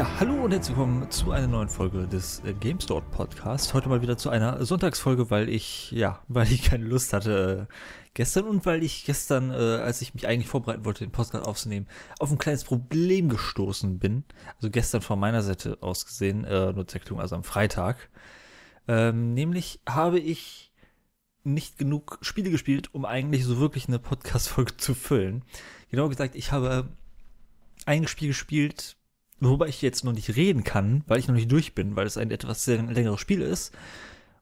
Ja, hallo und herzlich willkommen zu einer neuen Folge des äh, GameStore Podcast. Heute mal wieder zu einer Sonntagsfolge, weil ich, ja, weil ich keine Lust hatte äh, gestern und weil ich gestern, äh, als ich mich eigentlich vorbereiten wollte, den Podcast aufzunehmen, auf ein kleines Problem gestoßen bin. Also gestern von meiner Seite aus gesehen, äh, nur zur also am Freitag. Ähm, nämlich habe ich nicht genug Spiele gespielt, um eigentlich so wirklich eine Podcast-Folge zu füllen. Genau gesagt, ich habe ein Spiel gespielt, worüber ich jetzt noch nicht reden kann, weil ich noch nicht durch bin, weil es ein etwas sehr längeres Spiel ist.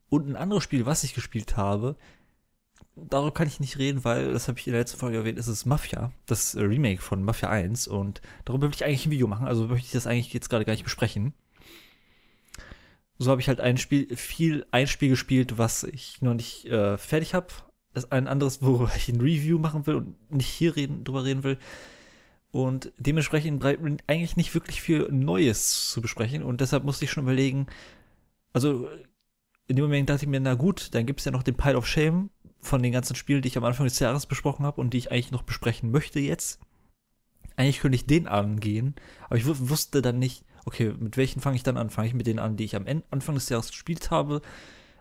Und ein anderes Spiel, was ich gespielt habe, darüber kann ich nicht reden, weil, das habe ich in der letzten Folge erwähnt, ist es Mafia, das Remake von Mafia 1. Und darüber will ich eigentlich ein Video machen, also möchte ich das eigentlich jetzt gerade gar nicht besprechen. So habe ich halt ein Spiel, viel ein Spiel gespielt, was ich noch nicht äh, fertig habe. Das ist ein anderes, worüber ich ein Review machen will und nicht hier reden, drüber reden will. Und dementsprechend bleibt eigentlich nicht wirklich viel Neues zu besprechen. Und deshalb musste ich schon überlegen, also in dem Moment dachte ich mir, na gut, dann gibt es ja noch den Pile of Shame von den ganzen Spielen, die ich am Anfang des Jahres besprochen habe und die ich eigentlich noch besprechen möchte jetzt. Eigentlich könnte ich den angehen, aber ich wusste dann nicht, okay, mit welchen fange ich dann an? Fange ich mit denen an, die ich am Anfang des Jahres gespielt habe?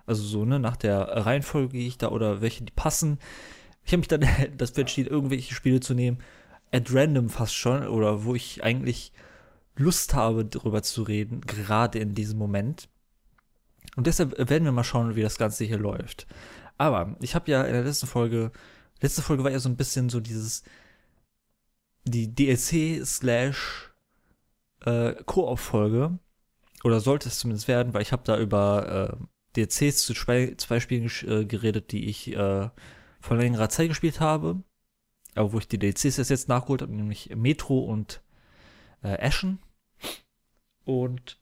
Also so, ne, nach der Reihenfolge gehe ich da oder welche, die passen. Ich habe mich dann das entschieden, irgendwelche Spiele zu nehmen, at random fast schon, oder wo ich eigentlich Lust habe, darüber zu reden, gerade in diesem Moment. Und deshalb werden wir mal schauen, wie das Ganze hier läuft. Aber ich habe ja in der letzten Folge, letzte Folge war ja so ein bisschen so dieses, die DLC slash äh, Koop-Folge, oder sollte es zumindest werden, weil ich habe da über äh, DLCs zu zwei, zwei Spielen äh, geredet, die ich äh, vor längerer Zeit gespielt habe aber wo ich die DLCs jetzt nachgeholt habe, nämlich Metro und äh, Ashen. Und,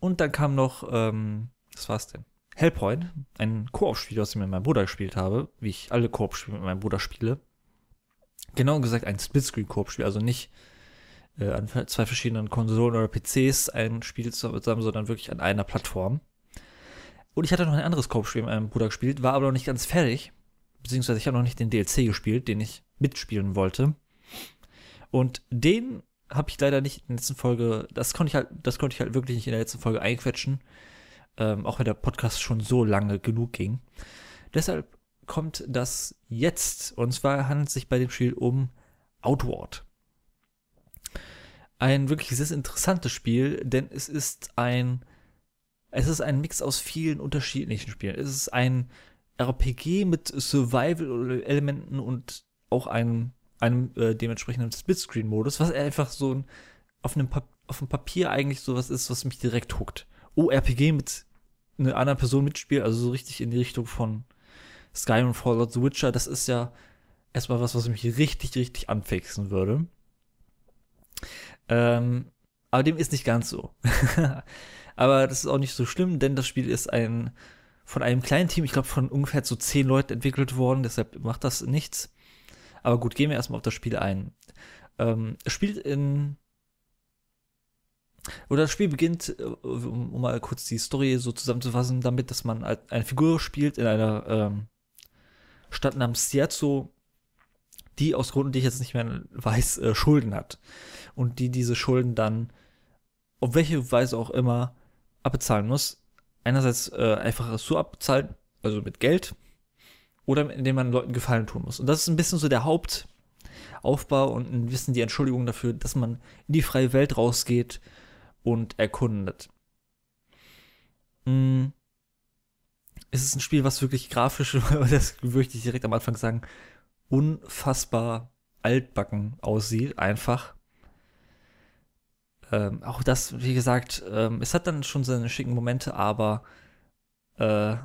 und dann kam noch, ähm, was war's denn? Hellpoint, ein Koop-Spiel, was ich mit meinem Bruder gespielt habe, wie ich alle Koop-Spiele mit meinem Bruder spiele. Genau gesagt ein Splitscreen-Koop-Spiel, also nicht äh, an zwei verschiedenen Konsolen oder PCs ein Spiel zusammen, sondern wirklich an einer Plattform. Und ich hatte noch ein anderes Koop-Spiel mit meinem Bruder gespielt, war aber noch nicht ganz fertig beziehungsweise ich habe noch nicht den DLC gespielt, den ich mitspielen wollte. Und den habe ich leider nicht in der letzten Folge, das konnte ich halt, das konnte ich halt wirklich nicht in der letzten Folge einquetschen, ähm, auch wenn der Podcast schon so lange genug ging. Deshalb kommt das jetzt. Und zwar handelt es sich bei dem Spiel um Outward. Ein wirklich sehr interessantes Spiel, denn es ist ein, es ist ein Mix aus vielen unterschiedlichen Spielen. Es ist ein RPG mit Survival-Elementen und auch einem, einem äh, dementsprechenden Splitscreen-Modus, was einfach so ein, auf einem pa auf dem Papier eigentlich sowas ist, was mich direkt huckt. Oh, RPG mit einer anderen Person mitspielt, also so richtig in die Richtung von Skyrim, Fallout, The Witcher, das ist ja erstmal was, was mich richtig, richtig anfixen würde. Ähm, aber dem ist nicht ganz so. aber das ist auch nicht so schlimm, denn das Spiel ist ein von einem kleinen Team, ich glaube von ungefähr so zehn Leuten entwickelt worden, deshalb macht das nichts. Aber gut, gehen wir erstmal auf das Spiel ein. Ähm, es spielt in oder das Spiel beginnt, äh, um, um, mal kurz die Story so zusammenzufassen, damit, dass man eine Figur spielt in einer ähm, Stadt namens Sierzo, die aus Gründen, die ich jetzt nicht mehr weiß, äh, Schulden hat. Und die diese Schulden dann, auf welche Weise auch immer, abbezahlen muss einerseits äh, einfach so abzahlt, also mit Geld, oder indem man Leuten Gefallen tun muss. Und das ist ein bisschen so der Hauptaufbau und ein bisschen die Entschuldigung dafür, dass man in die freie Welt rausgeht und erkundet. Mm. Es ist ein Spiel, was wirklich grafisch, das möchte ich direkt am Anfang sagen, unfassbar altbacken aussieht, einfach. Ähm, auch das, wie gesagt, ähm, es hat dann schon seine schicken Momente, aber äh,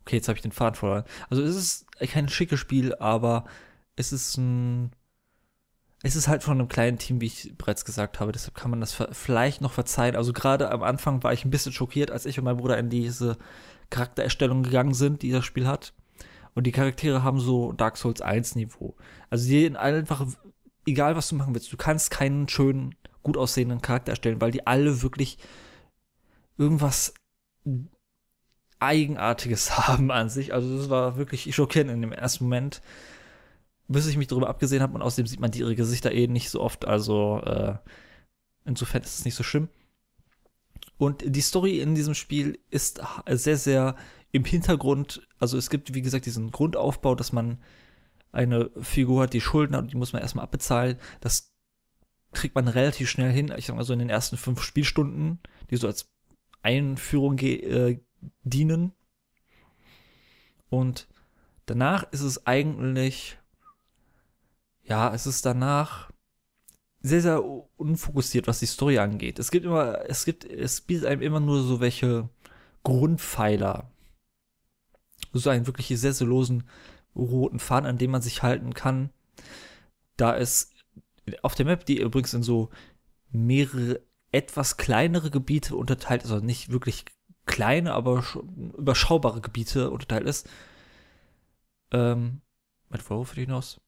okay, jetzt habe ich den Faden verloren. Also es ist kein schickes Spiel, aber es ist ein es ist halt von einem kleinen Team, wie ich bereits gesagt habe, deshalb kann man das vielleicht noch verzeihen. Also gerade am Anfang war ich ein bisschen schockiert, als ich und mein Bruder in diese Charaktererstellung gegangen sind, die das Spiel hat. Und die Charaktere haben so Dark Souls 1 Niveau. Also die einfach egal was du machen willst, du kannst keinen schönen, gut aussehenden Charakter erstellen, weil die alle wirklich irgendwas Eigenartiges haben an sich. Also das war wirklich schockierend in dem ersten Moment. bis ich mich darüber abgesehen habe und außerdem sieht man die ihre Gesichter eh nicht so oft, also äh, insofern ist es nicht so schlimm. Und die Story in diesem Spiel ist sehr, sehr im Hintergrund, also es gibt, wie gesagt, diesen Grundaufbau, dass man eine Figur hat, die Schulden hat und die muss man erstmal abbezahlen. Das kriegt man relativ schnell hin, ich sag mal so in den ersten fünf Spielstunden, die so als Einführung äh, dienen. Und danach ist es eigentlich, ja, es ist danach sehr, sehr unfokussiert, was die Story angeht. Es gibt immer, es gibt, es bietet einem immer nur so welche Grundpfeiler. So einen wirklich sehr, sehr losen roten Faden, an dem man sich halten kann. Da es auf der Map, die übrigens in so mehrere etwas kleinere Gebiete unterteilt ist, also nicht wirklich kleine, aber überschaubare Gebiete unterteilt ist. Ähm, worauf will ich hinaus?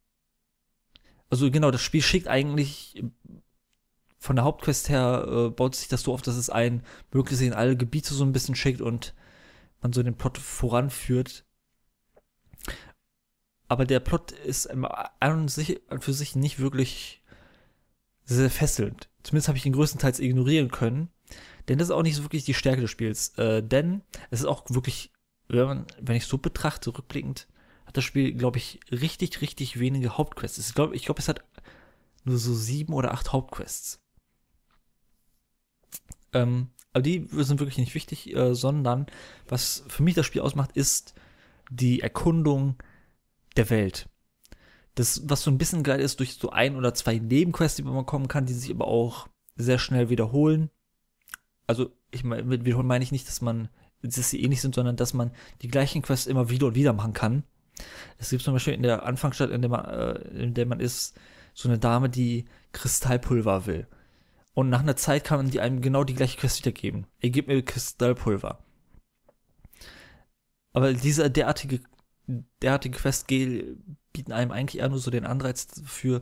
Also genau, das Spiel schickt eigentlich von der Hauptquest her äh, baut sich das so auf, dass es einen möglichst in alle Gebiete so ein bisschen schickt und man so den Plot voranführt. Aber der Plot ist an und für sich nicht wirklich sehr fesselnd. Zumindest habe ich ihn größtenteils ignorieren können. Denn das ist auch nicht so wirklich die Stärke des Spiels. Äh, denn es ist auch wirklich, wenn, man, wenn ich so betrachte, rückblickend, hat das Spiel, glaube ich, richtig, richtig wenige Hauptquests. Ich glaube, ich glaub, es hat nur so sieben oder acht Hauptquests. Ähm, aber die sind wirklich nicht wichtig, äh, sondern was für mich das Spiel ausmacht, ist die Erkundung der Welt. Das, was so ein bisschen geil ist, durch so ein oder zwei Nebenquests, die man bekommen kann, die sich aber auch sehr schnell wiederholen. Also, ich meine, mit wiederholen meine ich nicht, dass man, dass sie ähnlich sind, sondern dass man die gleichen Quests immer wieder und wieder machen kann. Es gibt zum Beispiel in der Anfangsstadt, in der man, äh, in der man ist, so eine Dame, die Kristallpulver will. Und nach einer Zeit kann man die einem genau die gleiche Quest wiedergeben. Er gibt mir Kristallpulver. Aber diese derartige, derartige Quest bieten einem eigentlich eher nur so den Anreiz für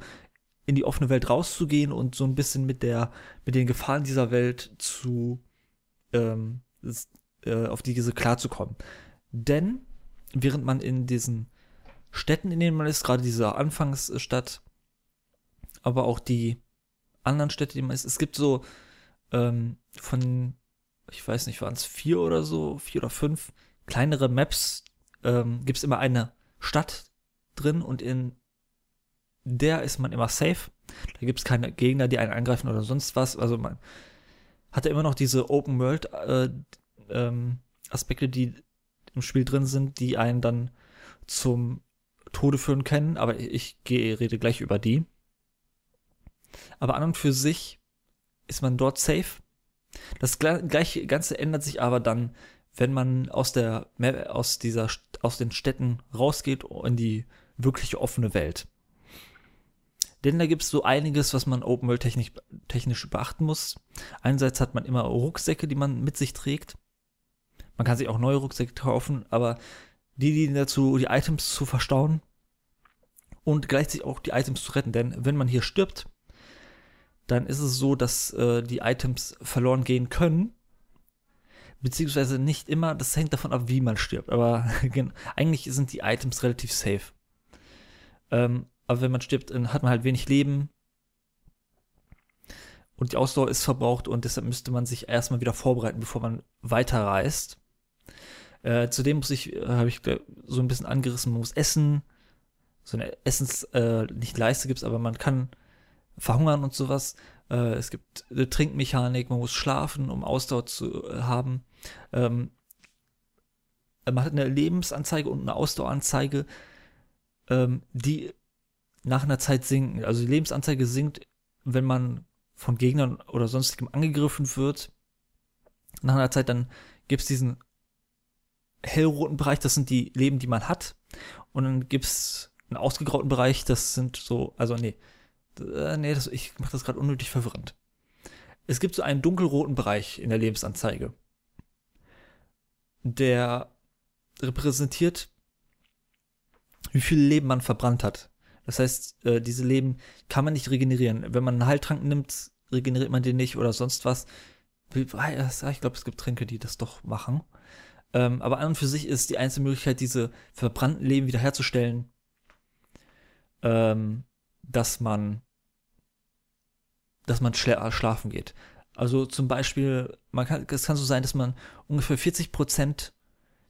in die offene Welt rauszugehen und so ein bisschen mit der, mit den Gefahren dieser Welt zu, ähm, äh, auf diese klarzukommen. Denn während man in diesen Städten, in denen man ist, gerade diese Anfangsstadt, aber auch die anderen Städte, die man ist, es gibt so ähm, von, ich weiß nicht, waren es vier oder so, vier oder fünf kleinere Maps, ähm, gibt es immer eine Stadt drin und in der ist man immer safe. Da gibt es keine Gegner, die einen angreifen oder sonst was. Also man hat ja immer noch diese Open World äh, ähm, Aspekte, die im Spiel drin sind, die einen dann zum Tode führen können, aber ich gehe, rede gleich über die. Aber an und für sich ist man dort safe. Das gleiche Ganze ändert sich aber dann, wenn man aus der, aus dieser, aus den Städten rausgeht in die wirkliche offene Welt. Denn da gibt es so einiges, was man Open World technisch, technisch beachten muss. Einerseits hat man immer Rucksäcke, die man mit sich trägt. Man kann sich auch neue Rucksäcke kaufen, aber die dienen dazu, die Items zu verstauen und gleichzeitig auch die Items zu retten. Denn wenn man hier stirbt, dann ist es so, dass äh, die Items verloren gehen können. Beziehungsweise nicht immer, das hängt davon ab, wie man stirbt. Aber eigentlich sind die Items relativ safe. Ähm, aber wenn man stirbt, hat man halt wenig Leben. Und die Ausdauer ist verbraucht und deshalb müsste man sich erstmal wieder vorbereiten, bevor man weiterreist. Äh, zudem muss ich, äh, habe ich so ein bisschen angerissen, man muss essen. So eine Essens, äh, nicht Leiste gibt's, aber man kann verhungern und sowas. Äh, es gibt eine Trinkmechanik, man muss schlafen, um Ausdauer zu äh, haben. Ähm, man hat eine Lebensanzeige und eine Ausdaueranzeige, ähm, die nach einer Zeit sinken. Also die Lebensanzeige sinkt, wenn man von Gegnern oder sonstigem angegriffen wird. Nach einer Zeit dann gibt es diesen hellroten Bereich, das sind die Leben, die man hat. Und dann gibt es einen ausgegrauten Bereich, das sind so, also nee, äh, nee, das, ich mache das gerade unnötig verwirrend. Es gibt so einen dunkelroten Bereich in der Lebensanzeige. Der repräsentiert, wie viel Leben man verbrannt hat. Das heißt, äh, diese Leben kann man nicht regenerieren. Wenn man einen Heiltrank nimmt, regeneriert man den nicht oder sonst was. Ich glaube, es gibt Tränke, die das doch machen. Ähm, aber an und für sich ist die einzige Möglichkeit, diese verbrannten Leben wiederherzustellen, ähm, dass man, dass man schla schlafen geht. Also zum Beispiel, man kann, es kann so sein, dass man ungefähr 40 Prozent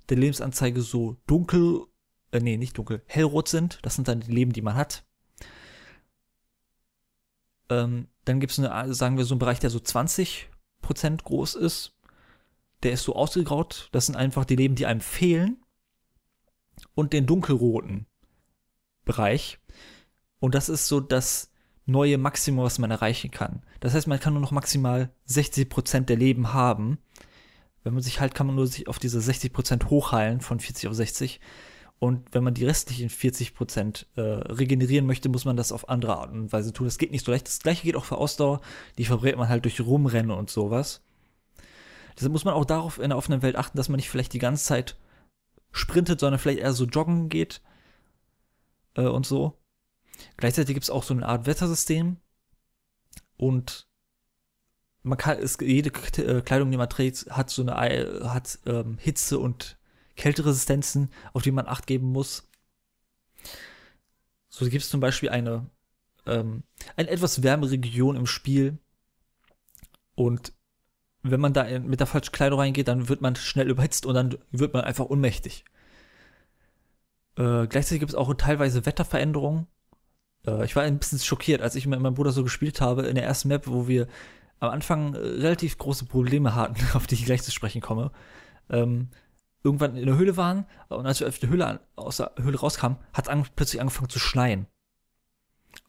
der Lebensanzeige so dunkel, äh, nee, nicht dunkel, hellrot sind. Das sind dann die Leben, die man hat. Ähm, dann gibt es eine, sagen wir so einen Bereich, der so 20 Prozent groß ist. Der ist so ausgegraut. Das sind einfach die Leben, die einem fehlen. Und den dunkelroten Bereich. Und das ist so das neue Maximum, was man erreichen kann. Das heißt, man kann nur noch maximal 60% der Leben haben. Wenn man sich halt, kann man nur sich auf diese 60% hochheilen von 40 auf 60. Und wenn man die restlichen 40% äh, regenerieren möchte, muss man das auf andere Art und Weise tun. Das geht nicht so leicht. Das gleiche geht auch für Ausdauer. Die verbrät man halt durch Rumrennen und sowas. Deshalb muss man auch darauf in der offenen Welt achten, dass man nicht vielleicht die ganze Zeit sprintet, sondern vielleicht eher so joggen geht äh, und so. Gleichzeitig gibt es auch so eine Art Wettersystem und man kann, es, jede äh, Kleidung, die man trägt, hat so eine hat ähm, Hitze und Kälteresistenzen, auf die man Acht geben muss. So gibt es zum Beispiel eine, ähm, eine etwas wärmere Region im Spiel. Und wenn man da in, mit der falschen Kleidung reingeht, dann wird man schnell überhitzt und dann wird man einfach ohnmächtig. Äh, gleichzeitig gibt es auch teilweise Wetterveränderungen. Äh, ich war ein bisschen schockiert, als ich mit meinem Bruder so gespielt habe in der ersten Map, wo wir am Anfang äh, relativ große Probleme hatten, auf die ich gleich zu sprechen komme. Ähm, irgendwann in der Höhle waren und als wir auf der Höhle an, aus der Höhle rauskamen, hat es an, plötzlich angefangen zu schneien.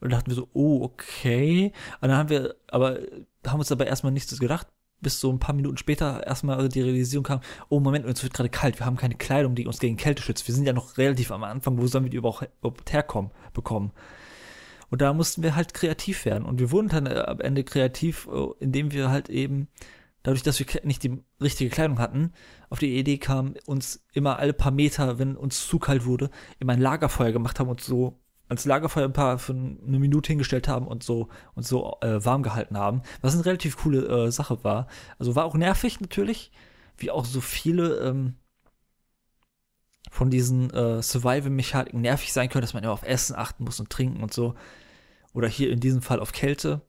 Und da dachten wir so, oh, okay. Und dann haben wir, aber haben uns dabei erstmal nichts gedacht, bis so ein paar Minuten später erstmal die Realisierung kam, oh Moment, uns wird gerade kalt, wir haben keine Kleidung, die uns gegen Kälte schützt. Wir sind ja noch relativ am Anfang, wo sollen wir die überhaupt herkommen, bekommen? Und da mussten wir halt kreativ werden. Und wir wurden dann äh, am Ende kreativ, äh, indem wir halt eben, dadurch, dass wir nicht die richtige Kleidung hatten, auf die Idee kamen, uns immer alle paar Meter, wenn uns zu kalt wurde, immer ein Lagerfeuer gemacht haben und so ans Lagerfeuer ein paar für eine Minute hingestellt haben und so und so äh, warm gehalten haben. Was eine relativ coole äh, Sache war. Also war auch nervig natürlich, wie auch so viele ähm, von diesen äh, Survival-Mechaniken nervig sein können, dass man immer auf Essen achten muss und trinken und so oder hier in diesem Fall auf Kälte.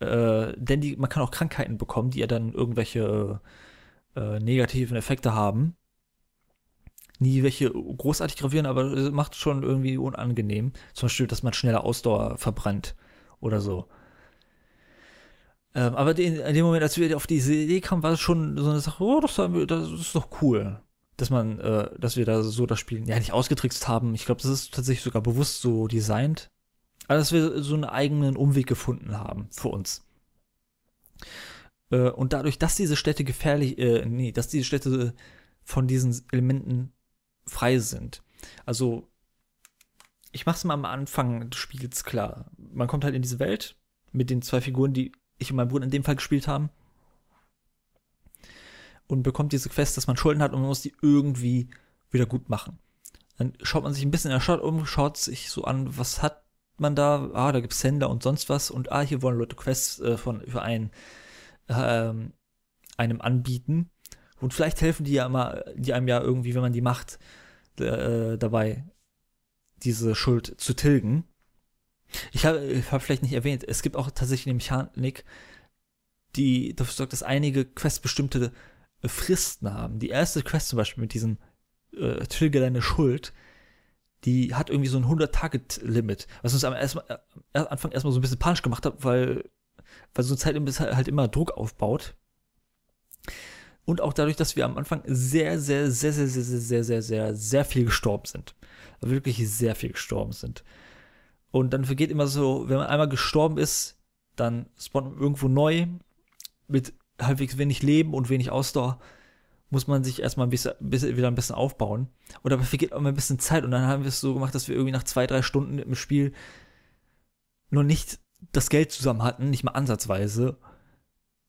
Äh, denn die, man kann auch Krankheiten bekommen, die ja dann irgendwelche äh, negativen Effekte haben. Nie welche großartig gravieren, aber es macht schon irgendwie unangenehm. Zum Beispiel, dass man schneller Ausdauer verbrennt oder so. Ähm, aber in, in, dem Moment, als wir auf diese Idee kamen, war es schon so eine Sache, oh, das, das ist doch cool, dass man, äh, dass wir da so das Spiel ja nicht ausgetrickst haben. Ich glaube, das ist tatsächlich sogar bewusst so designt. Also, dass wir so einen eigenen Umweg gefunden haben für uns. Äh, und dadurch, dass diese Städte gefährlich, äh, nee, dass diese Städte von diesen Elementen frei sind. Also, ich mach's mal am Anfang des Spiels klar. Man kommt halt in diese Welt mit den zwei Figuren, die ich und mein Bruder in dem Fall gespielt haben. Und bekommt diese Quest, dass man Schulden hat und man muss die irgendwie wieder gut machen. Dann schaut man sich ein bisschen in der Stadt um, schaut sich so an, was hat man da, ah, da gibt's Händler und sonst was und ah, hier wollen Leute Quests äh, von für einen ähm, einem anbieten und vielleicht helfen die ja immer, die einem ja irgendwie, wenn man die macht, äh, dabei diese Schuld zu tilgen. Ich habe hab vielleicht nicht erwähnt, es gibt auch tatsächlich eine Mechanik, die dafür sorgt, dass einige Quests bestimmte äh, Fristen haben. Die erste Quest zum Beispiel mit diesem äh, Tilge deine Schuld, die hat irgendwie so ein 100-Target-Limit, was uns am äh, Anfang erstmal so ein bisschen panisch gemacht hat, weil, weil so Zeit halt immer Druck aufbaut. Und auch dadurch, dass wir am Anfang sehr, sehr, sehr, sehr, sehr, sehr, sehr, sehr, sehr, sehr viel gestorben sind. Wirklich sehr viel gestorben sind. Und dann vergeht immer so, wenn man einmal gestorben ist, dann spawnt man irgendwo neu mit halbwegs wenig Leben und wenig Ausdauer muss man sich erstmal ein bisschen, bisschen, wieder ein bisschen aufbauen. Und dabei vergeht auch immer ein bisschen Zeit. Und dann haben wir es so gemacht, dass wir irgendwie nach zwei, drei Stunden im Spiel noch nicht das Geld zusammen hatten, nicht mal ansatzweise.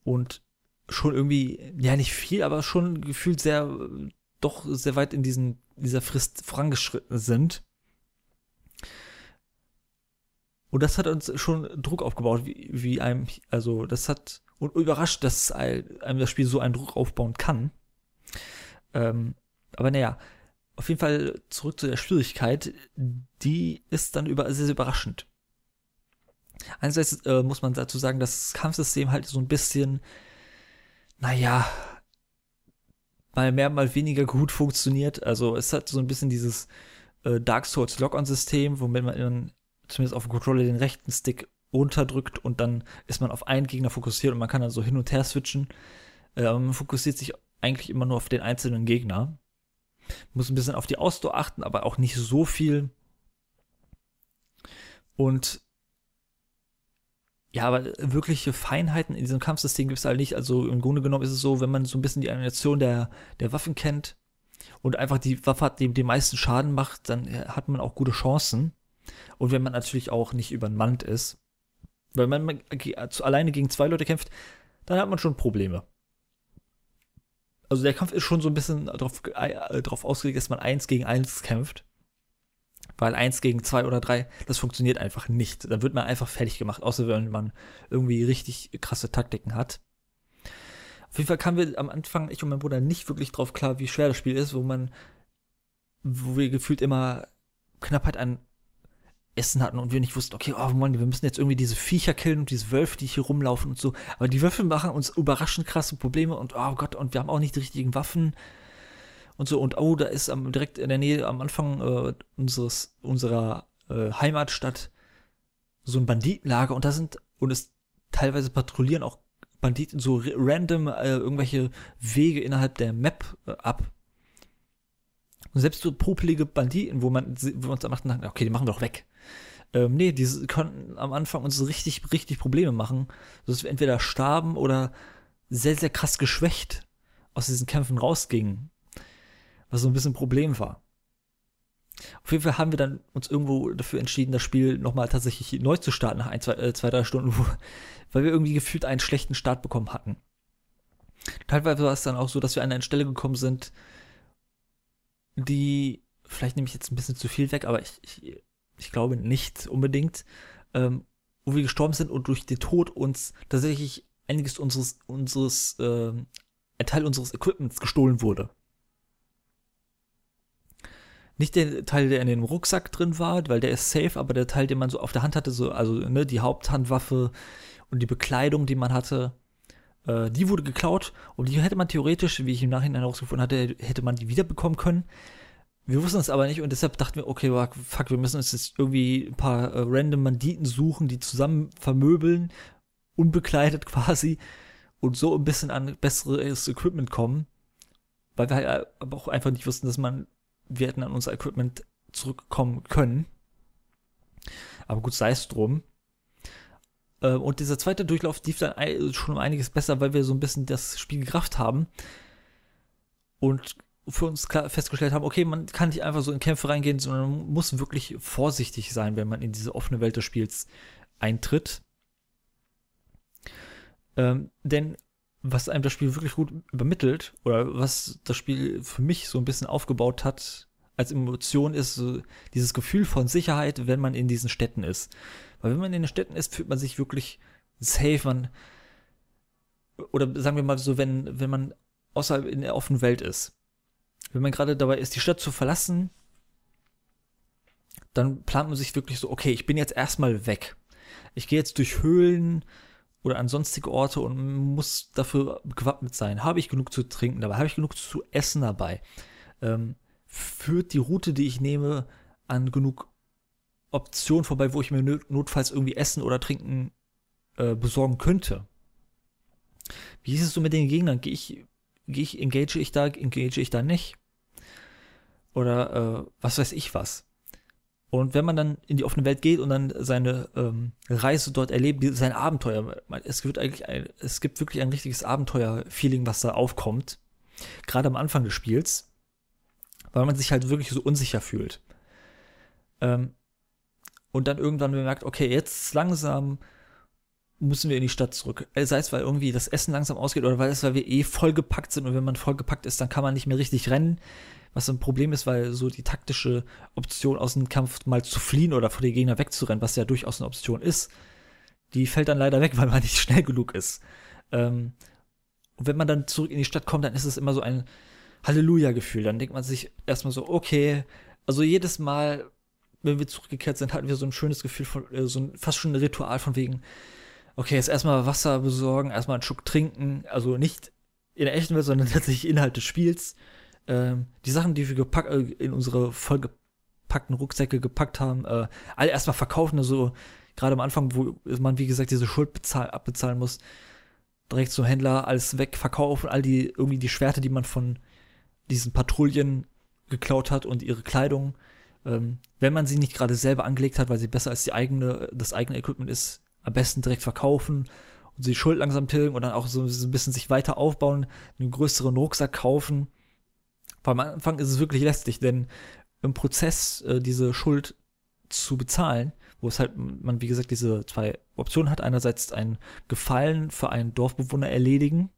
Und schon irgendwie, ja, nicht viel, aber schon gefühlt sehr, doch sehr weit in diesen, dieser Frist vorangeschritten sind. Und das hat uns schon Druck aufgebaut, wie, wie einem, also das hat, und überrascht, dass einem das Spiel so einen Druck aufbauen kann. Ähm, aber naja, auf jeden Fall zurück zu der Schwierigkeit. Die ist dann über, sehr, sehr überraschend. Einerseits äh, muss man dazu sagen, dass das Kampfsystem halt so ein bisschen, naja, mal mehr, mal weniger gut funktioniert. Also es hat so ein bisschen dieses äh, Dark Souls Lock-on-System, womit man zumindest auf dem Controller den rechten Stick runterdrückt und dann ist man auf einen Gegner fokussiert und man kann dann so hin und her switchen. Äh, man fokussiert sich eigentlich immer nur auf den einzelnen Gegner. Muss ein bisschen auf die Ausdauer achten, aber auch nicht so viel. Und ja, aber wirkliche Feinheiten in diesem Kampfsystem gibt es halt nicht. Also im Grunde genommen ist es so, wenn man so ein bisschen die Animation der, der Waffen kennt und einfach die Waffe hat, die den meisten Schaden macht, dann hat man auch gute Chancen. Und wenn man natürlich auch nicht übermannt ist, wenn man alleine gegen zwei Leute kämpft, dann hat man schon Probleme. Also der Kampf ist schon so ein bisschen darauf, äh, darauf ausgelegt, dass man eins gegen eins kämpft. Weil eins gegen zwei oder drei, das funktioniert einfach nicht. Da wird man einfach fertig gemacht, außer wenn man irgendwie richtig krasse Taktiken hat. Auf jeden Fall kamen wir am Anfang, ich und mein Bruder, nicht wirklich drauf klar, wie schwer das Spiel ist, wo man, wo wir gefühlt immer Knappheit an Essen hatten und wir nicht wussten, okay, oh Mann, wir müssen jetzt irgendwie diese Viecher killen und diese Wölfe, die hier rumlaufen und so. Aber die Wölfe machen uns überraschend krasse Probleme und oh Gott, und wir haben auch nicht die richtigen Waffen und so. Und oh, da ist am, direkt in der Nähe am Anfang äh, unseres, unserer äh, Heimatstadt so ein Banditenlager und da sind, und es teilweise patrouillieren auch Banditen so random äh, irgendwelche Wege innerhalb der Map äh, ab. Und selbst so popelige Banditen, wo man, wo wir uns am dachten, okay, die machen wir doch weg. Ähm, nee, die konnten am Anfang uns richtig, richtig Probleme machen, dass wir entweder starben oder sehr, sehr krass geschwächt aus diesen Kämpfen rausgingen was so ein bisschen ein Problem war. Auf jeden Fall haben wir dann uns irgendwo dafür entschieden, das Spiel nochmal tatsächlich neu zu starten nach ein, zwei, äh, zwei drei Stunden, wo, weil wir irgendwie gefühlt einen schlechten Start bekommen hatten. Teilweise war es dann auch so, dass wir an eine Stelle gekommen sind, die, vielleicht nehme ich jetzt ein bisschen zu viel weg, aber ich, ich, ich glaube nicht unbedingt, ähm, wo wir gestorben sind und durch den Tod uns tatsächlich einiges unseres, unseres, äh, ein Teil unseres Equipments gestohlen wurde. Nicht der Teil, der in dem Rucksack drin war, weil der ist safe, aber der Teil, den man so auf der Hand hatte, so, also ne, die Haupthandwaffe und die Bekleidung, die man hatte, äh, die wurde geklaut und die hätte man theoretisch, wie ich im Nachhinein herausgefunden hatte, hätte man die wiederbekommen können. Wir wussten es aber nicht und deshalb dachten wir, okay, fuck, wir müssen uns jetzt irgendwie ein paar äh, random Banditen suchen, die zusammen vermöbeln, unbekleidet quasi und so ein bisschen an besseres Equipment kommen, weil wir halt aber auch einfach nicht wussten, dass man wir hätten an unser Equipment zurückkommen können. Aber gut, sei es drum. Äh, und dieser zweite Durchlauf lief dann schon um einiges besser, weil wir so ein bisschen das Spiel gerafft haben. Und für uns klar festgestellt haben, okay, man kann nicht einfach so in Kämpfe reingehen, sondern man muss wirklich vorsichtig sein, wenn man in diese offene Welt des Spiels eintritt. Ähm, denn was einem das Spiel wirklich gut übermittelt oder was das Spiel für mich so ein bisschen aufgebaut hat als Emotion ist so dieses Gefühl von Sicherheit, wenn man in diesen Städten ist. Weil wenn man in den Städten ist, fühlt man sich wirklich safe, man oder sagen wir mal so, wenn wenn man außerhalb in der offenen Welt ist. Wenn man gerade dabei ist, die Stadt zu verlassen, dann plant man sich wirklich so, okay, ich bin jetzt erstmal weg. Ich gehe jetzt durch Höhlen, oder an sonstige Orte und muss dafür gewappnet sein. Habe ich genug zu trinken dabei? Habe ich genug zu essen dabei? Ähm, führt die Route, die ich nehme, an genug Optionen vorbei, wo ich mir notfalls irgendwie Essen oder Trinken äh, besorgen könnte? Wie ist es so mit den Gegnern? Gehe ich, gehe ich, engage ich da, engage ich da nicht? Oder äh, was weiß ich was? Und wenn man dann in die offene Welt geht und dann seine ähm, Reise dort erlebt, sein Abenteuer, es gibt eigentlich ein, es gibt wirklich ein richtiges Abenteuer-Feeling, was da aufkommt. Gerade am Anfang des Spiels, weil man sich halt wirklich so unsicher fühlt. Ähm, und dann irgendwann bemerkt, okay, jetzt langsam müssen wir in die Stadt zurück. Äh, sei es, weil irgendwie das Essen langsam ausgeht oder weil es, weil wir eh vollgepackt sind und wenn man vollgepackt ist, dann kann man nicht mehr richtig rennen was ein Problem ist, weil so die taktische Option aus dem Kampf mal zu fliehen oder vor den Gegner wegzurennen, was ja durchaus eine Option ist, die fällt dann leider weg, weil man nicht schnell genug ist. Ähm, und wenn man dann zurück in die Stadt kommt, dann ist es immer so ein, Halleluja-Gefühl. Dann denkt man sich erstmal so, okay, also jedes Mal, wenn wir zurückgekehrt sind, hatten wir so ein schönes Gefühl von, äh, so ein, fast schon ein Ritual von wegen, okay, jetzt erstmal Wasser besorgen, erstmal einen Schluck trinken, also nicht in der echten Welt, sondern tatsächlich Inhalt des Spiels. Ähm, die Sachen, die wir gepackt, äh, in unsere vollgepackten Rucksäcke gepackt haben, äh, alle erstmal verkaufen, also gerade am Anfang, wo man, wie gesagt, diese Schuld bezahl abbezahlen muss, direkt zum Händler alles wegverkaufen, all die, irgendwie die Schwerte, die man von diesen Patrouillen geklaut hat und ihre Kleidung, ähm, wenn man sie nicht gerade selber angelegt hat, weil sie besser als die eigene, das eigene Equipment ist, am besten direkt verkaufen und die Schuld langsam tilgen und dann auch so, so ein bisschen sich weiter aufbauen, einen größeren Rucksack kaufen. Weil am Anfang ist es wirklich lästig, denn im Prozess äh, diese Schuld zu bezahlen, wo es halt man wie gesagt diese zwei Optionen hat, einerseits ein Gefallen für einen Dorfbewohner erledigen,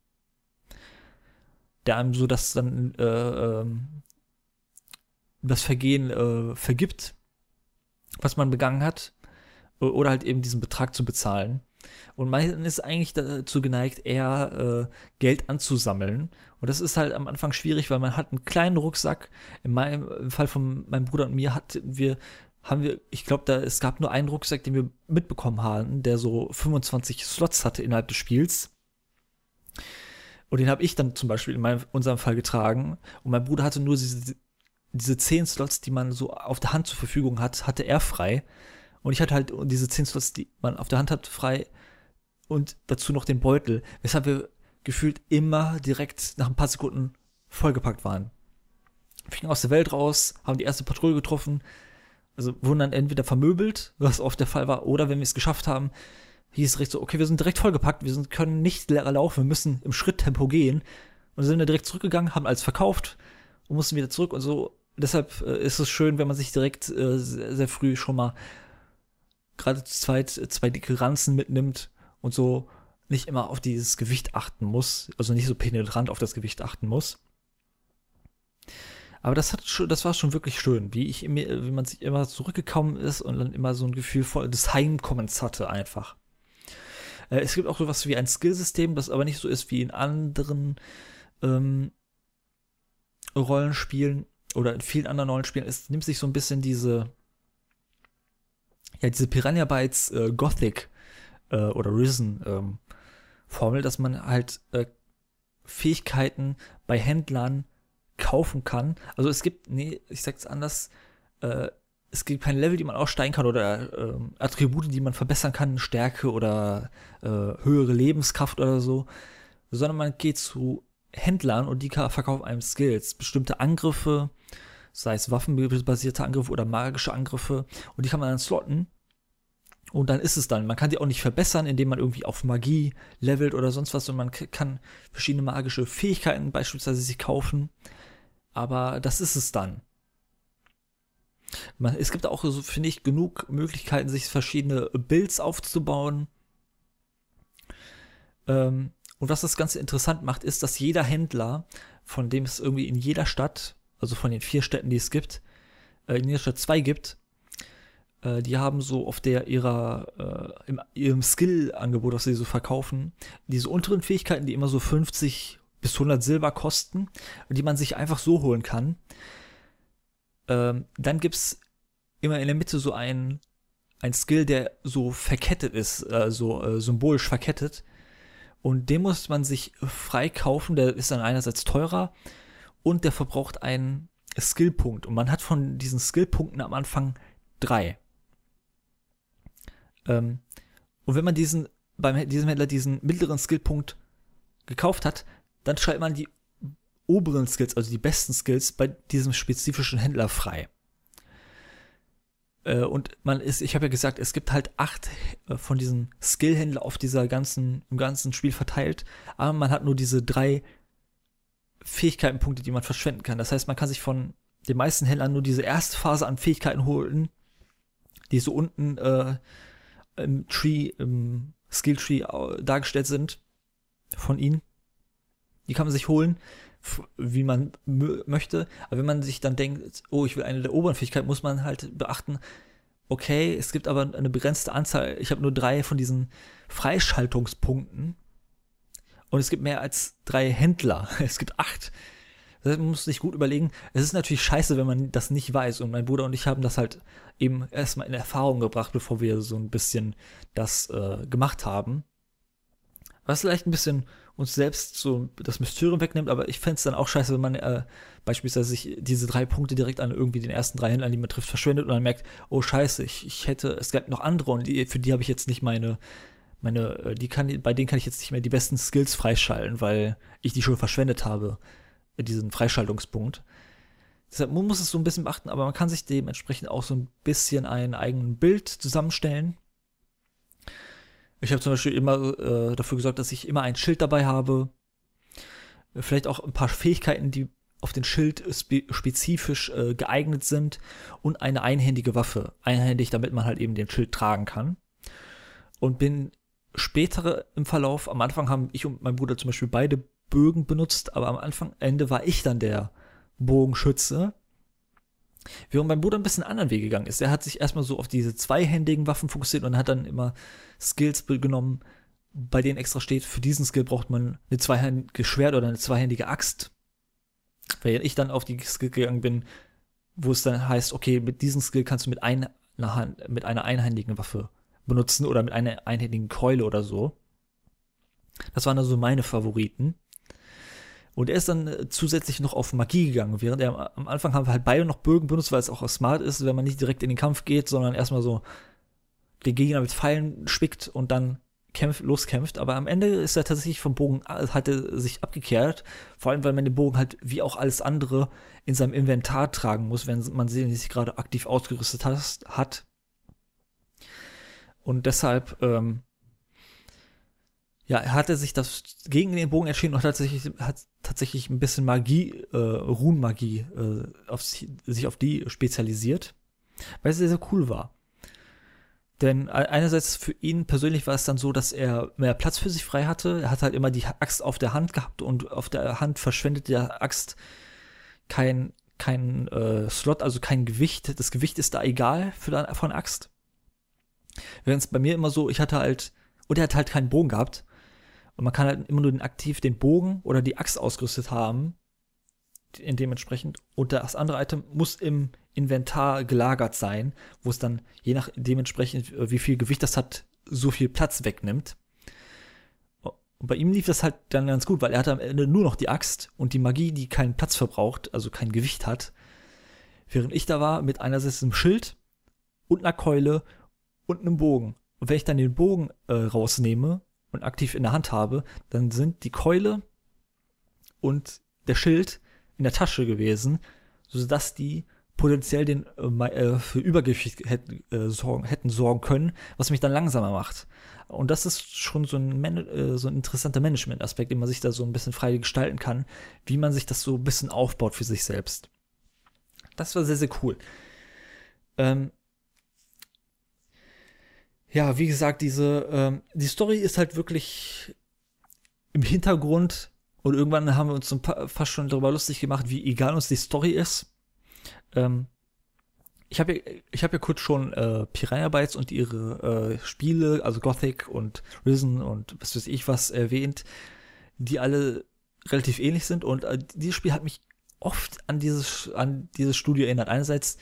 der einem so das dann äh, ähm, das Vergehen äh, vergibt, was man begangen hat, oder halt eben diesen Betrag zu bezahlen. Und man ist eigentlich dazu geneigt, eher äh, Geld anzusammeln. Und das ist halt am Anfang schwierig, weil man hat einen kleinen Rucksack. In meinem im Fall von meinem Bruder und mir hatten wir, haben wir, ich glaube, da es gab nur einen Rucksack, den wir mitbekommen haben, der so 25 Slots hatte innerhalb des Spiels. Und den habe ich dann zum Beispiel in meinem, unserem Fall getragen. Und mein Bruder hatte nur diese, diese 10 Slots, die man so auf der Hand zur Verfügung hat, hatte er frei. Und ich hatte halt diese 10 Slots, die man auf der Hand hat, frei und dazu noch den Beutel, weshalb wir gefühlt immer direkt nach ein paar Sekunden vollgepackt waren. Wir fingen aus der Welt raus, haben die erste Patrouille getroffen, also wurden dann entweder vermöbelt, was oft der Fall war, oder wenn wir es geschafft haben, hieß es direkt so, okay, wir sind direkt vollgepackt, wir sind, können nicht leer laufen, wir müssen im Schritttempo gehen. Und sind dann direkt zurückgegangen, haben alles verkauft und mussten wieder zurück und so. Deshalb äh, ist es schön, wenn man sich direkt äh, sehr, sehr früh schon mal gerade zu zweit zwei dicke Ranzen mitnimmt und so nicht immer auf dieses Gewicht achten muss, also nicht so penetrant auf das Gewicht achten muss. Aber das hat schon, das war schon wirklich schön, wie ich wie man sich immer zurückgekommen ist und dann immer so ein Gefühl voll des Heimkommens hatte einfach. Äh, es gibt auch sowas wie ein Skillsystem, das aber nicht so ist wie in anderen ähm, Rollenspielen oder in vielen anderen Rollenspielen. Es nimmt sich so ein bisschen diese ja, diese Piranha Bytes äh, Gothic äh, oder Risen ähm, Formel, dass man halt äh, Fähigkeiten bei Händlern kaufen kann. Also es gibt, nee, ich sag's anders, äh, es gibt keine Level, die man aussteigen kann oder äh, Attribute, die man verbessern kann, Stärke oder äh, höhere Lebenskraft oder so, sondern man geht zu Händlern und die verkaufen einem Skills, bestimmte Angriffe, sei es waffenbasierte Angriffe oder magische Angriffe und die kann man dann slotten und dann ist es dann. Man kann die auch nicht verbessern, indem man irgendwie auf Magie levelt oder sonst was. Und man kann verschiedene magische Fähigkeiten beispielsweise sich kaufen. Aber das ist es dann. Man, es gibt auch, finde ich, genug Möglichkeiten, sich verschiedene Builds aufzubauen. Ähm, und was das Ganze interessant macht, ist, dass jeder Händler, von dem es irgendwie in jeder Stadt, also von den vier Städten, die es gibt, äh, in jeder Stadt zwei gibt, äh, die haben so auf der ihrer, äh, im, ihrem Skill-Angebot, was sie so verkaufen, diese unteren Fähigkeiten, die immer so 50 bis 100 Silber kosten, die man sich einfach so holen kann. Ähm, dann gibt's immer in der Mitte so ein, ein Skill, der so verkettet ist, äh, so äh, symbolisch verkettet. Und den muss man sich frei kaufen, der ist dann einerseits teurer und der verbraucht einen Skillpunkt. Und man hat von diesen Skillpunkten am Anfang drei. Ähm, und wenn man diesen, beim diesem Händler diesen mittleren Skillpunkt gekauft hat, dann schreibt man die oberen Skills, also die besten Skills, bei diesem spezifischen Händler frei. Äh, und man ist, ich habe ja gesagt, es gibt halt acht äh, von diesen Skillhändler auf dieser ganzen, im ganzen Spiel verteilt, aber man hat nur diese drei Fähigkeitenpunkte, die man verschwenden kann. Das heißt, man kann sich von den meisten Händlern nur diese erste Phase an Fähigkeiten holen, die so unten äh, im Tree, im Skilltree dargestellt sind von ihnen. Die kann man sich holen, wie man möchte. Aber wenn man sich dann denkt, oh, ich will eine der oberen Fähigkeiten, muss man halt beachten, okay, es gibt aber eine begrenzte Anzahl. Ich habe nur drei von diesen Freischaltungspunkten. Und es gibt mehr als drei Händler. Es gibt acht Das heißt, man muss sich gut überlegen. Es ist natürlich scheiße, wenn man das nicht weiß. Und mein Bruder und ich haben das halt eben erstmal in Erfahrung gebracht, bevor wir so ein bisschen das äh, gemacht haben. Was vielleicht ein bisschen uns selbst so das Mysterium wegnimmt, aber ich fände es dann auch scheiße, wenn man äh, beispielsweise sich diese drei Punkte direkt an irgendwie den ersten drei Händlern, die man trifft, verschwendet und dann merkt, oh scheiße, ich, ich hätte, es gab noch andere und die, für die habe ich jetzt nicht meine, meine, äh, die kann, bei denen kann ich jetzt nicht mehr die besten Skills freischalten, weil ich die schon verschwendet habe, diesen Freischaltungspunkt. Deshalb man muss es so ein bisschen beachten, aber man kann sich dementsprechend auch so ein bisschen ein eigenes Bild zusammenstellen ich habe zum Beispiel immer äh, dafür gesorgt, dass ich immer ein Schild dabei habe. Vielleicht auch ein paar Fähigkeiten, die auf den Schild spe spezifisch äh, geeignet sind und eine einhändige Waffe. Einhändig, damit man halt eben den Schild tragen kann. Und bin später im Verlauf, am Anfang haben ich und mein Bruder zum Beispiel beide Bögen benutzt, aber am Anfang, Ende war ich dann der Bogenschütze. Während mein Bruder ein bisschen anderen Weg gegangen ist. Er hat sich erstmal so auf diese zweihändigen Waffen fokussiert und hat dann immer Skills genommen, bei denen extra steht, für diesen Skill braucht man eine zweihändige Schwert oder eine zweihändige Axt. Während ich dann auf die Skill gegangen bin, wo es dann heißt, okay, mit diesem Skill kannst du mit einer, Hand, mit einer einhändigen Waffe benutzen oder mit einer einhändigen Keule oder so. Das waren also meine Favoriten. Und er ist dann äh, zusätzlich noch auf Magie gegangen, während er am Anfang haben wir halt beide noch Bögen benutzt, weil es auch smart ist, wenn man nicht direkt in den Kampf geht, sondern erstmal so den Gegner mit Pfeilen spickt und dann kämpft, loskämpft. Aber am Ende ist er tatsächlich vom Bogen, äh, hat er sich abgekehrt. Vor allem, weil man den Bogen halt wie auch alles andere in seinem Inventar tragen muss, wenn man sie nicht gerade aktiv ausgerüstet hat. Und deshalb ähm, ja, er hatte sich das gegen den Bogen entschieden und hat tatsächlich, hat tatsächlich ein bisschen Magie, äh, Runenmagie, äh, auf sich, sich auf die spezialisiert, weil es sehr, sehr cool war. Denn einerseits für ihn persönlich war es dann so, dass er mehr Platz für sich frei hatte. Er hat halt immer die Axt auf der Hand gehabt und auf der Hand verschwendet der Axt kein, kein äh, Slot, also kein Gewicht. Das Gewicht ist da egal für von Axt. Während es bei mir immer so, ich hatte halt, und er hat halt keinen Bogen gehabt. Und man kann halt immer nur den aktiv den Bogen oder die Axt ausgerüstet haben, in dementsprechend. Und das andere Item muss im Inventar gelagert sein, wo es dann je nach dementsprechend, äh, wie viel Gewicht das hat, so viel Platz wegnimmt. Und bei ihm lief das halt dann ganz gut, weil er hatte am Ende nur noch die Axt und die Magie, die keinen Platz verbraucht, also kein Gewicht hat. Während ich da war mit einerseits einem Schild und einer Keule und einem Bogen. Und wenn ich dann den Bogen äh, rausnehme, und aktiv in der Hand habe, dann sind die Keule und der Schild in der Tasche gewesen, sodass die potenziell den, äh, äh für Übergewicht hätten, äh, sorgen, hätten sorgen können, was mich dann langsamer macht. Und das ist schon so ein, Man äh, so ein interessanter Management-Aspekt, den man sich da so ein bisschen frei gestalten kann, wie man sich das so ein bisschen aufbaut für sich selbst. Das war sehr, sehr cool. Ähm, ja, wie gesagt, diese, ähm, die Story ist halt wirklich im Hintergrund und irgendwann haben wir uns so fast schon darüber lustig gemacht, wie egal uns die Story ist. Ähm, ich habe ja, ich hab ja kurz schon äh, Piranha Bytes und ihre äh, Spiele, also Gothic und Risen und was weiß ich was erwähnt, die alle relativ ähnlich sind und äh, dieses Spiel hat mich oft an dieses, an dieses Studio erinnert. Einerseits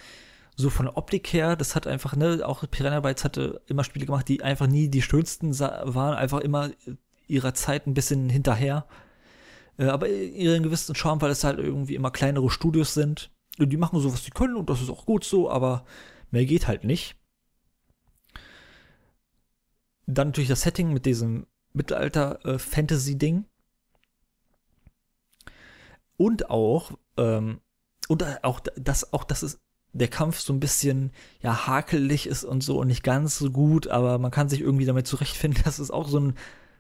so von der Optik her, das hat einfach, ne, auch Piranha Bytes hatte immer Spiele gemacht, die einfach nie die schönsten waren, einfach immer ihrer Zeit ein bisschen hinterher. Äh, aber ihren gewissen Charme, weil es halt irgendwie immer kleinere Studios sind. Die machen so, was sie können und das ist auch gut so, aber mehr geht halt nicht. Dann natürlich das Setting mit diesem Mittelalter-Fantasy-Ding. Und auch, ähm, und auch das, auch das ist der Kampf so ein bisschen ja hakelig ist und so und nicht ganz so gut, aber man kann sich irgendwie damit zurechtfinden. Das ist auch so ein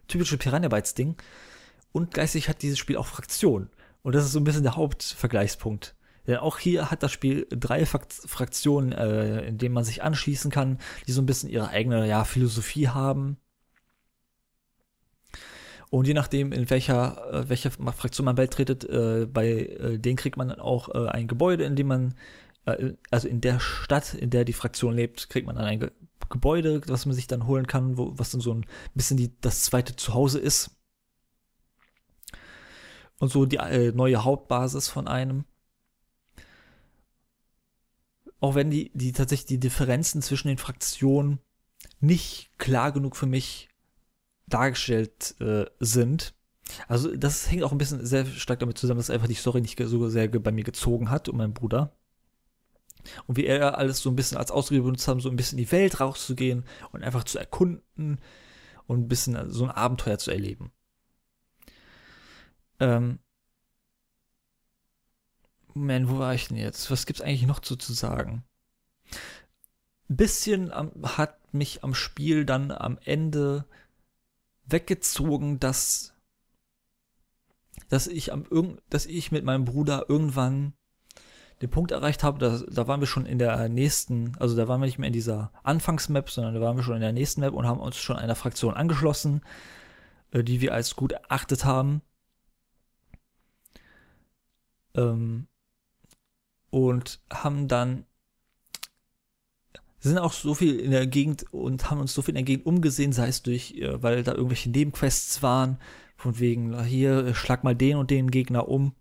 typisches Piranha Bytes Ding. Und geistig hat dieses Spiel auch Fraktionen. Und das ist so ein bisschen der Hauptvergleichspunkt. Denn auch hier hat das Spiel drei Fraktionen, äh, in denen man sich anschließen kann, die so ein bisschen ihre eigene ja, Philosophie haben. Und je nachdem, in welcher, äh, Fraktion man beitretet, äh, bei äh, denen kriegt man dann auch äh, ein Gebäude, in dem man also in der Stadt, in der die Fraktion lebt, kriegt man dann ein Ge Gebäude, was man sich dann holen kann, wo, was dann so ein bisschen die, das zweite Zuhause ist. und so die äh, neue Hauptbasis von einem. Auch wenn die, die tatsächlich die Differenzen zwischen den Fraktionen nicht klar genug für mich dargestellt äh, sind. Also das hängt auch ein bisschen sehr stark damit zusammen, dass einfach die Story nicht so sehr bei mir gezogen hat und mein Bruder. Und wie er alles so ein bisschen als Ausrede benutzt haben, so ein bisschen in die Welt rauszugehen und einfach zu erkunden und ein bisschen so ein Abenteuer zu erleben. Ähm, Moment, wo war ich denn jetzt? Was gibt's eigentlich noch zu, zu sagen? Ein bisschen am, hat mich am Spiel dann am Ende weggezogen, dass, dass ich am dass ich mit meinem Bruder irgendwann den Punkt erreicht habe, da, da waren wir schon in der nächsten, also da waren wir nicht mehr in dieser Anfangsmap, sondern da waren wir schon in der nächsten Map und haben uns schon einer Fraktion angeschlossen, äh, die wir als gut erachtet haben. Ähm, und haben dann sind auch so viel in der Gegend und haben uns so viel in der Gegend umgesehen, sei es durch, äh, weil da irgendwelche Nebenquests waren, von wegen, hier, schlag mal den und den Gegner um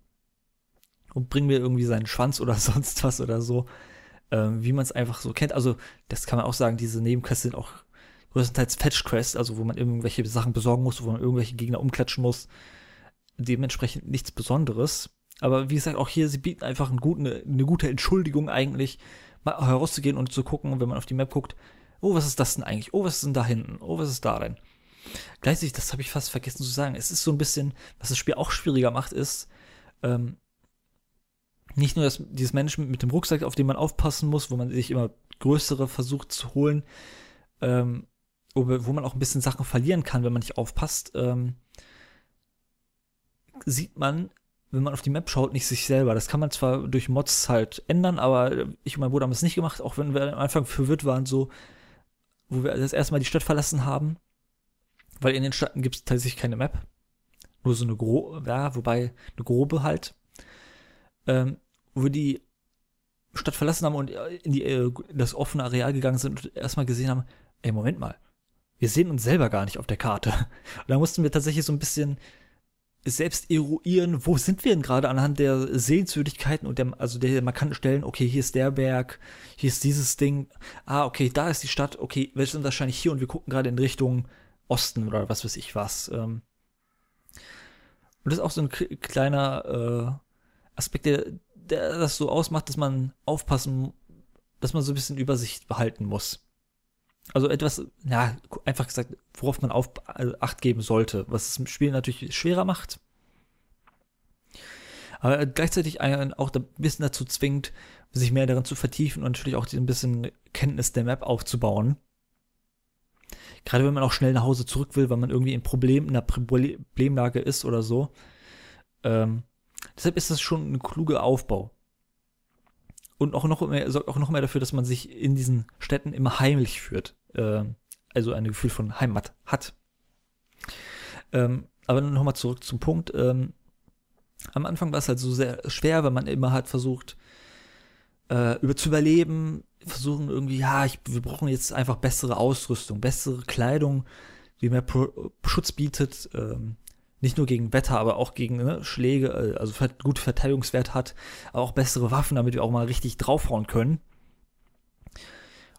und bring mir irgendwie seinen Schwanz oder sonst was oder so, ähm, wie man es einfach so kennt. Also, das kann man auch sagen, diese Nebenquests sind auch größtenteils Fetch-Quests, also wo man irgendwelche Sachen besorgen muss, wo man irgendwelche Gegner umklatschen muss. Dementsprechend nichts Besonderes. Aber wie gesagt, auch hier, sie bieten einfach guten, eine gute Entschuldigung eigentlich, mal herauszugehen und zu gucken, wenn man auf die Map guckt, oh, was ist das denn eigentlich? Oh, was ist denn da hinten? Oh, was ist da denn? Gleichzeitig, das habe ich fast vergessen zu sagen, es ist so ein bisschen, was das Spiel auch schwieriger macht, ist, ähm, nicht nur das, dieses Management mit dem Rucksack, auf den man aufpassen muss, wo man sich immer größere versucht zu holen, ähm, wo man auch ein bisschen Sachen verlieren kann, wenn man nicht aufpasst, ähm, sieht man, wenn man auf die Map schaut, nicht sich selber. Das kann man zwar durch Mods halt ändern, aber ich und mein Bruder haben es nicht gemacht, auch wenn wir am Anfang verwirrt waren, so, wo wir das erste Mal die Stadt verlassen haben, weil in den Städten gibt es tatsächlich keine Map. Nur so eine grobe, ja, wobei eine grobe halt ähm, wo wir die Stadt verlassen haben und in die, äh, das offene Areal gegangen sind und erstmal gesehen haben, ey, Moment mal, wir sehen uns selber gar nicht auf der Karte. Und da mussten wir tatsächlich so ein bisschen selbst eruieren, wo sind wir denn gerade anhand der Sehenswürdigkeiten und der, also der markanten Stellen, okay, hier ist der Berg, hier ist dieses Ding, ah, okay, da ist die Stadt, okay, wir sind wahrscheinlich hier und wir gucken gerade in Richtung Osten oder was weiß ich was. Ähm. Und das ist auch so ein kleiner Aspekt, der, der das so ausmacht, dass man aufpassen, dass man so ein bisschen Übersicht behalten muss. Also etwas, ja, einfach gesagt, worauf man auf also Acht geben sollte, was das Spiel natürlich schwerer macht. Aber gleichzeitig einen auch ein bisschen dazu zwingt, sich mehr darin zu vertiefen und natürlich auch ein bisschen Kenntnis der Map aufzubauen. Gerade wenn man auch schnell nach Hause zurück will, weil man irgendwie ein Problem, in einer Problemlage ist oder so. Ähm, Deshalb ist das schon ein kluger Aufbau. Und auch noch mehr, sorgt auch noch mehr dafür, dass man sich in diesen Städten immer heimlich führt. Äh, also ein Gefühl von Heimat hat. Ähm, aber nochmal zurück zum Punkt. Ähm, am Anfang war es halt so sehr schwer, weil man immer halt versucht, äh, über zu überleben, versuchen irgendwie, ja, ich, wir brauchen jetzt einfach bessere Ausrüstung, bessere Kleidung, die mehr Pro Schutz bietet. Ähm, nicht nur gegen Wetter, aber auch gegen ne, Schläge, äh, also gute Verteidigungswert hat, aber auch bessere Waffen, damit wir auch mal richtig draufhauen können.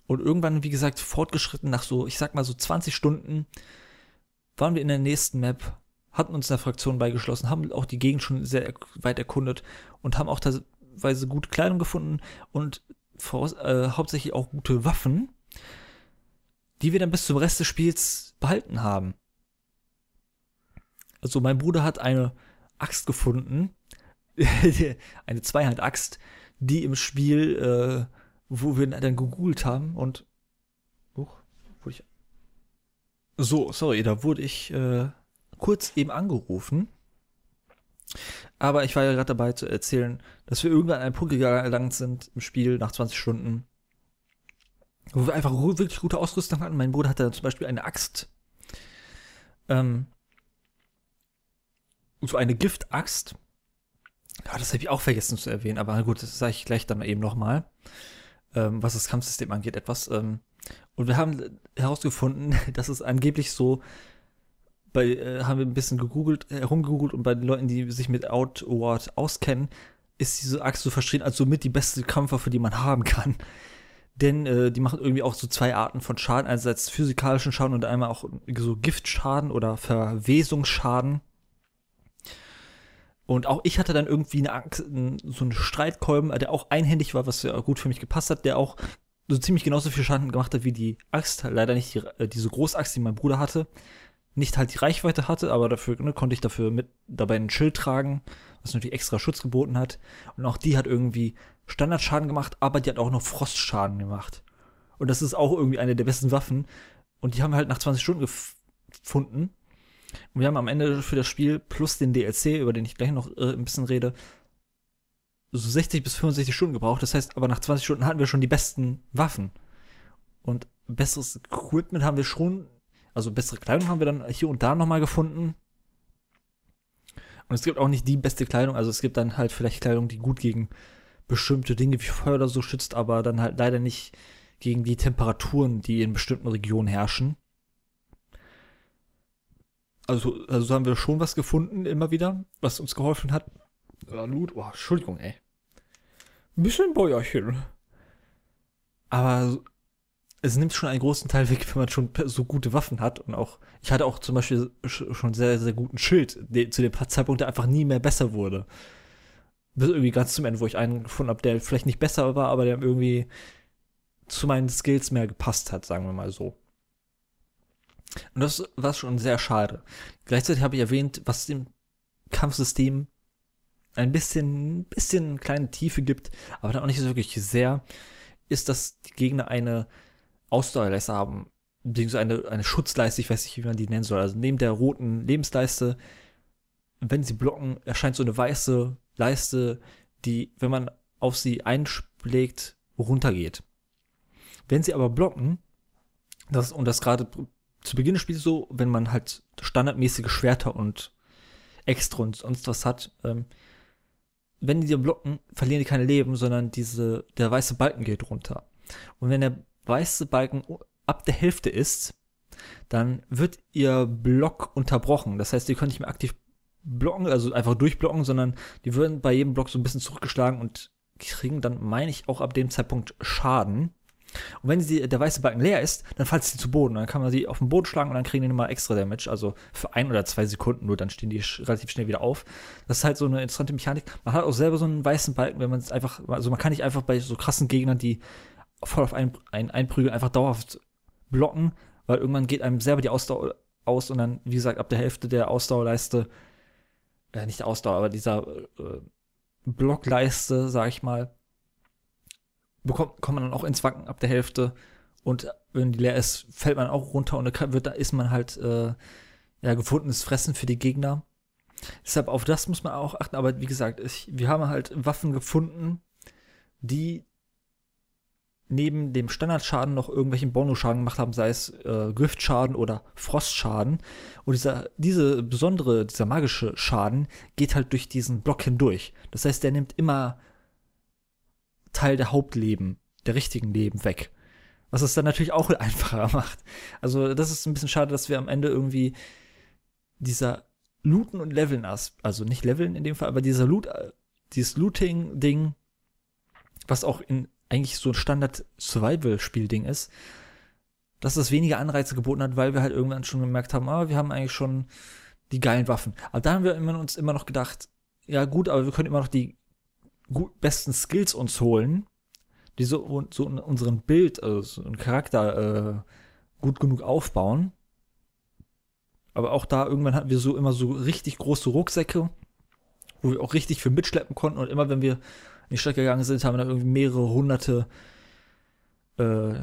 Und irgendwann, wie gesagt, fortgeschritten nach so, ich sag mal so 20 Stunden, waren wir in der nächsten Map, hatten uns einer Fraktion beigeschlossen, haben auch die Gegend schon sehr weit erkundet und haben auch teilweise gute Kleidung gefunden und äh, hauptsächlich auch gute Waffen, die wir dann bis zum Rest des Spiels behalten haben. Also mein Bruder hat eine Axt gefunden, eine Zweihand-Axt, die im Spiel, äh, wo wir dann gegoogelt haben und huch, wurde ich so, sorry, da wurde ich äh, kurz eben angerufen. Aber ich war ja gerade dabei zu erzählen, dass wir irgendwann an einen Punkt gelangt sind im Spiel nach 20 Stunden, wo wir einfach wirklich gute Ausrüstung hatten. Mein Bruder hatte zum Beispiel eine Axt, ähm, so eine Giftaxt. Ja, das habe ich auch vergessen zu erwähnen, aber gut, das sage ich gleich dann eben nochmal, ähm, was das Kampfsystem angeht, etwas. Ähm, und wir haben herausgefunden, dass es angeblich so bei, äh, haben wir ein bisschen gegoogelt, herumgegoogelt und bei den Leuten, die sich mit Outward auskennen, ist diese Axt so verstehen als somit die beste Kampfwaffe, die man haben kann. Denn äh, die machen irgendwie auch so zwei Arten von Schaden, einerseits physikalischen Schaden und einmal auch so Giftschaden oder Verwesungsschaden. Und auch ich hatte dann irgendwie eine Axt, so einen Streitkolben, der auch einhändig war, was ja gut für mich gepasst hat, der auch so ziemlich genauso viel Schaden gemacht hat wie die Axt. Leider nicht die, äh, diese Großaxt, die mein Bruder hatte. Nicht halt die Reichweite hatte, aber dafür ne, konnte ich dafür mit dabei ein Schild tragen, was natürlich extra Schutz geboten hat. Und auch die hat irgendwie Standardschaden gemacht, aber die hat auch noch Frostschaden gemacht. Und das ist auch irgendwie eine der besten Waffen. Und die haben wir halt nach 20 Stunden gefunden. Und wir haben am Ende für das Spiel plus den DLC, über den ich gleich noch äh, ein bisschen rede, so 60 bis 65 Stunden gebraucht. Das heißt, aber nach 20 Stunden hatten wir schon die besten Waffen. Und besseres Equipment haben wir schon, also bessere Kleidung haben wir dann hier und da nochmal gefunden. Und es gibt auch nicht die beste Kleidung, also es gibt dann halt vielleicht Kleidung, die gut gegen bestimmte Dinge wie Feuer oder so schützt, aber dann halt leider nicht gegen die Temperaturen, die in bestimmten Regionen herrschen. Also, also haben wir schon was gefunden, immer wieder, was uns geholfen hat. Ja, Loot, oh, Entschuldigung, ey. Ein bisschen Bäuerchen. Aber es nimmt schon einen großen Teil weg, wenn man schon so gute Waffen hat. Und auch, ich hatte auch zum Beispiel schon sehr, sehr guten Schild, der, zu dem Zeitpunkt, der einfach nie mehr besser wurde. Bis irgendwie ganz zum Ende, wo ich einen gefunden habe, der vielleicht nicht besser war, aber der irgendwie zu meinen Skills mehr gepasst hat, sagen wir mal so. Und das war schon sehr schade. Gleichzeitig habe ich erwähnt, was dem Kampfsystem ein bisschen, bisschen kleine Tiefe gibt, aber dann auch nicht so wirklich sehr, ist, dass die Gegner eine Ausdauerleiste haben, beziehungsweise eine, eine Schutzleiste, ich weiß nicht, wie man die nennen soll. Also neben der roten Lebensleiste, wenn sie blocken, erscheint so eine weiße Leiste, die, wenn man auf sie einschlägt, runtergeht. Wenn sie aber blocken, das, und das gerade zu Beginn des Spiels so, wenn man halt standardmäßige Schwerter und Extra und sonst was hat, ähm, wenn die dir blocken, verlieren die keine Leben, sondern diese, der weiße Balken geht runter. Und wenn der weiße Balken ab der Hälfte ist, dann wird ihr Block unterbrochen. Das heißt, die können nicht mehr aktiv blocken, also einfach durchblocken, sondern die würden bei jedem Block so ein bisschen zurückgeschlagen und kriegen dann, meine ich, auch ab dem Zeitpunkt Schaden. Und wenn sie, der weiße Balken leer ist, dann fallen sie zu Boden. Dann kann man sie auf den Boden schlagen und dann kriegen die nochmal extra Damage. Also für ein oder zwei Sekunden nur, dann stehen die relativ schnell wieder auf. Das ist halt so eine interessante Mechanik. Man hat auch selber so einen weißen Balken, wenn man es einfach, also man kann nicht einfach bei so krassen Gegnern, die voll auf einen, einen einprügeln, einfach dauerhaft blocken, weil irgendwann geht einem selber die Ausdauer aus und dann, wie gesagt, ab der Hälfte der Ausdauerleiste, äh, nicht der Ausdauer, aber dieser äh, Blockleiste, sag ich mal, bekommt, kommt man dann auch ins Wacken ab der Hälfte. Und wenn die leer ist, fällt man auch runter und da wird, da ist man halt äh, ja gefundenes Fressen für die Gegner. Deshalb auf das muss man auch achten. Aber wie gesagt, ich, wir haben halt Waffen gefunden, die neben dem Standardschaden noch irgendwelchen Bonusschaden gemacht haben, sei es äh, Giftschaden oder Frostschaden. Und dieser, diese besondere, dieser magische Schaden geht halt durch diesen Block hindurch. Das heißt, der nimmt immer Teil der Hauptleben, der richtigen Leben weg. Was es dann natürlich auch einfacher macht. Also, das ist ein bisschen schade, dass wir am Ende irgendwie dieser Looten und Leveln, also nicht Leveln in dem Fall, aber dieser Loot, dieses Looting-Ding, was auch in eigentlich so ein Standard-Survival-Spiel-Ding ist, dass das weniger Anreize geboten hat, weil wir halt irgendwann schon gemerkt haben, ah, wir haben eigentlich schon die geilen Waffen. Aber da haben wir uns immer noch gedacht, ja gut, aber wir können immer noch die gut, besten Skills uns holen, die so, so unseren Bild, also so einen Charakter äh, gut genug aufbauen. Aber auch da irgendwann hatten wir so immer so richtig große Rucksäcke, wo wir auch richtig viel mitschleppen konnten. Und immer wenn wir in die Stadt gegangen sind, haben wir dann irgendwie mehrere hunderte äh,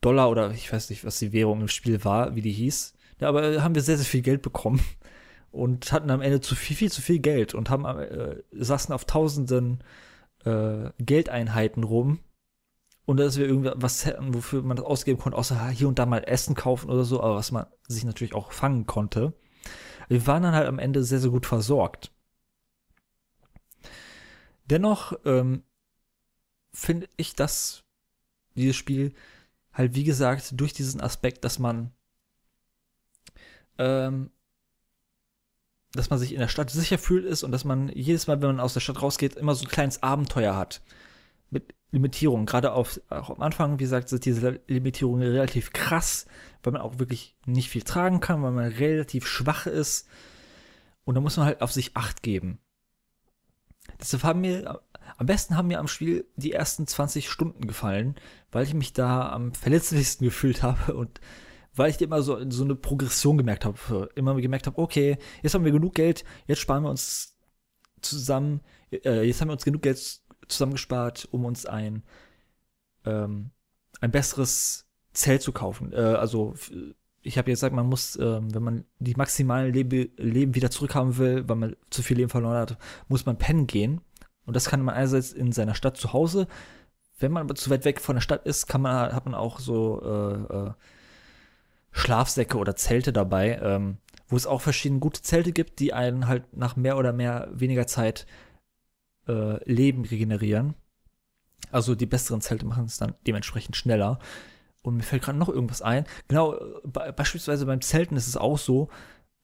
Dollar oder ich weiß nicht, was die Währung im Spiel war, wie die hieß. Ja, aber haben wir sehr, sehr viel Geld bekommen und hatten am Ende zu viel, viel zu viel Geld und haben äh, saßen auf tausenden äh, Geldeinheiten rum. Und dass wir irgendwie was hätten, wofür man das ausgeben konnte, außer hier und da mal Essen kaufen oder so, aber was man sich natürlich auch fangen konnte. Wir waren dann halt am Ende sehr, sehr gut versorgt. Dennoch ähm, finde ich, dass dieses Spiel halt, wie gesagt, durch diesen Aspekt, dass man ähm, dass man sich in der Stadt sicher fühlt ist und dass man jedes Mal, wenn man aus der Stadt rausgeht, immer so ein kleines Abenteuer hat. Mit Limitierungen. Gerade auf, auch am Anfang, wie gesagt, sind diese Limitierungen relativ krass, weil man auch wirklich nicht viel tragen kann, weil man relativ schwach ist. Und da muss man halt auf sich Acht geben. Deshalb haben mir, am besten haben mir am Spiel die ersten 20 Stunden gefallen, weil ich mich da am verletzlichsten gefühlt habe und weil ich immer so, so eine Progression gemerkt habe. Immer gemerkt habe, okay, jetzt haben wir genug Geld, jetzt sparen wir uns zusammen, äh, jetzt haben wir uns genug Geld zusammengespart, um uns ein, ähm, ein besseres Zelt zu kaufen. Äh, also ich habe jetzt gesagt, man muss, äh, wenn man die maximalen Lebe Leben wieder zurückhaben will, weil man zu viel Leben verloren hat, muss man pennen gehen. Und das kann man einerseits in seiner Stadt zu Hause. Wenn man aber zu weit weg von der Stadt ist, kann man, hat man auch so äh, äh, Schlafsäcke oder Zelte dabei, ähm, wo es auch verschiedene gute Zelte gibt, die einen halt nach mehr oder mehr weniger Zeit äh, Leben regenerieren. Also die besseren Zelte machen es dann dementsprechend schneller. Und mir fällt gerade noch irgendwas ein. Genau, be beispielsweise beim Zelten ist es auch so,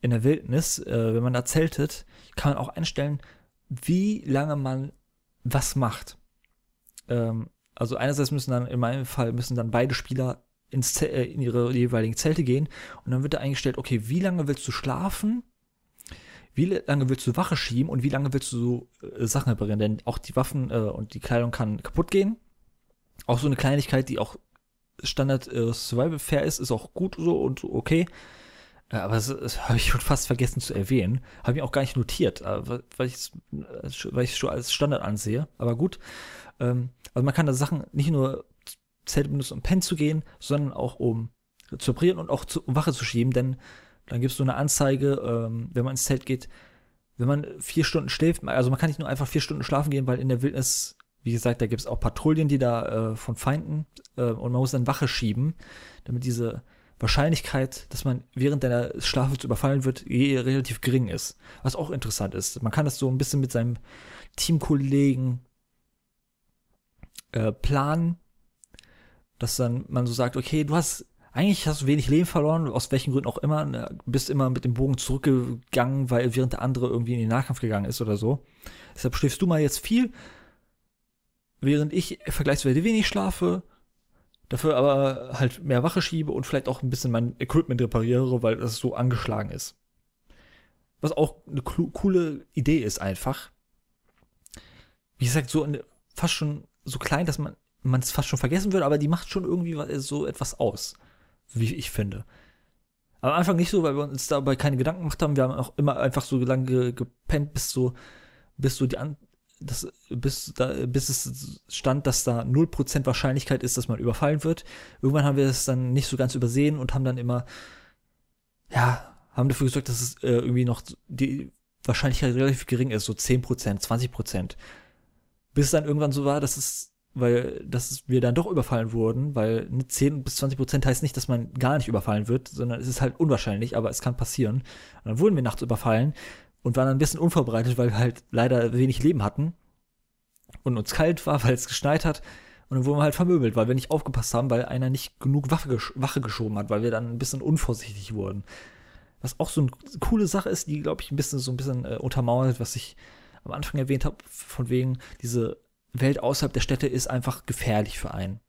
in der Wildnis, äh, wenn man da zeltet, kann man auch einstellen, wie lange man was macht. Ähm, also einerseits müssen dann, in meinem Fall, müssen dann beide Spieler ins, äh, in ihre jeweiligen Zelte gehen und dann wird da eingestellt, okay, wie lange willst du schlafen? Wie lange willst du Wache schieben und wie lange willst du äh, Sachen reparieren? Denn auch die Waffen äh, und die Kleidung kann kaputt gehen. Auch so eine Kleinigkeit, die auch Standard äh, Survival Fair ist, ist auch gut so und okay. Äh, aber das, das habe ich schon fast vergessen zu erwähnen. Habe ich auch gar nicht notiert, äh, weil ich es weil ich schon als Standard ansehe. Aber gut. Ähm, also man kann da Sachen nicht nur Zelt benutzen, um pennen zu gehen, sondern auch um zu operieren und auch zu, um Wache zu schieben, denn dann gibst du eine Anzeige, ähm, wenn man ins Zelt geht, wenn man vier Stunden schläft, also man kann nicht nur einfach vier Stunden schlafen gehen, weil in der Wildnis, wie gesagt, da gibt es auch Patrouillen, die da äh, von Feinden äh, und man muss dann Wache schieben, damit diese Wahrscheinlichkeit, dass man während deiner Schlafes überfallen wird, relativ gering ist. Was auch interessant ist. Man kann das so ein bisschen mit seinem Teamkollegen äh, planen dass dann man so sagt, okay, du hast eigentlich hast du wenig Leben verloren, aus welchen Gründen auch immer, ne, bist immer mit dem Bogen zurückgegangen, weil während der andere irgendwie in den Nahkampf gegangen ist oder so. Deshalb schläfst du mal jetzt viel, während ich vergleichsweise wenig schlafe, dafür aber halt mehr Wache schiebe und vielleicht auch ein bisschen mein Equipment repariere, weil das so angeschlagen ist. Was auch eine coole Idee ist einfach. Wie gesagt, so fast schon so klein, dass man man es fast schon vergessen würde, aber die macht schon irgendwie so etwas aus, wie ich finde. Am Anfang nicht so, weil wir uns dabei keine Gedanken gemacht haben. Wir haben auch immer einfach so lange gepennt, bis so, bis so die An das, bis, da, bis es stand, dass da 0% Wahrscheinlichkeit ist, dass man überfallen wird. Irgendwann haben wir es dann nicht so ganz übersehen und haben dann immer, ja, haben dafür gesorgt, dass es äh, irgendwie noch die Wahrscheinlichkeit relativ gering ist, so 10%, 20%. Bis es dann irgendwann so war, dass es weil dass wir dann doch überfallen wurden, weil 10 bis 20 Prozent heißt nicht, dass man gar nicht überfallen wird, sondern es ist halt unwahrscheinlich, aber es kann passieren. Und dann wurden wir nachts überfallen und waren ein bisschen unvorbereitet, weil wir halt leider wenig Leben hatten und uns kalt war, weil es geschneit hat. Und dann wurden wir halt vermöbelt, weil wir nicht aufgepasst haben, weil einer nicht genug Waffe, gesch Wache geschoben hat, weil wir dann ein bisschen unvorsichtig wurden. Was auch so eine coole Sache ist, die, glaube ich, ein bisschen so ein bisschen äh, untermauert, was ich am Anfang erwähnt habe, von wegen diese Welt außerhalb der Städte ist einfach gefährlich für einen.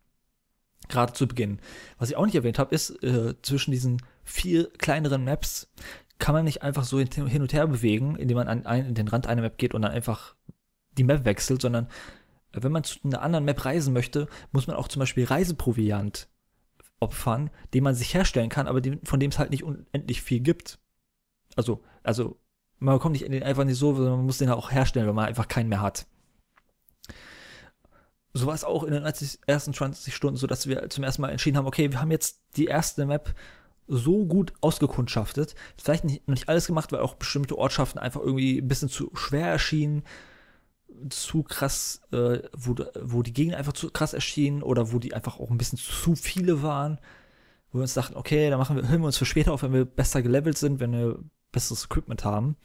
Gerade zu Beginn. Was ich auch nicht erwähnt habe, ist, äh, zwischen diesen vier kleineren Maps kann man nicht einfach so hin und her bewegen, indem man an, ein, in den Rand einer Map geht und dann einfach die Map wechselt, sondern äh, wenn man zu einer anderen Map reisen möchte, muss man auch zum Beispiel Reiseproviant opfern, den man sich herstellen kann, aber den, von dem es halt nicht unendlich viel gibt. Also, also man bekommt nicht einfach nicht so, sondern man muss den auch herstellen, wenn man einfach keinen mehr hat so war es auch in den ersten 20 Stunden, so dass wir zum ersten Mal entschieden haben, okay, wir haben jetzt die erste Map so gut ausgekundschaftet. Vielleicht nicht, noch nicht alles gemacht, weil auch bestimmte Ortschaften einfach irgendwie ein bisschen zu schwer erschienen, zu krass, äh, wo, wo die Gegner einfach zu krass erschienen oder wo die einfach auch ein bisschen zu viele waren. Wo wir uns dachten, okay, da machen wir, hören wir uns für später auf, wenn wir besser gelevelt sind, wenn wir besseres Equipment haben.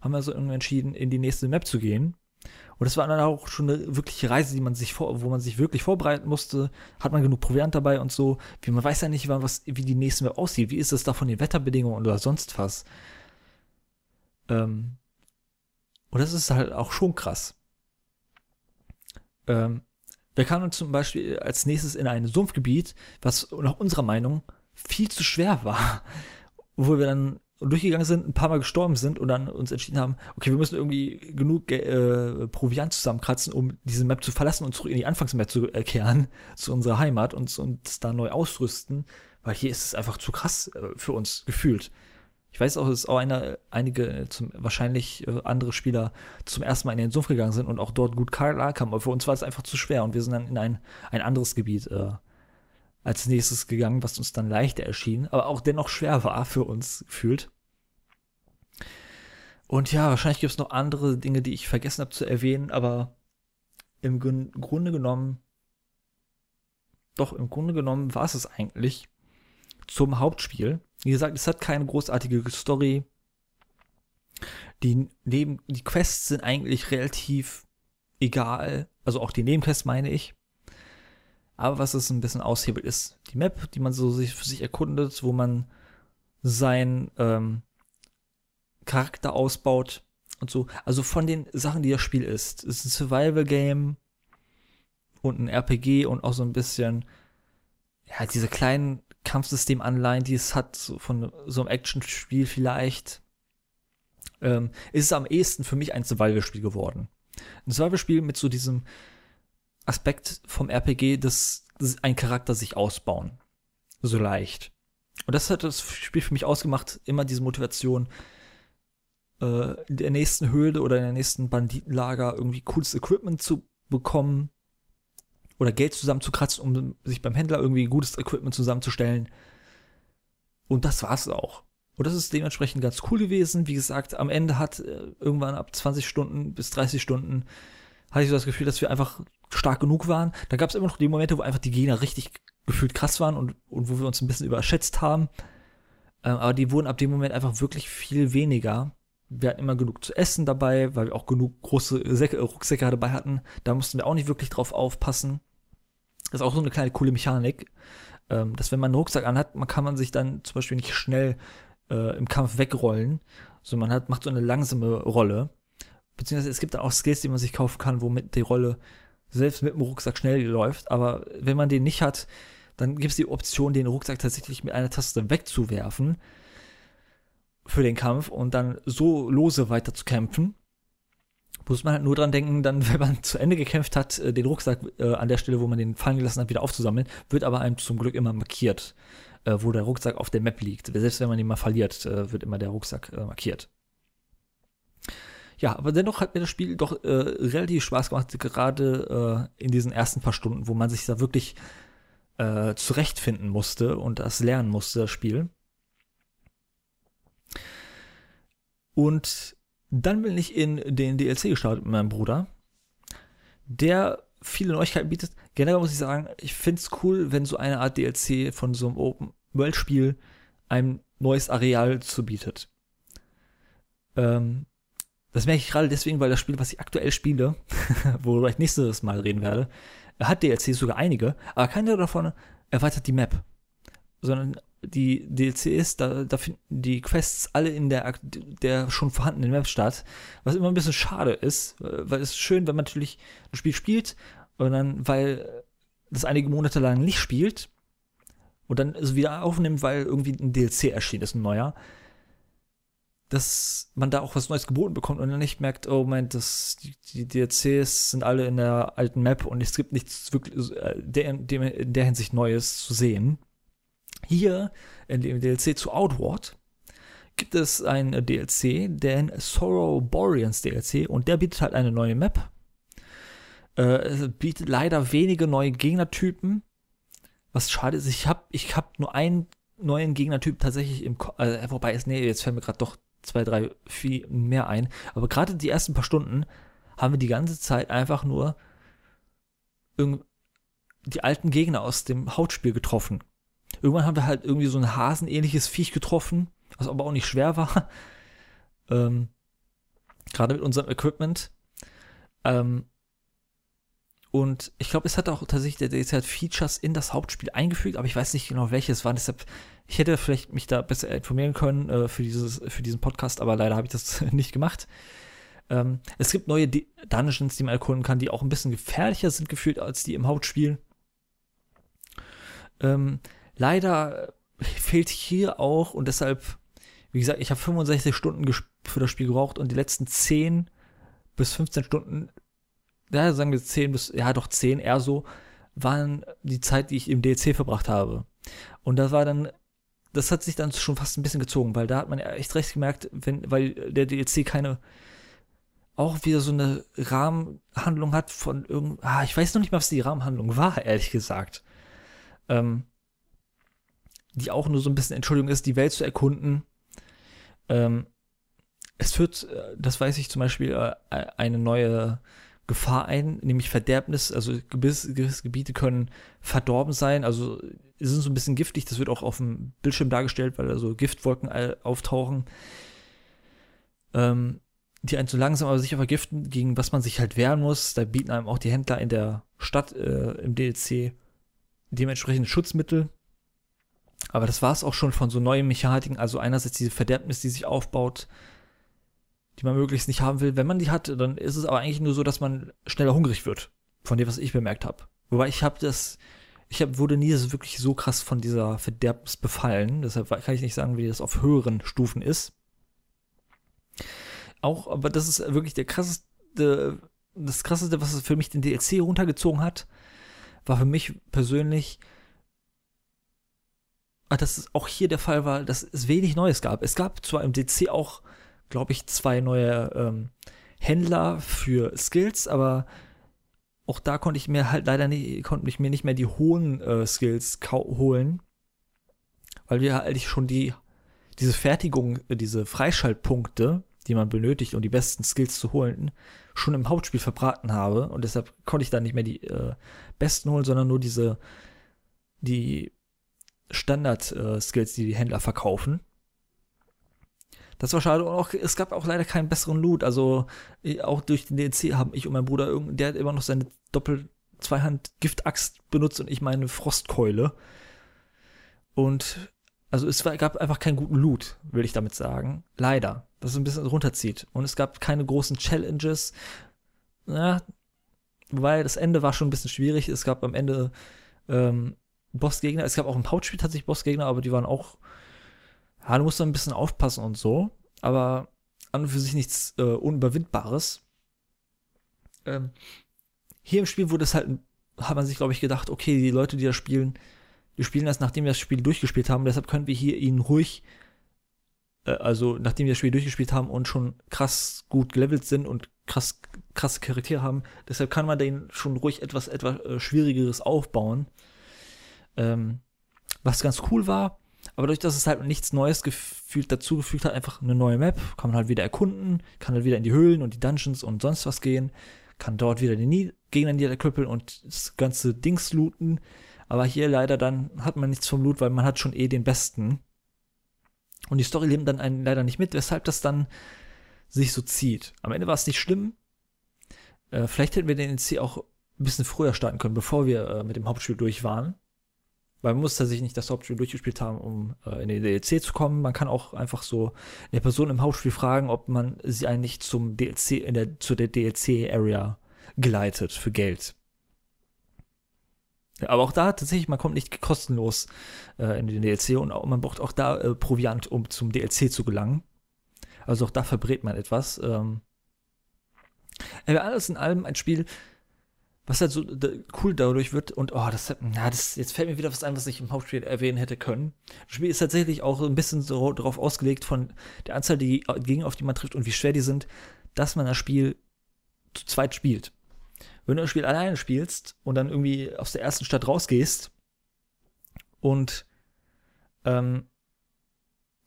Haben wir so irgendwie entschieden, in die nächste Map zu gehen. Und das war dann auch schon eine wirkliche Reise, die man sich vor, wo man sich wirklich vorbereiten musste. Hat man genug Proviant dabei und so. Wie man weiß ja nicht, was, wie die nächste Map aussieht. Wie ist es da von den Wetterbedingungen oder sonst was? Ähm, und das ist halt auch schon krass. Ähm, wir kamen zum Beispiel als nächstes in ein Sumpfgebiet, was nach unserer Meinung viel zu schwer war. Wo wir dann durchgegangen sind, ein paar Mal gestorben sind und dann uns entschieden haben, okay, wir müssen irgendwie genug äh, Proviant zusammenkratzen, um diese Map zu verlassen und zurück in die Anfangsmap zu äh, kehren, zu unserer Heimat und uns da neu ausrüsten, weil hier ist es einfach zu krass äh, für uns gefühlt. Ich weiß auch, dass auch eine, einige, zum, wahrscheinlich äh, andere Spieler zum ersten Mal in den Sumpf gegangen sind und auch dort gut klarkamen, aber für uns war es einfach zu schwer und wir sind dann in ein, ein anderes Gebiet äh, als nächstes gegangen, was uns dann leichter erschien, aber auch dennoch schwer war für uns gefühlt. Und ja, wahrscheinlich gibt es noch andere Dinge, die ich vergessen habe zu erwähnen, aber im Grunde genommen, doch im Grunde genommen war es es eigentlich zum Hauptspiel. Wie gesagt, es hat keine großartige Story. Die, neben, die Quests sind eigentlich relativ egal. Also auch die Nebenquests meine ich. Aber was es ein bisschen aushebelt, ist die Map, die man so sich für sich erkundet, wo man sein ähm, Charakter ausbaut und so. Also von den Sachen, die das Spiel ist. Es ist ein Survival-Game und ein RPG und auch so ein bisschen, ja, diese kleinen Kampfsystem-Anleihen, die es hat, so von so einem Action-Spiel vielleicht, ähm, ist es am ehesten für mich ein Survival-Spiel geworden. Ein Survival-Spiel mit so diesem Aspekt vom RPG, dass, ein Charakter sich ausbauen. So leicht. Und das hat das Spiel für mich ausgemacht, immer diese Motivation, äh, in der nächsten Höhle oder in der nächsten Banditenlager irgendwie cooles Equipment zu bekommen oder Geld zusammenzukratzen, um sich beim Händler irgendwie gutes Equipment zusammenzustellen. Und das war's auch. Und das ist dementsprechend ganz cool gewesen. Wie gesagt, am Ende hat äh, irgendwann ab 20 Stunden bis 30 Stunden hatte ich so das Gefühl, dass wir einfach stark genug waren. Da gab es immer noch die Momente, wo einfach die Gegner richtig gefühlt krass waren und, und wo wir uns ein bisschen überschätzt haben. Ähm, aber die wurden ab dem Moment einfach wirklich viel weniger. Wir hatten immer genug zu essen dabei, weil wir auch genug große Säcke, Rucksäcke dabei hatten. Da mussten wir auch nicht wirklich drauf aufpassen. Das ist auch so eine kleine coole Mechanik, ähm, dass wenn man einen Rucksack anhat, man kann man sich dann zum Beispiel nicht schnell äh, im Kampf wegrollen, sondern man hat, macht so eine langsame Rolle. Beziehungsweise es gibt dann auch Skills, die man sich kaufen kann, womit die Rolle selbst mit dem Rucksack schnell läuft. Aber wenn man den nicht hat, dann gibt es die Option, den Rucksack tatsächlich mit einer Taste wegzuwerfen für den Kampf und dann so lose weiter zu kämpfen. Muss man halt nur dran denken, dann, wenn man zu Ende gekämpft hat, äh, den Rucksack äh, an der Stelle, wo man den fallen gelassen hat, wieder aufzusammeln, wird aber einem zum Glück immer markiert, äh, wo der Rucksack auf der Map liegt. Selbst wenn man ihn mal verliert, äh, wird immer der Rucksack äh, markiert. Ja, aber dennoch hat mir das Spiel doch äh, relativ Spaß gemacht, gerade in diesen ersten paar Stunden, wo man sich da wirklich zurechtfinden musste und das lernen musste, das Spiel. Und dann bin ich in den DLC gestartet mit meinem Bruder, der viele Neuigkeiten bietet. Generell muss ich sagen, ich finde es cool, wenn so eine Art DLC von so einem Open-World-Spiel ein neues Areal zu bietet. Ähm, das merke ich gerade deswegen, weil das Spiel, was ich aktuell spiele, worüber ich nächstes Mal reden werde, hat DLCs sogar einige, aber keiner davon erweitert die Map. Sondern die DLCs, da, da finden die Quests alle in der, der schon vorhandenen Map statt, was immer ein bisschen schade ist, weil es ist schön, wenn man natürlich ein Spiel spielt und dann, weil das einige Monate lang nicht spielt und dann es wieder aufnimmt, weil irgendwie ein DLC erschienen ist, ein neuer, dass man da auch was Neues geboten bekommt und dann nicht merkt, oh mein, das, die, die DLCs sind alle in der alten Map und es gibt nichts wirklich äh, der, in der Hinsicht Neues zu sehen. Hier in dem DLC zu Outward gibt es einen DLC, den Sorrow Boreans DLC, und der bietet halt eine neue Map. Äh, bietet leider wenige neue Gegnertypen. Was schade ist, ich habe ich hab nur einen neuen Gegnertyp tatsächlich im, Ko äh, wobei es, nee, jetzt fällt mir gerade doch zwei, drei, vier mehr ein. Aber gerade die ersten paar Stunden haben wir die ganze Zeit einfach nur die alten Gegner aus dem Hautspiel getroffen. Irgendwann haben wir halt irgendwie so ein hasenähnliches Viech getroffen, was aber auch nicht schwer war. Ähm, Gerade mit unserem Equipment. Ähm, und ich glaube, es hat auch tatsächlich, der DLC hat Features in das Hauptspiel eingefügt, aber ich weiß nicht genau, welche es waren. Deshalb, ich hätte vielleicht mich da besser informieren können äh, für, dieses, für diesen Podcast, aber leider habe ich das nicht gemacht. Ähm, es gibt neue D Dungeons, die man erkunden kann, die auch ein bisschen gefährlicher sind gefühlt als die im Hauptspiel. Ähm, leider fehlt hier auch und deshalb, wie gesagt, ich habe 65 Stunden für das Spiel gebraucht und die letzten 10 bis 15 Stunden, ja, sagen wir 10 bis, ja doch 10 eher so, waren die Zeit, die ich im DLC verbracht habe. Und das war dann, das hat sich dann schon fast ein bisschen gezogen, weil da hat man echt recht gemerkt, wenn, weil der DLC keine, auch wieder so eine Rahmenhandlung hat von irgend, ah, ich weiß noch nicht mal, was die Rahmenhandlung war, ehrlich gesagt. Ähm, die auch nur so ein bisschen Entschuldigung ist, die Welt zu erkunden. Ähm, es führt, äh, das weiß ich zum Beispiel, äh, eine neue Gefahr ein, nämlich Verderbnis. Also gewisse, gewisse Gebiete können verdorben sein, also sind so ein bisschen giftig. Das wird auch auf dem Bildschirm dargestellt, weil da so Giftwolken auftauchen, ähm, die einen so langsam aber sicher vergiften, gegen was man sich halt wehren muss. Da bieten einem auch die Händler in der Stadt äh, im DLC dementsprechend Schutzmittel. Aber das war es auch schon von so neuen Mechaniken. Also einerseits diese Verderbnis, die sich aufbaut, die man möglichst nicht haben will. Wenn man die hat, dann ist es aber eigentlich nur so, dass man schneller hungrig wird. Von dem, was ich bemerkt habe. Wobei ich habe das, ich hab, wurde nie so wirklich so krass von dieser Verderbnis befallen. Deshalb kann ich nicht sagen, wie das auf höheren Stufen ist. Auch, aber das ist wirklich der krasseste, das krasseste, was es für mich den DLC runtergezogen hat, war für mich persönlich, ah, dass es auch hier der Fall war, dass es wenig Neues gab. Es gab zwar im DC auch glaube ich, zwei neue ähm, Händler für Skills, aber auch da konnte ich mir halt leider nicht, konnte ich mir nicht mehr die hohen äh, Skills holen, weil wir halt schon die, diese Fertigung, äh, diese Freischaltpunkte, die man benötigt, um die besten Skills zu holen, schon im Hauptspiel verbraten habe und deshalb konnte ich da nicht mehr die äh, besten holen, sondern nur diese, die Standard-Skills, äh, die die Händler verkaufen. Das war schade. Und auch, es gab auch leider keinen besseren Loot. Also auch durch den DLC haben ich und mein Bruder, der hat immer noch seine Doppel-Zweihand-Giftaxt benutzt und ich meine Frostkeule. Und also es gab einfach keinen guten Loot, will ich damit sagen. Leider. Das es ein bisschen runterzieht. Und es gab keine großen Challenges. Ja, weil das Ende war schon ein bisschen schwierig. Es gab am Ende ähm, Bossgegner. Es gab auch im Hauptspiel tatsächlich Bossgegner, aber die waren auch ja, du musst da ein bisschen aufpassen und so, aber an und für sich nichts äh, Unüberwindbares. Ähm, hier im Spiel wurde es halt, hat man sich, glaube ich, gedacht, okay, die Leute, die das spielen, die spielen das, nachdem wir das Spiel durchgespielt haben, deshalb können wir hier ihnen ruhig, äh, also nachdem wir das Spiel durchgespielt haben und schon krass gut gelevelt sind und krass, krasse Charaktere haben, deshalb kann man denen schon ruhig etwas, etwas äh, Schwierigeres aufbauen. Ähm, was ganz cool war, aber dadurch, dass es halt nichts Neues gefühlt dazugefügt hat, einfach eine neue Map, kann man halt wieder erkunden, kann halt wieder in die Höhlen und die Dungeons und sonst was gehen, kann dort wieder die Gegner niederknüppeln und das ganze Dings looten. Aber hier leider dann hat man nichts vom Loot, weil man hat schon eh den besten. Und die Story lebt dann einen leider nicht mit, weshalb das dann sich so zieht. Am Ende war es nicht schlimm. Äh, vielleicht hätten wir den NC auch ein bisschen früher starten können, bevor wir äh, mit dem Hauptspiel durch waren. Man muss tatsächlich nicht das Hauptspiel durchgespielt haben, um äh, in den DLC zu kommen. Man kann auch einfach so eine Person im Hauptspiel fragen, ob man sie eigentlich zum DLC, in der, zu der DLC-Area geleitet für Geld. Aber auch da tatsächlich, man kommt nicht kostenlos äh, in den DLC und auch, man braucht auch da äh, Proviant, um zum DLC zu gelangen. Also auch da verbrät man etwas. Ähm, alles in allem ein Spiel, was halt so cool dadurch wird und oh, das, na, das, jetzt fällt mir wieder was ein, was ich im Hauptspiel erwähnen hätte können. Das Spiel ist tatsächlich auch ein bisschen so darauf ausgelegt von der Anzahl der Gegner, auf die man trifft und wie schwer die sind, dass man das Spiel zu zweit spielt. Wenn du das Spiel alleine spielst und dann irgendwie aus der ersten Stadt rausgehst und ähm,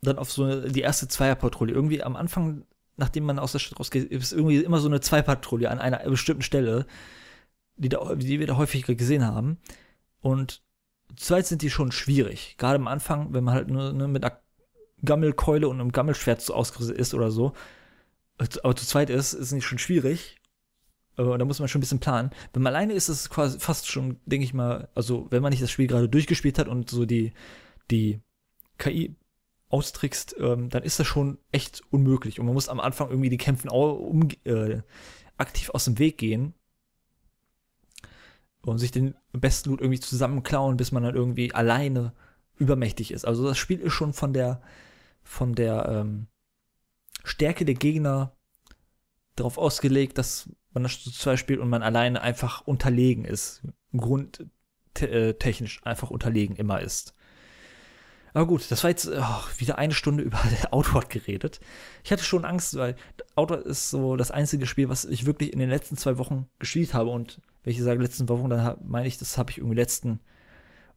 dann auf so eine, die erste Zweierpatrouille, irgendwie am Anfang, nachdem man aus der Stadt rausgeht, ist irgendwie immer so eine Zweierpatrouille an einer bestimmten Stelle die, da, die wir da häufiger gesehen haben. Und zu zweit sind die schon schwierig. Gerade am Anfang, wenn man halt nur ne, mit einer Gammelkeule und einem Gammelschwert so ausgerüstet ist oder so. Aber zu zweit ist, ist nicht schon schwierig. da muss man schon ein bisschen planen. Wenn man alleine ist, ist es quasi fast schon, denke ich mal, also wenn man nicht das Spiel gerade durchgespielt hat und so die, die KI austrickst, ähm, dann ist das schon echt unmöglich. Und man muss am Anfang irgendwie die Kämpfen auch um, äh, aktiv aus dem Weg gehen und sich den besten Loot irgendwie zusammenklauen, bis man dann irgendwie alleine übermächtig ist. Also das Spiel ist schon von der von der ähm, Stärke der Gegner darauf ausgelegt, dass man das zu zwei spielt und man alleine einfach unterlegen ist. Grundtechnisch äh, einfach unterlegen immer ist. Aber gut, das war jetzt oh, wieder eine Stunde über Outward geredet. Ich hatte schon Angst, weil Outward ist so das einzige Spiel, was ich wirklich in den letzten zwei Wochen gespielt habe. Und wenn ich sage letzten Wochen, dann meine ich, das habe ich irgendwie letzten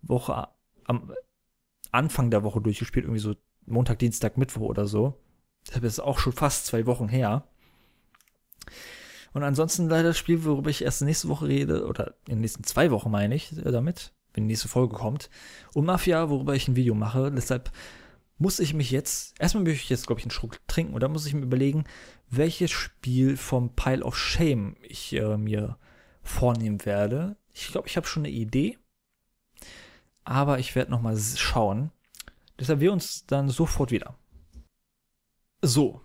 Woche am Anfang der Woche durchgespielt, irgendwie so Montag, Dienstag, Mittwoch oder so. Das ist auch schon fast zwei Wochen her. Und ansonsten leider das Spiel, worüber ich erst nächste Woche rede, oder in den nächsten zwei Wochen meine ich äh, damit, wenn die nächste Folge kommt. Und Mafia, worüber ich ein Video mache. Deshalb muss ich mich jetzt, erstmal möchte ich jetzt, glaube ich, einen Schluck trinken und dann muss ich mir überlegen, welches Spiel vom Pile of Shame ich äh, mir vornehmen werde. Ich glaube, ich habe schon eine Idee, aber ich werde noch mal schauen. Deshalb wir uns dann sofort wieder. So,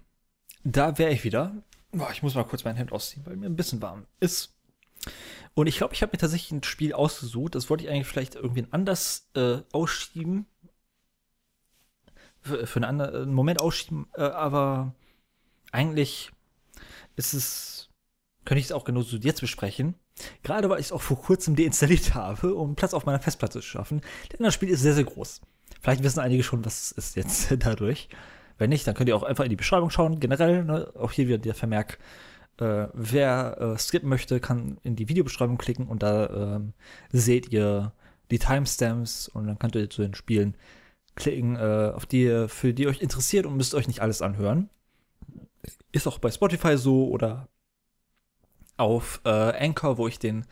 da wäre ich wieder. Boah, ich muss mal kurz mein Hemd ausziehen, weil mir ein bisschen warm ist. Und ich glaube, ich habe mir tatsächlich ein Spiel ausgesucht. Das wollte ich eigentlich vielleicht irgendwie anders äh, ausschieben. Für, für einen, anderen, Moment ausschieben. Äh, aber eigentlich ist es, könnte ich es auch genauso jetzt besprechen. Gerade weil ich es auch vor kurzem deinstalliert habe, um Platz auf meiner Festplatte zu schaffen. Denn das Spiel ist sehr, sehr groß. Vielleicht wissen einige schon, was es ist jetzt dadurch. Wenn nicht, dann könnt ihr auch einfach in die Beschreibung schauen. Generell, ne, auch hier wieder der Vermerk, äh, wer äh, skippen möchte, kann in die Videobeschreibung klicken und da ähm, seht ihr die Timestamps und dann könnt ihr zu den Spielen klicken, äh, auf die, für die euch interessiert und müsst euch nicht alles anhören. Ist auch bei Spotify so oder auf äh, Anchor, wo ich den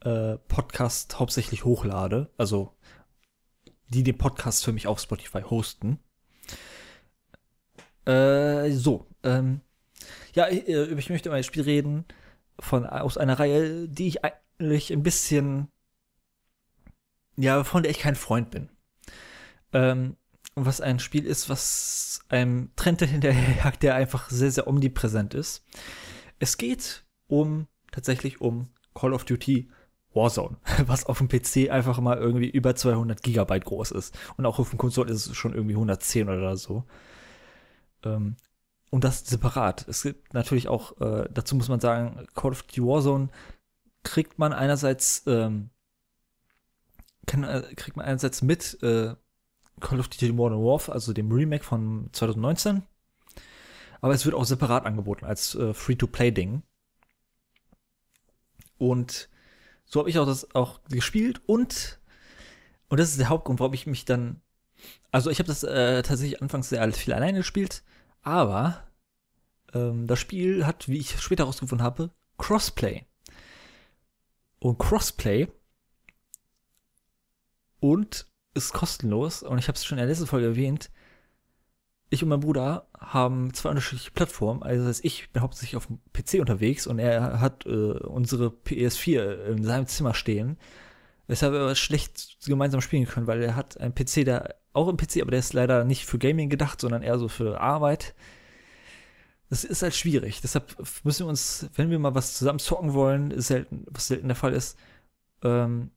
äh, Podcast hauptsächlich hochlade. Also die den Podcast für mich auf Spotify hosten. Äh, so, ähm, ja, ich, äh, ich möchte über ein Spiel reden von aus einer Reihe, die ich eigentlich ein bisschen, ja, von der ich kein Freund bin. Ähm, was ein Spiel ist, was einem Trend hinterherjagt, der einfach sehr, sehr omnipräsent ist. Es geht um, tatsächlich um Call of Duty Warzone, was auf dem PC einfach mal irgendwie über 200 Gigabyte groß ist. Und auch auf dem Konsole ist es schon irgendwie 110 oder so. Ähm, und das separat. Es gibt natürlich auch, äh, dazu muss man sagen, Call of Duty Warzone kriegt man einerseits, ähm, kann, äh, kriegt man einerseits mit äh, Call of Duty Modern Warfare, also dem Remake von 2019. Aber es wird auch separat angeboten als äh, Free-to-Play-Ding. Und so habe ich auch das auch gespielt und und das ist der Hauptgrund, warum ich mich dann also ich habe das äh, tatsächlich anfangs sehr viel alleine gespielt aber ähm, das Spiel hat, wie ich später herausgefunden habe, Crossplay. Und Crossplay und ist kostenlos. Und ich habe es schon in der letzten Folge erwähnt. Ich und mein Bruder haben zwei unterschiedliche Plattformen. Also das heißt, ich bin hauptsächlich auf dem PC unterwegs und er hat äh, unsere PS4 in seinem Zimmer stehen. Weshalb wir schlecht gemeinsam spielen können, weil er hat einen PC, der auch im PC, aber der ist leider nicht für Gaming gedacht, sondern eher so für Arbeit. Das ist halt schwierig. Deshalb müssen wir uns, wenn wir mal was zusammen zocken wollen, selten, was selten der Fall ist, ähm,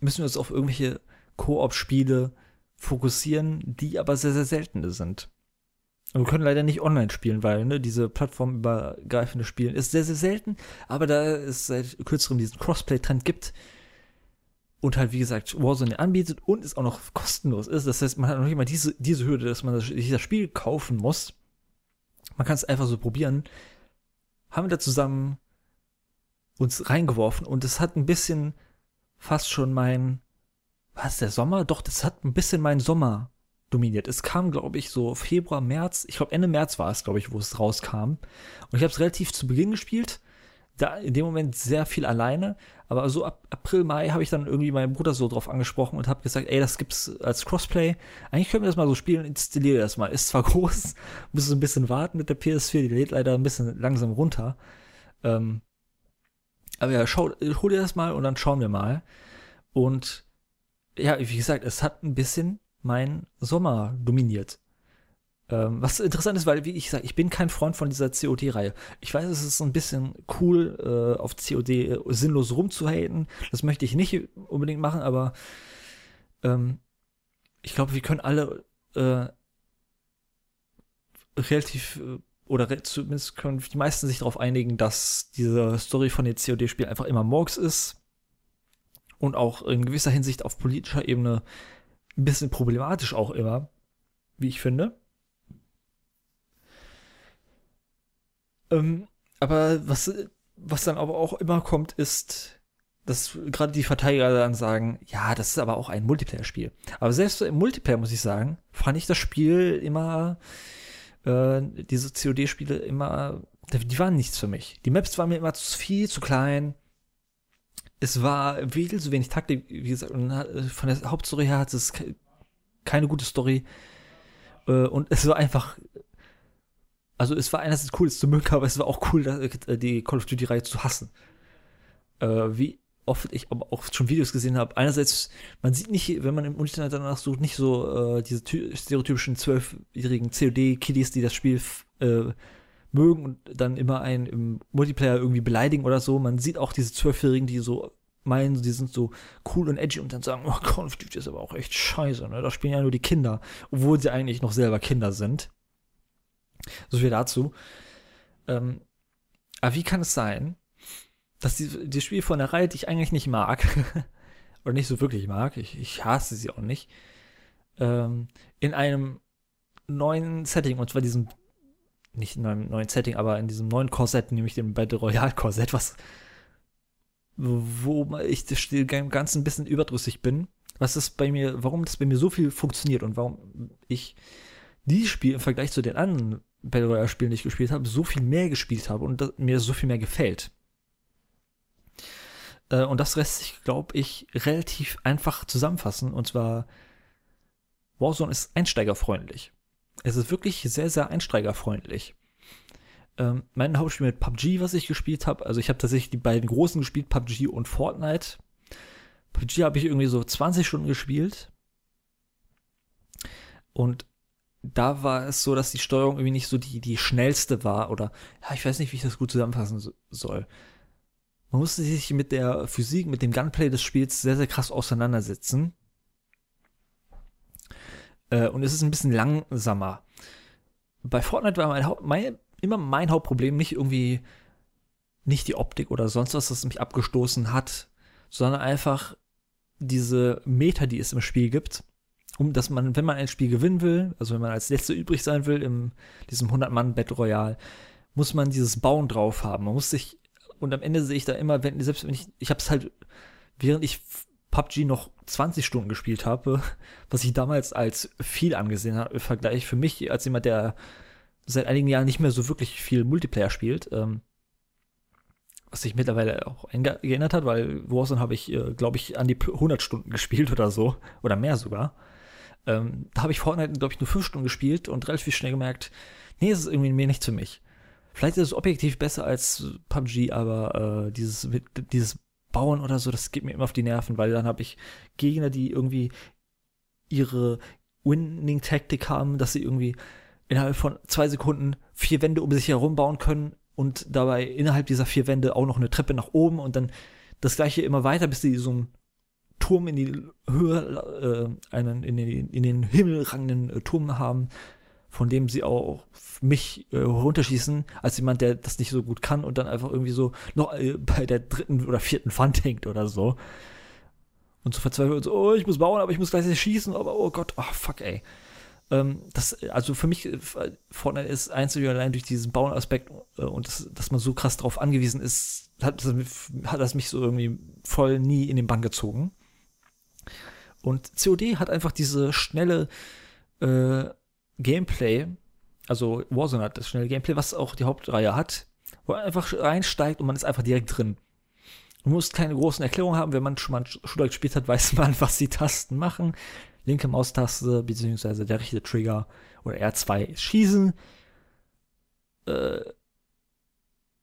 müssen wir uns auf irgendwelche Koop-Spiele fokussieren, die aber sehr, sehr seltene sind. Und wir können leider nicht online spielen, weil ne, diese plattformübergreifende Spielen ist sehr, sehr selten. Aber da es seit kürzerem diesen Crossplay-Trend gibt, und halt, wie gesagt, Warzone anbietet und es auch noch kostenlos ist. Das heißt, man hat noch nicht mal diese, diese Hürde, dass man sich das Spiel kaufen muss. Man kann es einfach so probieren. Haben wir da zusammen uns reingeworfen und es hat ein bisschen fast schon mein, was, der Sommer? Doch, das hat ein bisschen meinen Sommer dominiert. Es kam, glaube ich, so Februar, März, ich glaube Ende März war es, glaube ich, wo es rauskam. Und ich habe es relativ zu Beginn gespielt da in dem Moment sehr viel alleine, aber so ab April, Mai habe ich dann irgendwie meinen Bruder so drauf angesprochen und habe gesagt, ey, das gibt's als Crossplay. Eigentlich können wir das mal so spielen, installiere das mal. Ist zwar groß, muss so ein bisschen warten mit der PS4, die lädt leider ein bisschen langsam runter. Ähm, Aber ja, schau, hol dir das mal und dann schauen wir mal. Und ja, wie gesagt, es hat ein bisschen mein Sommer dominiert. Ähm, was interessant ist, weil, wie ich sage, ich bin kein Freund von dieser COD-Reihe. Ich weiß, es ist so ein bisschen cool, äh, auf COD äh, sinnlos rumzuhaten. Das möchte ich nicht unbedingt machen, aber ähm, ich glaube, wir können alle äh, relativ äh, oder zumindest können die meisten sich darauf einigen, dass diese Story von den COD-Spielen einfach immer Morgs ist und auch in gewisser Hinsicht auf politischer Ebene ein bisschen problematisch auch immer, wie ich finde. Ähm, aber was, was dann aber auch immer kommt, ist, dass gerade die Verteidiger dann sagen, ja, das ist aber auch ein Multiplayer-Spiel. Aber selbst im Multiplayer, muss ich sagen, fand ich das Spiel immer, äh, diese COD-Spiele immer, die waren nichts für mich. Die Maps waren mir immer zu viel zu klein. Es war viel zu wenig Taktik, wie gesagt, von der Hauptstory her hat es keine gute Story. Äh, und es war einfach also es war einerseits cool, es zu mögen, aber es war auch cool, äh, die Call of Duty-Reihe zu hassen. Äh, wie oft ich aber auch schon Videos gesehen habe. Einerseits, man sieht nicht, wenn man im Internet danach sucht, nicht so diese stereotypischen zwölfjährigen COD-Kiddies, die das Spiel äh, mögen und dann immer einen im Multiplayer irgendwie beleidigen oder so. Man sieht auch diese Zwölfjährigen, die so meinen, die sind so cool und edgy und dann sagen, oh, Call of Duty ist aber auch echt scheiße, ne? Da spielen ja nur die Kinder, obwohl sie eigentlich noch selber Kinder sind. So viel dazu. Ähm, aber wie kann es sein, dass die, die Spiele von der Reihe, die ich eigentlich nicht mag, oder nicht so wirklich mag, ich, ich hasse sie auch nicht, ähm, in einem neuen Setting, und zwar diesem, nicht in einem neuen Setting, aber in diesem neuen Korsett, nämlich dem Battle Royale Korsett, was, wo ich dem Ganzen ein bisschen überdrüssig bin, was ist bei mir, warum das bei mir so viel funktioniert und warum ich dieses Spiel im Vergleich zu den anderen Battle Royale Spielen, die ich gespielt habe, so viel mehr gespielt habe und mir so viel mehr gefällt. Äh, und das lässt sich, glaube ich, relativ einfach zusammenfassen. Und zwar, Warzone ist einsteigerfreundlich. Es ist wirklich sehr, sehr einsteigerfreundlich. Ähm, mein Hauptspiel mit PUBG, was ich gespielt habe, also ich habe tatsächlich die beiden großen gespielt, PUBG und Fortnite. PUBG habe ich irgendwie so 20 Stunden gespielt. Und da war es so, dass die Steuerung irgendwie nicht so die, die schnellste war oder, ja, ich weiß nicht, wie ich das gut zusammenfassen so, soll. Man musste sich mit der Physik, mit dem Gunplay des Spiels sehr, sehr krass auseinandersetzen. Äh, und es ist ein bisschen langsamer. Bei Fortnite war mein, mein, immer mein Hauptproblem nicht irgendwie nicht die Optik oder sonst was, das mich abgestoßen hat, sondern einfach diese Meter, die es im Spiel gibt um dass man, wenn man ein Spiel gewinnen will, also wenn man als Letzter übrig sein will in diesem 100-Mann-Battle Royale, muss man dieses Bauen drauf haben. Man muss sich, und am Ende sehe ich da immer, wenn, selbst wenn ich, ich habe es halt, während ich PUBG noch 20 Stunden gespielt habe, was ich damals als viel angesehen habe, im Vergleich für mich als jemand, der seit einigen Jahren nicht mehr so wirklich viel Multiplayer spielt, ähm, was sich mittlerweile auch geändert hat, weil Warzone habe ich, äh, glaube ich, an die 100 Stunden gespielt oder so, oder mehr sogar. Ähm, da habe ich Fortnite, glaube ich, nur fünf Stunden gespielt und relativ schnell gemerkt, nee, es ist irgendwie mir nicht für mich. Vielleicht ist es objektiv besser als PUBG, aber äh, dieses, dieses Bauen oder so, das geht mir immer auf die Nerven, weil dann habe ich Gegner, die irgendwie ihre Winning-Taktik haben, dass sie irgendwie innerhalb von zwei Sekunden vier Wände um sich herum bauen können und dabei innerhalb dieser vier Wände auch noch eine Treppe nach oben und dann das gleiche immer weiter, bis sie so ein Turm in die Höhe, äh, einen in den, in den Himmel rangenden äh, Turm haben, von dem sie auch mich äh, runterschießen, als jemand, der das nicht so gut kann und dann einfach irgendwie so noch äh, bei der dritten oder vierten Pfand hängt oder so. Und so verzweifelt und so, oh, ich muss bauen, aber ich muss gleich schießen, aber oh Gott, oh fuck, ey. Ähm, das, also für mich, äh, Fortnite ist einzig allein durch diesen Bauenaspekt äh, und das, dass man so krass drauf angewiesen ist, hat, hat das mich so irgendwie voll nie in den Bann gezogen. Und COD hat einfach diese schnelle äh, Gameplay, also Warzone hat das schnelle Gameplay, was auch die Hauptreihe hat, wo man einfach reinsteigt und man ist einfach direkt drin. Man muss keine großen Erklärungen haben, wenn man schon mal Shooter gespielt hat, weiß man, was die Tasten machen. Linke Maustaste, beziehungsweise der rechte Trigger oder R2 ist schießen. Äh,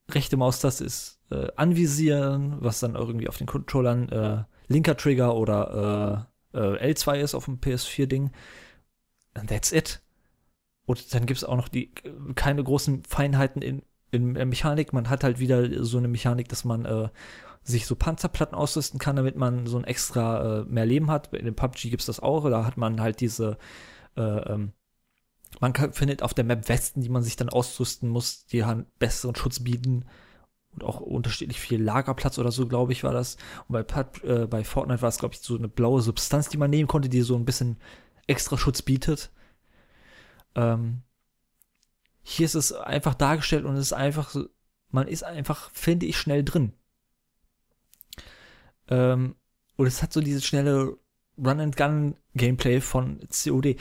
rechte Maustaste ist äh, anvisieren, was dann irgendwie auf den Controllern äh, linker Trigger oder äh, äh L2 ist auf dem PS4-Ding. And that's it. Und dann gibt es auch noch die keine großen Feinheiten in, in der Mechanik. Man hat halt wieder so eine Mechanik, dass man äh, sich so Panzerplatten ausrüsten kann, damit man so ein extra äh, mehr Leben hat. In dem PUBG gibt es das auch. Da hat man halt diese äh, ähm, man kann, findet auf der Map Westen, die man sich dann ausrüsten muss, die einen besseren Schutz bieten und auch unterschiedlich viel Lagerplatz oder so, glaube ich, war das. Und bei, äh, bei Fortnite war es, glaube ich, so eine blaue Substanz, die man nehmen konnte, die so ein bisschen extra Schutz bietet. Ähm, hier ist es einfach dargestellt und es ist einfach so, man ist einfach, finde ich, schnell drin. Ähm, und es hat so dieses schnelle Run-and-Gun-Gameplay von COD.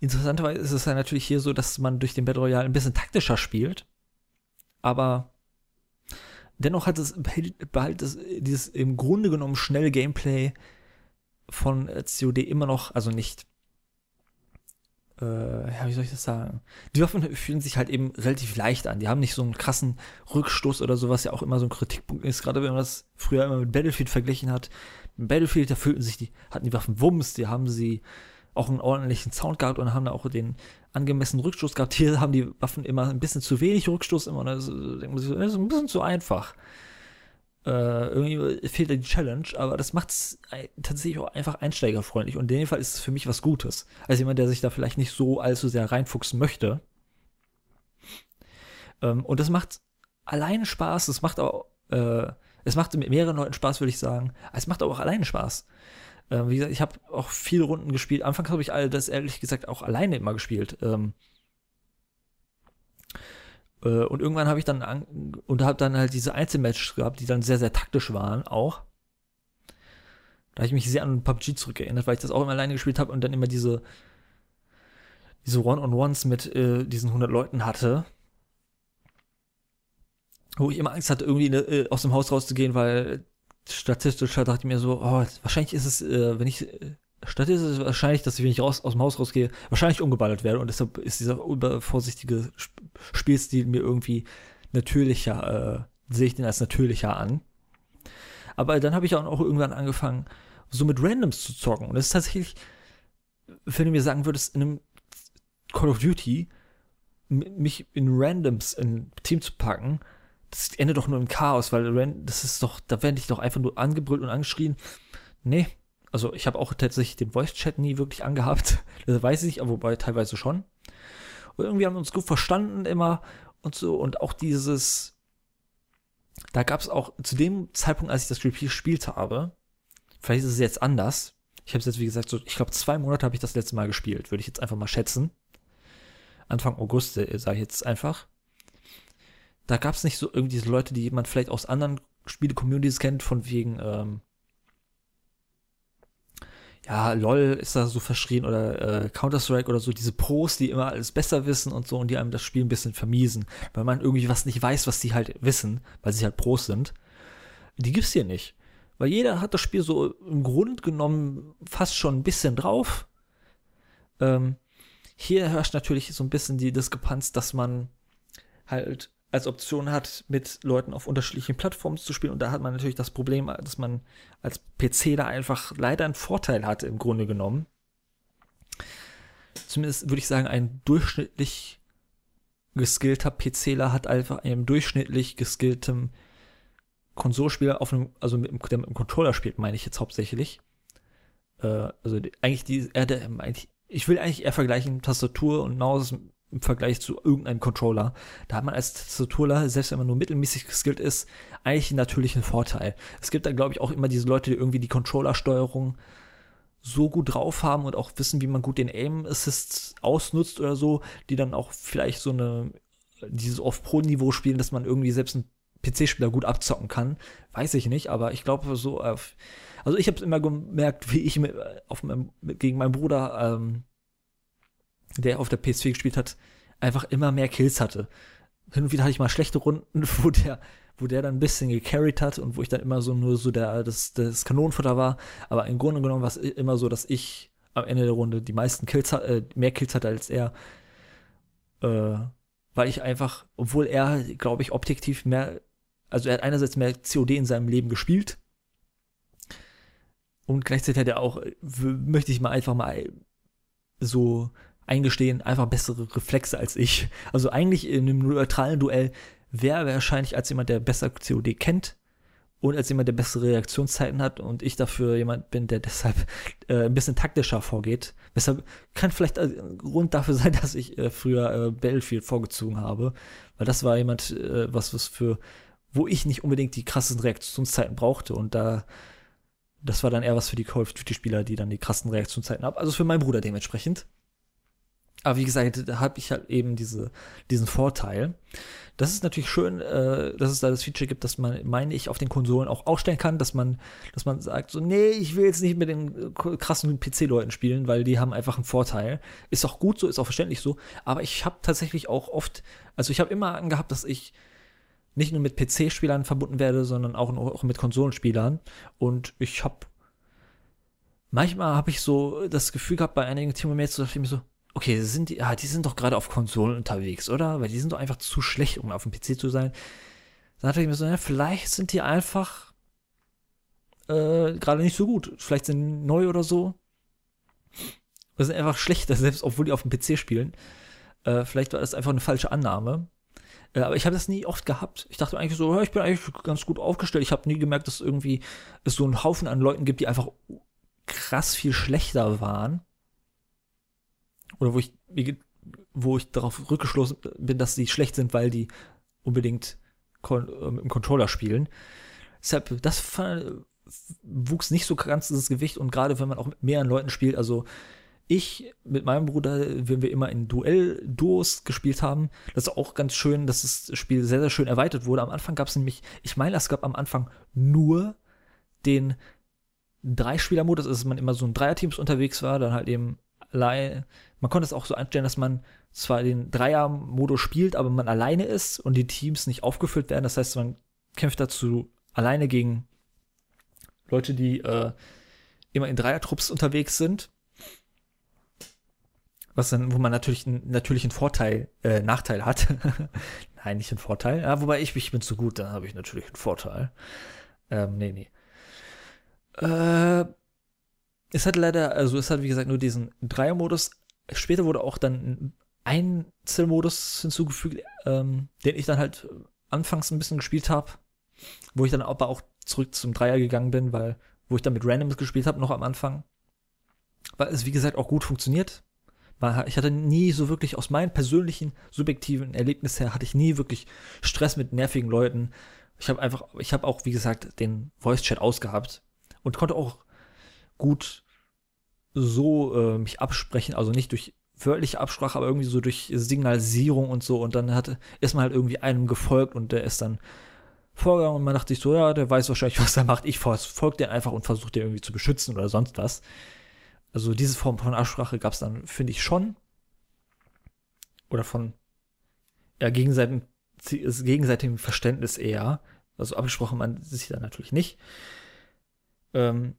Interessanterweise ist es ja natürlich hier so, dass man durch den Battle Royale ein bisschen taktischer spielt. Aber dennoch hat es, behält es dieses im Grunde genommen schnelle Gameplay von äh, COD immer noch, also nicht, ja, wie soll ich das sagen? Die Waffen fühlen sich halt eben relativ leicht an. Die haben nicht so einen krassen Rückstoß oder so, was ja auch immer so ein Kritikpunkt ist, gerade wenn man das früher immer mit Battlefield verglichen hat. Mit Battlefield, da fühlten sich die, hatten die Waffen Wumms, die haben sie auch einen ordentlichen Sound gehabt und haben da auch den angemessenen Rückstoß gehabt. Hier haben die Waffen immer ein bisschen zu wenig Rückstoß, immer, das ist ein bisschen zu einfach. Äh, irgendwie fehlt da die Challenge, aber das macht es tatsächlich auch einfach einsteigerfreundlich und in dem Fall ist es für mich was Gutes. Als jemand, der sich da vielleicht nicht so allzu sehr reinfuchsen möchte. Ähm, und das macht alleine Spaß, es macht auch, äh, es macht mit mehreren Leuten Spaß, würde ich sagen. Es macht aber auch alleine Spaß. Äh, wie gesagt, ich habe auch viele Runden gespielt. Anfangs habe ich all das ehrlich gesagt auch alleine immer gespielt. Ähm, äh, und irgendwann habe ich dann an, und habe dann halt diese Einzelmatches gehabt, die dann sehr, sehr taktisch waren auch. Da habe ich mich sehr an PUBG zurückerinnert, weil ich das auch immer alleine gespielt habe und dann immer diese, diese One-on-Ones mit äh, diesen 100 Leuten hatte. Wo ich immer Angst hatte, irgendwie ne, äh, aus dem Haus rauszugehen, weil statistisch dachte ich mir so, oh, wahrscheinlich ist es, äh, wenn ich, äh, statistisch wahrscheinlich, dass ich, wenn ich raus, aus dem Haus rausgehe, wahrscheinlich umgeballert werde und deshalb ist dieser übervorsichtige Spielstil mir irgendwie natürlicher, äh, sehe ich den als natürlicher an. Aber dann habe ich auch irgendwann angefangen, so mit Randoms zu zocken. Und das ist tatsächlich, wenn du mir sagen würdest, in einem Call of Duty mich in Randoms in Team zu packen, das endet doch nur im Chaos, weil das ist doch, da werde ich doch einfach nur angebrüllt und angeschrien. Nee, also ich habe auch tatsächlich den Voice-Chat nie wirklich angehabt. Das weiß ich, aber wobei teilweise schon. Und irgendwie haben wir uns gut verstanden immer und so. Und auch dieses, da gab es auch zu dem Zeitpunkt, als ich das Spiel gespielt habe, vielleicht ist es jetzt anders. Ich habe es jetzt, wie gesagt, so, ich glaube, zwei Monate habe ich das letzte Mal gespielt, würde ich jetzt einfach mal schätzen. Anfang August, äh, sage ich jetzt einfach da gab es nicht so irgendwie diese Leute, die man vielleicht aus anderen Spiele-Communities kennt, von wegen, ähm, ja, LOL ist da so verschrien oder äh, Counter-Strike oder so, diese Pros, die immer alles besser wissen und so und die einem das Spiel ein bisschen vermiesen, weil man irgendwie was nicht weiß, was die halt wissen, weil sie halt Pros sind. Die gibt's hier nicht. Weil jeder hat das Spiel so im Grund genommen fast schon ein bisschen drauf. Ähm, hier herrscht natürlich so ein bisschen die Diskrepanz, dass man halt als Option hat, mit Leuten auf unterschiedlichen Plattformen zu spielen. Und da hat man natürlich das Problem, dass man als PC da einfach leider einen Vorteil hat, im Grunde genommen. Zumindest würde ich sagen, ein durchschnittlich geskillter PCler hat einfach einem durchschnittlich geskilltem Konsolspieler auf einem, also mit, der mit dem Controller spielt, meine ich jetzt hauptsächlich. Äh, also eigentlich die, er, der, ich will eigentlich eher vergleichen Tastatur und Maus im Vergleich zu irgendeinem Controller. Da hat man als Tastaturler, selbst wenn man nur mittelmäßig geskillt ist, eigentlich einen natürlichen Vorteil. Es gibt da, glaube ich, auch immer diese Leute, die irgendwie die Controllersteuerung so gut drauf haben und auch wissen, wie man gut den Aim Assist ausnutzt oder so, die dann auch vielleicht so eine, dieses Off-Pro-Niveau spielen, dass man irgendwie selbst einen PC-Spieler gut abzocken kann. Weiß ich nicht, aber ich glaube so, also ich habe es immer gemerkt, wie ich mit, auf meinem, gegen meinen Bruder ähm, der auf der PS4 gespielt hat, einfach immer mehr Kills hatte. Hin und wieder hatte ich mal schlechte Runden, wo der, wo der dann ein bisschen gecarried hat und wo ich dann immer so nur so der, das, das Kanonenfutter war. Aber im Grunde genommen war es immer so, dass ich am Ende der Runde die meisten Kills, äh, mehr Kills hatte als er. Äh, weil ich einfach, obwohl er, glaube ich, objektiv mehr, also er hat einerseits mehr COD in seinem Leben gespielt und gleichzeitig hat er auch, möchte ich mal einfach mal so eingestehen, einfach bessere Reflexe als ich. Also eigentlich in einem neutralen Duell wäre wahrscheinlich als jemand, der besser COD kennt und als jemand, der bessere Reaktionszeiten hat und ich dafür jemand bin, der deshalb äh, ein bisschen taktischer vorgeht. Weshalb kann vielleicht ein Grund dafür sein, dass ich äh, früher äh, Battlefield vorgezogen habe, weil das war jemand, äh, was was für, wo ich nicht unbedingt die krassesten Reaktionszeiten brauchte und da das war dann eher was für die Call of Duty Spieler, die dann die krassen Reaktionszeiten haben. Also für meinen Bruder dementsprechend. Aber wie gesagt, da habe ich halt eben diese, diesen Vorteil. Das ist natürlich schön, äh, dass es da das Feature gibt, dass man, meine ich, auf den Konsolen auch ausstellen kann, dass man, dass man sagt, so, nee, ich will jetzt nicht mit den krassen PC-Leuten spielen, weil die haben einfach einen Vorteil. Ist auch gut so, ist auch verständlich so. Aber ich habe tatsächlich auch oft, also ich habe immer angehabt, dass ich nicht nur mit PC-Spielern verbunden werde, sondern auch, auch mit Konsolenspielern. Und ich habe manchmal habe ich so das Gefühl gehabt bei einigen Teammates, dass ich mir so, okay, sind die, ja, die sind doch gerade auf Konsolen unterwegs, oder? Weil die sind doch einfach zu schlecht, um auf dem PC zu sein. Dann dachte ich mir so, ja, vielleicht sind die einfach äh, gerade nicht so gut. Vielleicht sind neu oder so. Oder sind einfach schlechter, selbst obwohl die auf dem PC spielen. Äh, vielleicht war das einfach eine falsche Annahme. Äh, aber ich habe das nie oft gehabt. Ich dachte eigentlich so, ja, ich bin eigentlich ganz gut aufgestellt. Ich habe nie gemerkt, dass irgendwie es so einen Haufen an Leuten gibt, die einfach krass viel schlechter waren oder wo ich, wo ich darauf rückgeschlossen bin, dass sie schlecht sind, weil die unbedingt kon äh, im Controller spielen. Deshalb, das wuchs nicht so ganz das Gewicht und gerade wenn man auch mit mehreren Leuten spielt, also ich mit meinem Bruder, wenn wir immer in Duell-Duos gespielt haben, das ist auch ganz schön, dass das Spiel sehr, sehr schön erweitert wurde. Am Anfang gab es nämlich, ich meine, es gab am Anfang nur den Dreispieler-Modus, also dass man immer so in Dreierteams unterwegs war, dann halt eben allein, man konnte es auch so einstellen, dass man zwar den Dreier-Modus spielt, aber man alleine ist und die Teams nicht aufgefüllt werden. Das heißt, man kämpft dazu alleine gegen Leute, die äh, immer in Dreiertrupps unterwegs sind. Was dann, wo man natürlich, einen Vorteil, äh, Nachteil hat. Nein, nicht einen Vorteil. Ja, wobei ich, ich bin zu gut, dann habe ich natürlich einen Vorteil. Ähm, nee, nee. Äh, es hat leider, also es hat wie gesagt nur diesen Dreier-Modus. Später wurde auch dann ein Einzelmodus hinzugefügt, ähm, den ich dann halt anfangs ein bisschen gespielt habe, wo ich dann aber auch zurück zum Dreier gegangen bin, weil wo ich dann mit Randoms gespielt habe noch am Anfang, weil es wie gesagt auch gut funktioniert. Ich hatte nie so wirklich aus meinem persönlichen subjektiven Erlebnis her hatte ich nie wirklich Stress mit nervigen Leuten. Ich habe einfach, ich habe auch wie gesagt den Voice Chat ausgehabt und konnte auch gut so äh, mich absprechen, also nicht durch wörtliche Absprache, aber irgendwie so durch Signalisierung und so. Und dann hat, ist man halt irgendwie einem gefolgt und der ist dann vorgegangen und man dachte sich so, ja, der weiß wahrscheinlich, was er macht. Ich folge dir einfach und versuche den irgendwie zu beschützen oder sonst was. Also diese Form von Absprache gab es dann, finde ich, schon. Oder von ja, gegenseitigem, gegenseitigem Verständnis eher. Also abgesprochen man sich dann natürlich nicht. Ähm,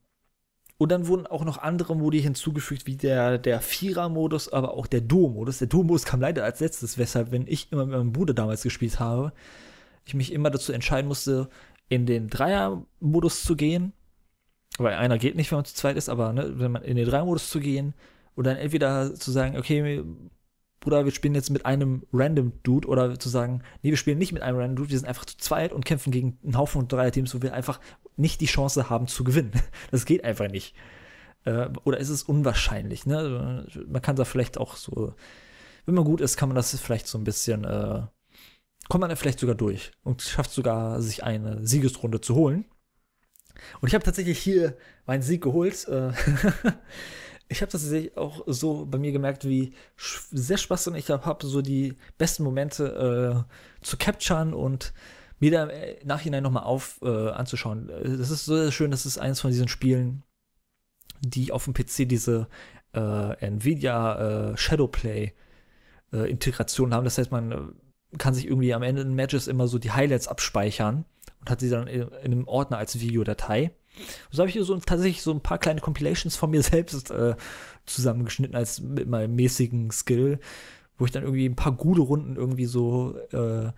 und dann wurden auch noch andere Modi hinzugefügt, wie der, der Vierer-Modus, aber auch der Duo-Modus. Der Duo-Modus kam leider als letztes, weshalb, wenn ich immer mit meinem Bruder damals gespielt habe, ich mich immer dazu entscheiden musste, in den Dreier-Modus zu gehen. Weil einer geht nicht, wenn man zu zweit ist, aber ne, wenn man in den Dreier-Modus zu gehen und dann entweder zu sagen, okay, Bruder, wir spielen jetzt mit einem random Dude oder zu sagen, nee, wir spielen nicht mit einem random Dude, wir sind einfach zu zweit und kämpfen gegen einen Haufen von Dreier-Teams, wo wir einfach nicht die Chance haben zu gewinnen. Das geht einfach nicht. Äh, oder ist es unwahrscheinlich, ne? Man kann da vielleicht auch so, wenn man gut ist, kann man das vielleicht so ein bisschen, äh, kommt man da vielleicht sogar durch und schafft sogar, sich eine Siegesrunde zu holen. Und ich habe tatsächlich hier meinen Sieg geholt. Äh, ich habe tatsächlich auch so bei mir gemerkt, wie sehr Spaß und ich habe hab so die besten Momente äh, zu capturen und mir da im Nachhinein nochmal auf äh, anzuschauen. Das ist so schön, das ist eines von diesen Spielen, die auf dem PC diese äh, Nvidia äh, Shadowplay äh, Integration haben. Das heißt, man äh, kann sich irgendwie am Ende in Matches immer so die Highlights abspeichern und hat sie dann in, in einem Ordner als Videodatei. So habe ich hier so tatsächlich so ein paar kleine Compilations von mir selbst äh, zusammengeschnitten als mit meinem mäßigen Skill wo ich dann irgendwie ein paar gute Runden irgendwie so äh,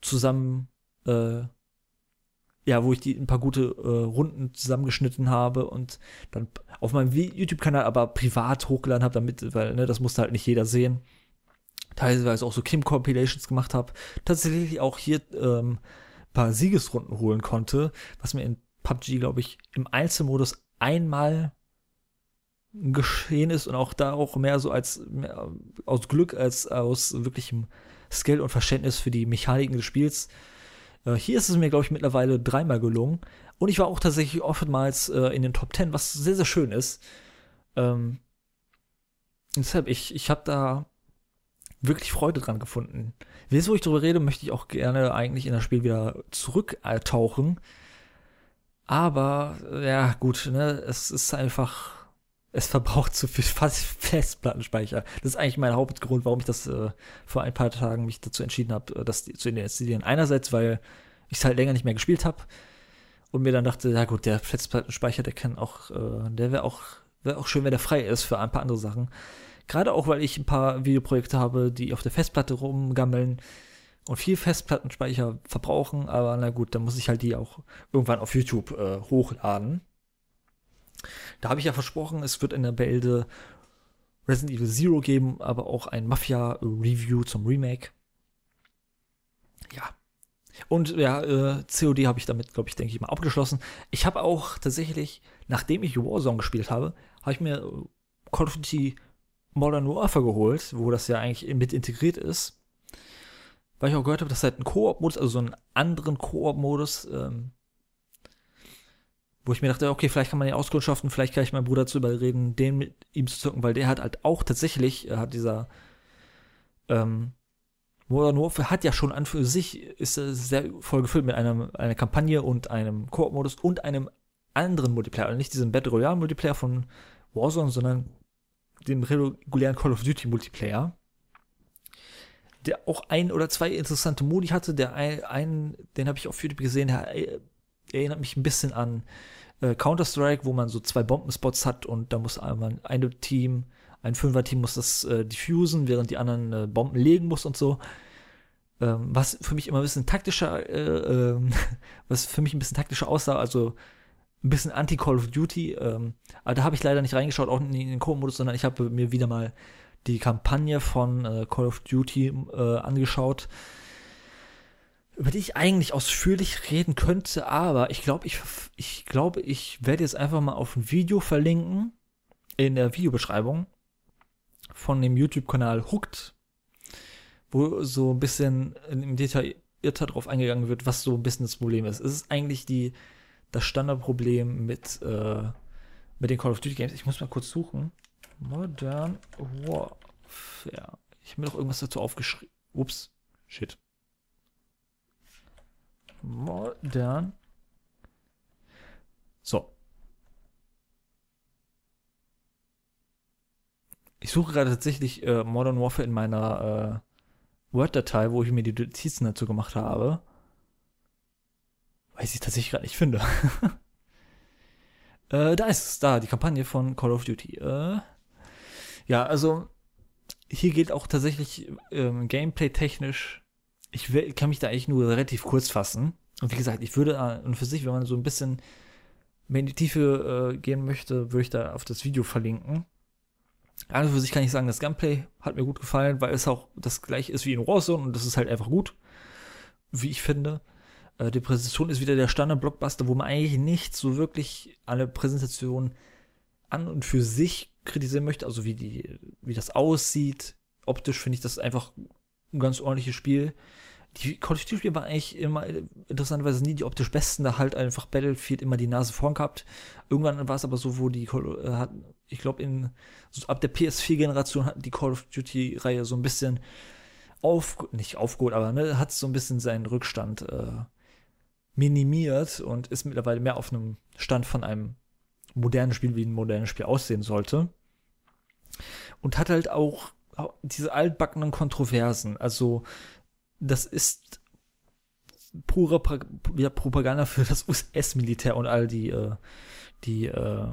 zusammen, äh, ja, wo ich die ein paar gute äh, Runden zusammengeschnitten habe und dann auf meinem YouTube-Kanal aber privat hochgeladen habe, damit, weil, ne, das musste halt nicht jeder sehen. Teilweise auch so Kim-Compilations gemacht habe. Tatsächlich auch hier ähm, paar Siegesrunden holen konnte, was mir in PUBG, glaube ich, im Einzelmodus einmal geschehen ist und auch da auch mehr so als mehr aus Glück als aus wirklichem Skill und Verständnis für die Mechaniken des Spiels. Äh, hier ist es mir, glaube ich, mittlerweile dreimal gelungen. Und ich war auch tatsächlich oftmals äh, in den Top 10, was sehr, sehr schön ist. Ähm, deshalb, ich, ich habe da wirklich Freude dran gefunden. Jetzt, wo ich darüber rede, möchte ich auch gerne eigentlich in das Spiel wieder zurücktauchen. Aber, ja, gut, ne, es ist einfach, es verbraucht zu viel Festplattenspeicher. Das ist eigentlich mein Hauptgrund, warum ich das äh, vor ein paar Tagen mich dazu entschieden habe, äh, das zu installieren. Einerseits, weil ich es halt länger nicht mehr gespielt habe und mir dann dachte, ja gut, der Festplattenspeicher, der kann auch, äh, der wäre auch, wäre auch schön, wenn der frei ist für ein paar andere Sachen. Gerade auch, weil ich ein paar Videoprojekte habe, die auf der Festplatte rumgammeln und viel Festplattenspeicher verbrauchen, aber na gut, dann muss ich halt die auch irgendwann auf YouTube äh, hochladen. Da habe ich ja versprochen, es wird in der Bälde Resident Evil Zero geben, aber auch ein Mafia-Review zum Remake. Ja. Und ja, äh, COD habe ich damit, glaube ich, denke ich mal abgeschlossen. Ich habe auch tatsächlich, nachdem ich Warzone gespielt habe, habe ich mir äh, Call of Duty Modern Warfare geholt, wo das ja eigentlich mit integriert ist. Weil ich auch gehört habe, dass halt ein Koop-Modus, also so einen anderen Koop-Modus, ähm, wo ich mir dachte, okay, vielleicht kann man den auskundschaften, vielleicht kann ich meinen Bruder zu überreden, den mit ihm zu zocken, weil der hat halt auch tatsächlich, äh, hat dieser ähm, Modern Warfare hat ja schon an für sich, ist äh, sehr voll gefüllt mit einem, einer Kampagne und einem Koop-Modus und einem anderen Multiplayer. Also nicht diesem Battle Royale Multiplayer von Warzone, sondern dem regulären Call of Duty Multiplayer, der auch ein oder zwei interessante Modi hatte. Der einen, den habe ich auf YouTube gesehen, der äh, erinnert mich ein bisschen an äh, Counter-Strike, wo man so zwei Bombenspots hat und da muss einmal ein Team, ein Fünfer-Team muss das äh, diffusen, während die anderen äh, Bomben legen muss und so. Ähm, was für mich immer ein bisschen taktischer, äh, ähm, was für mich ein bisschen taktischer aussah, also ein bisschen anti-Call of Duty. Ähm, aber da habe ich leider nicht reingeschaut, auch in den Co-Modus, sondern ich habe mir wieder mal die Kampagne von äh, Call of Duty äh, angeschaut, über die ich eigentlich ausführlich reden könnte, aber ich glaube, ich, ich glaube, ich werde jetzt einfach mal auf ein Video verlinken in der Videobeschreibung von dem YouTube-Kanal Hooked, wo so ein bisschen im Detail darauf eingegangen wird, was so ein bisschen das Problem ist. Es ist eigentlich die das Standardproblem mit, äh, mit den Call of Duty Games. Ich muss mal kurz suchen. Modern Warfare. Ich habe mir doch irgendwas dazu aufgeschrieben. Ups. Shit. Modern. So. Ich suche gerade tatsächlich äh, Modern Warfare in meiner äh, Word-Datei, wo ich mir die Notizen dazu gemacht habe. Weiß ich tatsächlich gerade nicht finde. äh, da ist es, da, die Kampagne von Call of Duty. Äh, ja, also hier geht auch tatsächlich ähm, Gameplay-technisch, ich will, kann mich da eigentlich nur relativ kurz fassen. Und wie gesagt, ich würde äh, und für sich, wenn man so ein bisschen mehr in die Tiefe äh, gehen möchte, würde ich da auf das Video verlinken. Also für sich kann ich sagen, das Gameplay hat mir gut gefallen, weil es auch das gleiche ist wie in Warzone und das ist halt einfach gut, wie ich finde. Äh, die Präsentation ist wieder der Standard-Blockbuster, wo man eigentlich nicht so wirklich eine Präsentation an und für sich kritisieren möchte, also wie, die, wie das aussieht. Optisch finde ich das einfach ein ganz ordentliches Spiel. Die Call of Duty-Spiele waren eigentlich immer interessanterweise nie die optisch besten, da halt einfach Battlefield immer die Nase vorn gehabt. Irgendwann war es aber so, wo die Call, äh, hat, ich glaube, in so ab der PS4-Generation hatten die Call of Duty-Reihe so ein bisschen auf, nicht aufgeholt, aber ne, hat so ein bisschen seinen Rückstand äh, minimiert und ist mittlerweile mehr auf einem Stand von einem modernen Spiel, wie ein modernes Spiel aussehen sollte. Und hat halt auch diese altbackenen Kontroversen. Also, das ist pure ja, Propaganda für das US-Militär und all die, äh, die äh,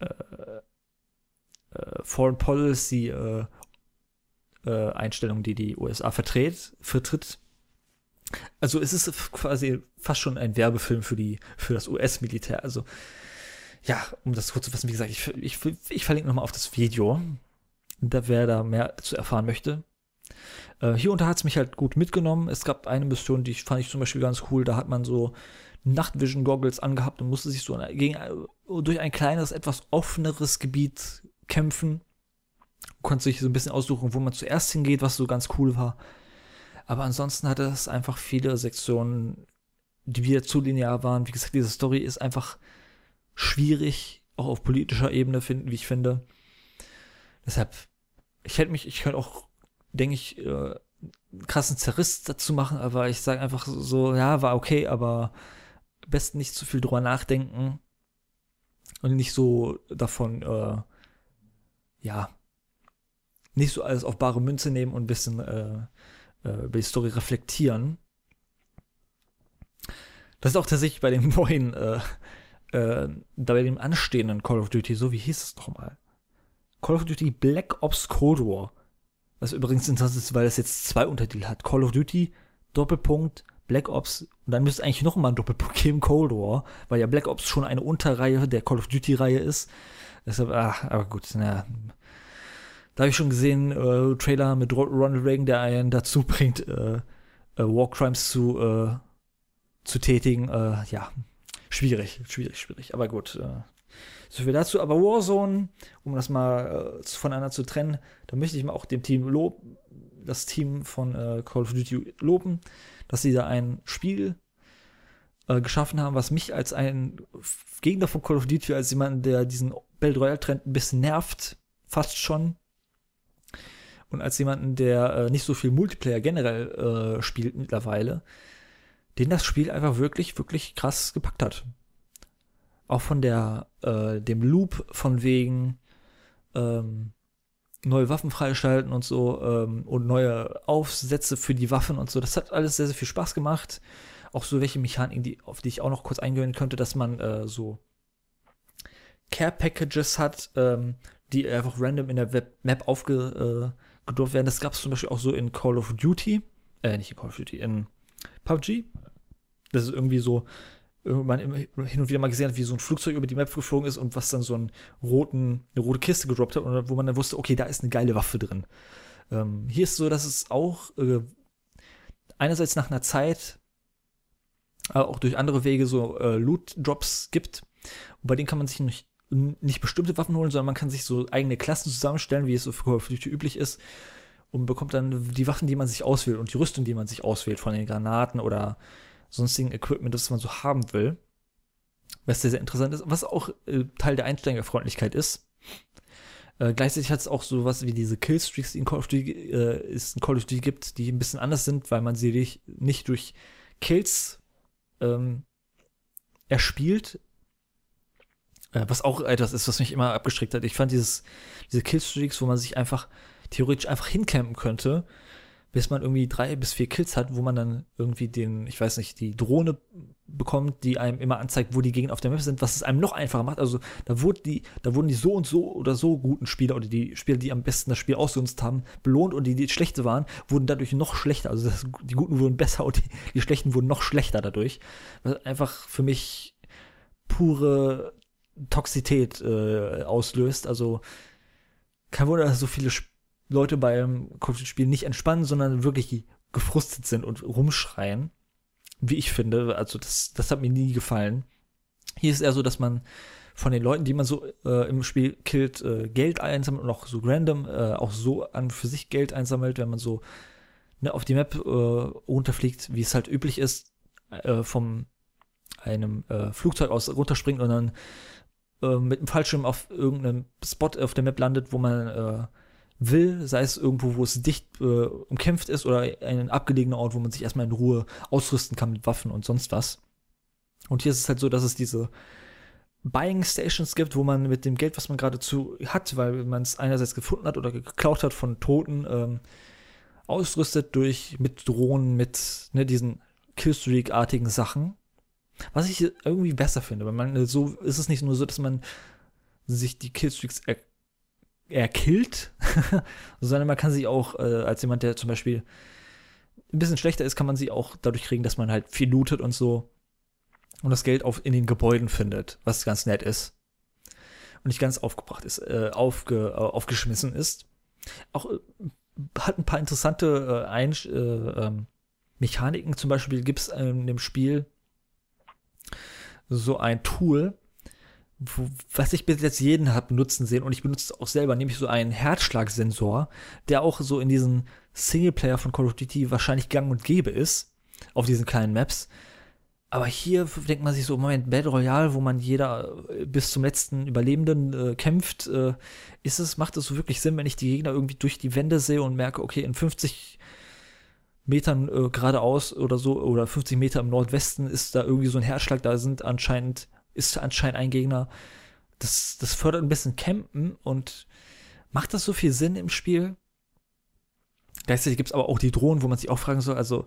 äh, äh Foreign Policy äh, äh, Einstellung, die die USA vertritt, vertritt. Also es ist quasi fast schon ein Werbefilm für die für das US-Militär. Also ja, um das kurz zu fassen, wie gesagt, ich, ich, ich verlinke nochmal auf das Video, da wer da mehr zu erfahren möchte. Äh, hier unter hat es mich halt gut mitgenommen. Es gab eine Mission, die fand ich zum Beispiel ganz cool. Da hat man so Nachtvision Goggles angehabt und musste sich so gegen, durch ein kleines, etwas offeneres Gebiet kämpfen. Konnte sich so ein bisschen aussuchen, wo man zuerst hingeht, was so ganz cool war. Aber ansonsten hatte es einfach viele Sektionen, die wieder zu linear waren. Wie gesagt, diese Story ist einfach schwierig, auch auf politischer Ebene finden, wie ich finde. Deshalb, ich hätte mich, ich könnte auch, denke ich, äh, krassen Zerriss dazu machen, aber ich sage einfach so, ja, war okay, aber besten nicht zu viel drüber nachdenken und nicht so davon, äh, ja, nicht so alles auf bare Münze nehmen und ein bisschen äh, äh, über die Story reflektieren. Das ist auch tatsächlich bei dem neuen, äh, bei dem anstehenden Call of Duty, so wie hieß es nochmal? Call of Duty Black Ops Cold War. Was übrigens interessant ist, weil es jetzt zwei Untertitel hat. Call of Duty, Doppelpunkt, Black Ops. Und dann müsste eigentlich noch mal ein Doppelpunkt geben, Cold War, weil ja Black Ops schon eine Unterreihe der Call of Duty-Reihe ist. Deshalb, ach, aber gut, naja. Da habe ich schon gesehen, äh, Trailer mit Ronald Reagan, der einen dazu bringt, äh, äh, War Crimes zu, äh, zu tätigen. Äh, ja, schwierig, schwierig, schwierig. Aber gut, äh, so viel dazu. Aber Warzone, um das mal äh, voneinander zu trennen, da möchte ich mal auch dem Team lob, das Team von äh, Call of Duty loben, dass sie da ein Spiel äh, geschaffen haben, was mich als ein Gegner von Call of Duty, als jemand, der diesen Battle Royale Trend ein bisschen nervt, fast schon, und als jemanden, der äh, nicht so viel Multiplayer generell äh, spielt mittlerweile, den das Spiel einfach wirklich, wirklich krass gepackt hat. Auch von der, äh, dem Loop von wegen ähm, neue Waffen freischalten und so ähm, und neue Aufsätze für die Waffen und so. Das hat alles sehr, sehr viel Spaß gemacht. Auch so welche Mechaniken, die, auf die ich auch noch kurz eingehen könnte, dass man äh, so Care Packages hat, ähm, die einfach random in der Web Map aufge, äh, werden. Das gab es zum Beispiel auch so in Call of Duty, äh, nicht in Call of Duty, in PUBG. Das ist irgendwie so, man hin und wieder mal gesehen hat, wie so ein Flugzeug über die Map geflogen ist und was dann so einen roten, eine rote Kiste gedroppt hat und wo man dann wusste, okay, da ist eine geile Waffe drin. Ähm, hier ist so, dass es auch äh, einerseits nach einer Zeit, aber auch durch andere Wege so äh, Loot-Drops gibt. Und bei denen kann man sich nicht nicht bestimmte Waffen holen, sondern man kann sich so eigene Klassen zusammenstellen, wie es so für Duty üblich ist, und bekommt dann die Waffen, die man sich auswählt und die Rüstung, die man sich auswählt, von den Granaten oder sonstigen Equipment, das man so haben will. Was sehr, sehr interessant ist, was auch äh, Teil der Einsteigerfreundlichkeit ist. Äh, gleichzeitig hat es auch so was wie diese Killstreaks, die in Call of Duty, äh, ist in Call of Duty gibt, die ein bisschen anders sind, weil man sie nicht durch Kills ähm, erspielt, äh, was auch etwas ist, was mich immer abgestrickt hat. Ich fand dieses, diese Killstreaks, wo man sich einfach theoretisch einfach hincampen könnte, bis man irgendwie drei bis vier Kills hat, wo man dann irgendwie den, ich weiß nicht, die Drohne bekommt, die einem immer anzeigt, wo die Gegner auf der Map sind, was es einem noch einfacher macht. Also da wurde die, da wurden die so und so oder so guten Spieler oder die Spieler, die am besten das Spiel ausgenutzt haben, belohnt und die, die schlechte waren, wurden dadurch noch schlechter. Also das, die Guten wurden besser und die, die Schlechten wurden noch schlechter dadurch. Was einfach für mich pure Toxität äh, auslöst. Also kein Wunder, dass so viele Sp Leute beim Spiel nicht entspannen, sondern wirklich gefrustet sind und rumschreien. Wie ich finde. Also das, das hat mir nie gefallen. Hier ist eher so, dass man von den Leuten, die man so äh, im Spiel killt, äh, Geld einsammelt und auch so random äh, auch so an für sich Geld einsammelt, wenn man so ne, auf die Map äh, runterfliegt, wie es halt üblich ist, äh, vom einem äh, Flugzeug aus runterspringt und dann mit dem Fallschirm auf irgendeinem Spot auf der Map landet, wo man will, sei es irgendwo, wo es dicht äh, umkämpft ist oder ein abgelegener Ort, wo man sich erstmal in Ruhe ausrüsten kann mit Waffen und sonst was. Und hier ist es halt so, dass es diese Buying Stations gibt, wo man mit dem Geld, was man geradezu hat, weil man es einerseits gefunden hat oder geklaut hat von Toten, ähm, ausrüstet durch mit Drohnen, mit ne, diesen Killstreak-artigen Sachen. Was ich irgendwie besser finde, weil man so ist es nicht nur so, dass man sich die Killstreaks er killt, sondern man kann sie auch, äh, als jemand, der zum Beispiel ein bisschen schlechter ist, kann man sie auch dadurch kriegen, dass man halt viel lootet und so und das Geld auf, in den Gebäuden findet, was ganz nett ist und nicht ganz aufgebracht ist, äh, aufge, äh, aufgeschmissen ist. Auch äh, hat ein paar interessante äh, Ein äh, ähm, Mechaniken. Zum Beispiel gibt es in dem Spiel so ein Tool, wo, was ich bis jetzt jeden habe benutzen sehen und ich benutze es auch selber, nämlich so einen Herzschlagsensor, der auch so in diesen Singleplayer von Call of Duty wahrscheinlich gang und gäbe ist, auf diesen kleinen Maps. Aber hier denkt man sich so, Moment, Battle Royale, wo man jeder äh, bis zum letzten Überlebenden äh, kämpft, äh, ist es, macht es so wirklich Sinn, wenn ich die Gegner irgendwie durch die Wände sehe und merke, okay, in 50 Metern äh, geradeaus oder so, oder 50 Meter im Nordwesten ist da irgendwie so ein Herzschlag, da sind anscheinend, ist anscheinend ein Gegner. Das, das fördert ein bisschen Campen und macht das so viel Sinn im Spiel? Gleichzeitig gibt es aber auch die Drohnen, wo man sich auch fragen soll, also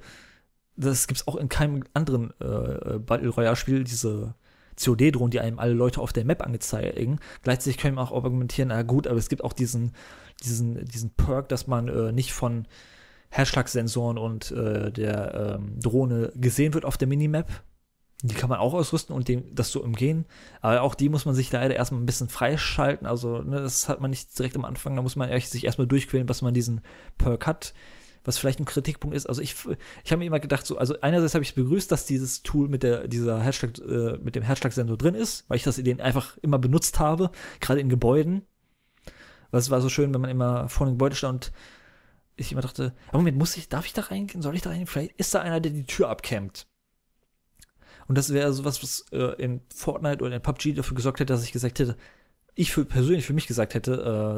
das gibt es auch in keinem anderen äh, Battle Royale-Spiel, diese COD-Drohnen, die einem alle Leute auf der Map angezeigen. Gleichzeitig können wir auch argumentieren, na gut, aber es gibt auch diesen, diesen, diesen Perk, dass man äh, nicht von Herzschlagsensoren und äh, der ähm, Drohne gesehen wird auf der Minimap. Die kann man auch ausrüsten und dem, das so umgehen. Aber auch die muss man sich leider erstmal ein bisschen freischalten. Also, ne, das hat man nicht direkt am Anfang. Da muss man sich erstmal durchquälen, was man diesen Perk hat was vielleicht ein Kritikpunkt ist. Also ich, ich habe mir immer gedacht, so, also einerseits habe ich begrüßt, dass dieses Tool mit der, dieser Herzschlag, äh, mit dem Herzschlagsensor drin ist, weil ich das den einfach immer benutzt habe, gerade in Gebäuden. Weil es war so schön, wenn man immer vor einem Gebäude stand und ich immer dachte, Moment, muss ich, darf ich da reingehen? Soll ich da reingehen? Vielleicht ist da einer, der die Tür abkämmt. Und das wäre sowas, was äh, in Fortnite oder in PUBG dafür gesorgt hätte, dass ich gesagt hätte, ich für, persönlich für mich gesagt hätte,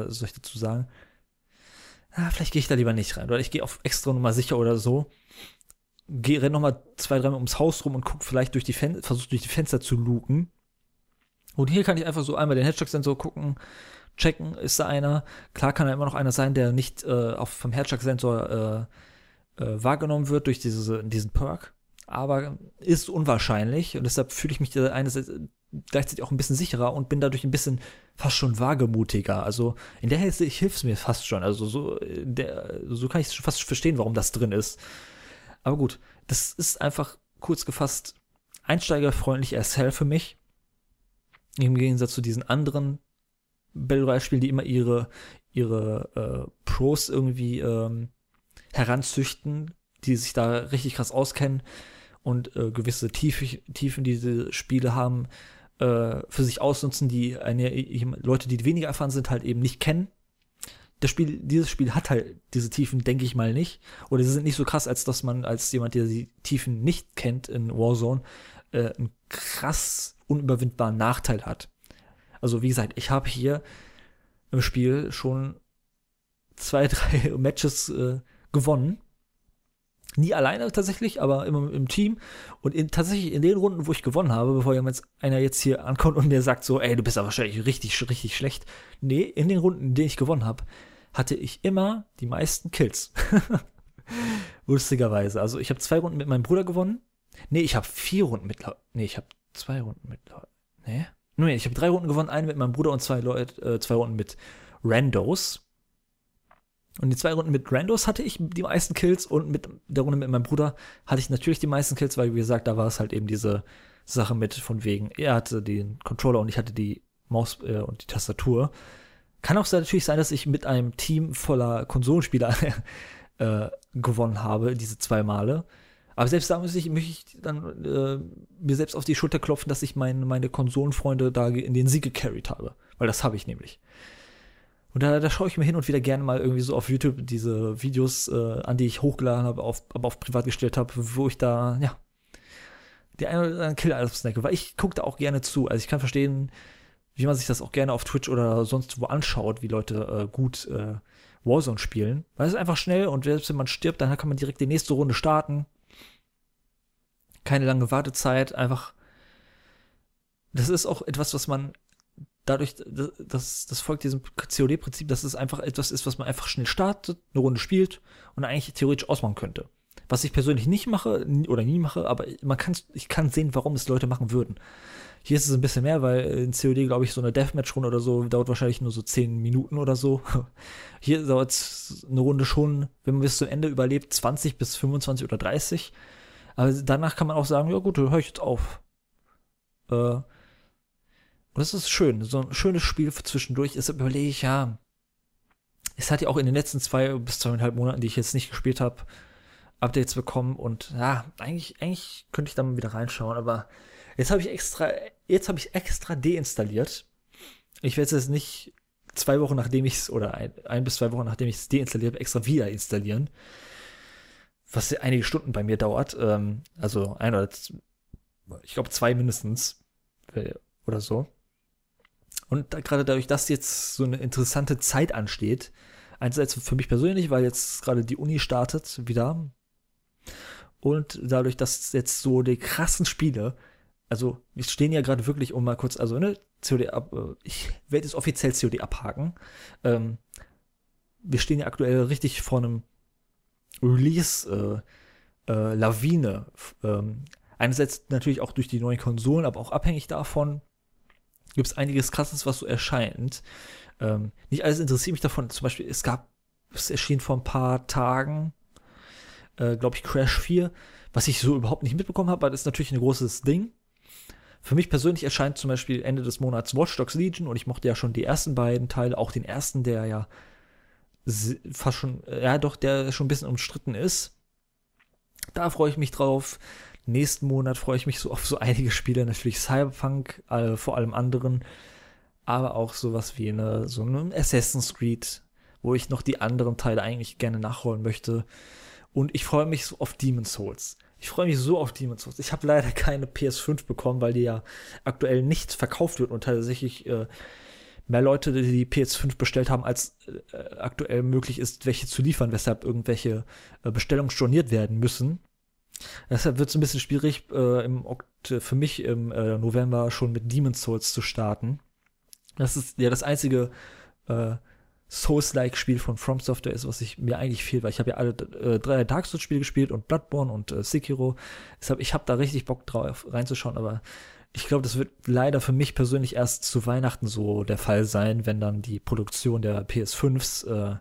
äh, soll ich dazu sagen, ah, vielleicht gehe ich da lieber nicht rein. Oder ich gehe auf extra Nummer sicher oder so. Geh, renn noch mal zwei, dreimal ums Haus rum und guck vielleicht durch die Fen versuch durch die Fenster zu luken. Und hier kann ich einfach so einmal den Headstock-Sensor gucken, checken, ist da einer. Klar kann da immer noch einer sein, der nicht äh, auf, vom Headstock-Sensor äh, äh, wahrgenommen wird durch diese, diesen Perk. Aber ist unwahrscheinlich und deshalb fühle ich mich einerseits gleichzeitig auch ein bisschen sicherer und bin dadurch ein bisschen fast schon wagemutiger. Also in der Hinsicht hilft es mir fast schon. Also so, der, so kann ich fast verstehen, warum das drin ist. Aber gut, das ist einfach kurz gefasst einsteigerfreundlich as für mich. Im Gegensatz zu diesen anderen Battle Royale Spielen, die immer ihre, ihre äh, Pros irgendwie ähm, heranzüchten, die sich da richtig krass auskennen und äh, gewisse Tiefe, Tiefen, die diese Spiele haben, äh, für sich ausnutzen, die eine, Leute, die weniger erfahren sind, halt eben nicht kennen. Das Spiel, dieses Spiel hat halt diese Tiefen, denke ich mal nicht. Oder sie sind nicht so krass, als dass man als jemand, der die Tiefen nicht kennt in Warzone, äh, einen krass unüberwindbaren Nachteil hat. Also wie gesagt, ich habe hier im Spiel schon zwei, drei Matches äh, gewonnen Nie alleine tatsächlich, aber immer im Team. Und in, tatsächlich in den Runden, wo ich gewonnen habe, bevor jetzt einer jetzt hier ankommt und mir sagt so, ey, du bist aber wahrscheinlich richtig, richtig schlecht. Nee, in den Runden, in denen ich gewonnen habe, hatte ich immer die meisten Kills. Lustigerweise. Also ich habe zwei Runden mit meinem Bruder gewonnen. Nee, ich habe vier Runden mit. Nee, ich habe zwei Runden mit. Nee? Nee, ich habe drei Runden gewonnen, eine mit meinem Bruder und zwei Leute, äh, zwei Runden mit Randos. Und die zwei Runden mit Randos hatte ich die meisten Kills und mit der Runde mit meinem Bruder hatte ich natürlich die meisten Kills, weil wie gesagt, da war es halt eben diese Sache mit von wegen, er hatte den Controller und ich hatte die Maus äh, und die Tastatur. Kann auch natürlich sein, dass ich mit einem Team voller Konsolenspieler äh, gewonnen habe, diese zwei Male. Aber selbst da muss ich, möchte ich dann äh, mir selbst auf die Schulter klopfen, dass ich mein, meine Konsolenfreunde da in den Sieg gecarried habe. Weil das habe ich nämlich. Und da, da schaue ich mir hin und wieder gerne mal irgendwie so auf YouTube diese Videos äh, an, die ich hochgeladen habe, auf, aber auf privat gestellt habe, wo ich da, ja, die eine oder andere Kill snacke, weil ich gucke da auch gerne zu. Also ich kann verstehen, wie man sich das auch gerne auf Twitch oder sonst wo anschaut, wie Leute äh, gut äh, Warzone spielen. Weil es ist einfach schnell und selbst wenn man stirbt, dann kann man direkt die nächste Runde starten. Keine lange Wartezeit, einfach. Das ist auch etwas, was man dadurch, dass das folgt diesem COD-Prinzip, dass es einfach etwas ist, was man einfach schnell startet, eine Runde spielt und eigentlich theoretisch ausmachen könnte. Was ich persönlich nicht mache oder nie mache, aber man kann, ich kann sehen, warum es Leute machen würden. Hier ist es ein bisschen mehr, weil in COD, glaube ich, so eine Deathmatch-Runde oder so dauert wahrscheinlich nur so 10 Minuten oder so. Hier dauert es eine Runde schon, wenn man bis zum Ende überlebt, 20 bis 25 oder 30. Aber danach kann man auch sagen, ja gut, höre ich jetzt auf. Äh, und das ist schön, so ein schönes Spiel für zwischendurch. Deshalb überlege ich, ja, es hat ja auch in den letzten zwei bis zweieinhalb Monaten, die ich jetzt nicht gespielt habe, Updates bekommen und ja, eigentlich, eigentlich könnte ich da mal wieder reinschauen, aber Jetzt habe ich extra, jetzt habe ich extra deinstalliert. Ich werde es jetzt nicht zwei Wochen nachdem ich es, oder ein, ein, bis zwei Wochen nachdem ich es deinstalliert habe, extra wieder installieren. Was einige Stunden bei mir dauert. Ähm, also ein oder ich glaube zwei mindestens. Oder so. Und da, gerade dadurch, dass jetzt so eine interessante Zeit ansteht, einerseits für mich persönlich, weil jetzt gerade die Uni startet wieder. Und dadurch, dass jetzt so die krassen Spiele also wir stehen ja gerade wirklich, um mal kurz, also ne, COD ab, äh, ich werde jetzt offiziell COD abhaken. Ähm, wir stehen ja aktuell richtig vor einem Release äh, äh, Lawine. Ähm, einerseits natürlich auch durch die neuen Konsolen, aber auch abhängig davon gibt es einiges krasses, was so erscheint. Ähm, nicht alles interessiert mich davon. Zum Beispiel, es gab, es erschien vor ein paar Tagen, äh, glaube ich, Crash 4, was ich so überhaupt nicht mitbekommen habe, aber das ist natürlich ein großes Ding. Für mich persönlich erscheint zum Beispiel Ende des Monats Watch Dogs Legion und ich mochte ja schon die ersten beiden Teile, auch den ersten, der ja fast schon, ja doch, der schon ein bisschen umstritten ist. Da freue ich mich drauf. Nächsten Monat freue ich mich so auf so einige Spiele, natürlich Cyberpunk, äh, vor allem anderen, aber auch sowas wie eine, so eine Assassin's Creed, wo ich noch die anderen Teile eigentlich gerne nachholen möchte. Und ich freue mich so auf Demon's Souls. Ich freue mich so auf Demon's Souls. Ich habe leider keine PS5 bekommen, weil die ja aktuell nicht verkauft wird und tatsächlich äh, mehr Leute, die die PS5 bestellt haben, als äh, aktuell möglich ist, welche zu liefern, weshalb irgendwelche äh, Bestellungen storniert werden müssen. Deshalb wird es ein bisschen schwierig, äh, im für mich im äh, November schon mit Demon's Souls zu starten. Das ist ja das einzige äh, Souls-like-Spiel von From Software ist, was ich mir eigentlich fehlt, weil ich habe ja alle äh, drei Dark Souls-Spiele gespielt und Bloodborne und äh, Sekiro. Deshalb, ich habe da richtig Bock drauf reinzuschauen, aber ich glaube, das wird leider für mich persönlich erst zu Weihnachten so der Fall sein, wenn dann die Produktion der PS5s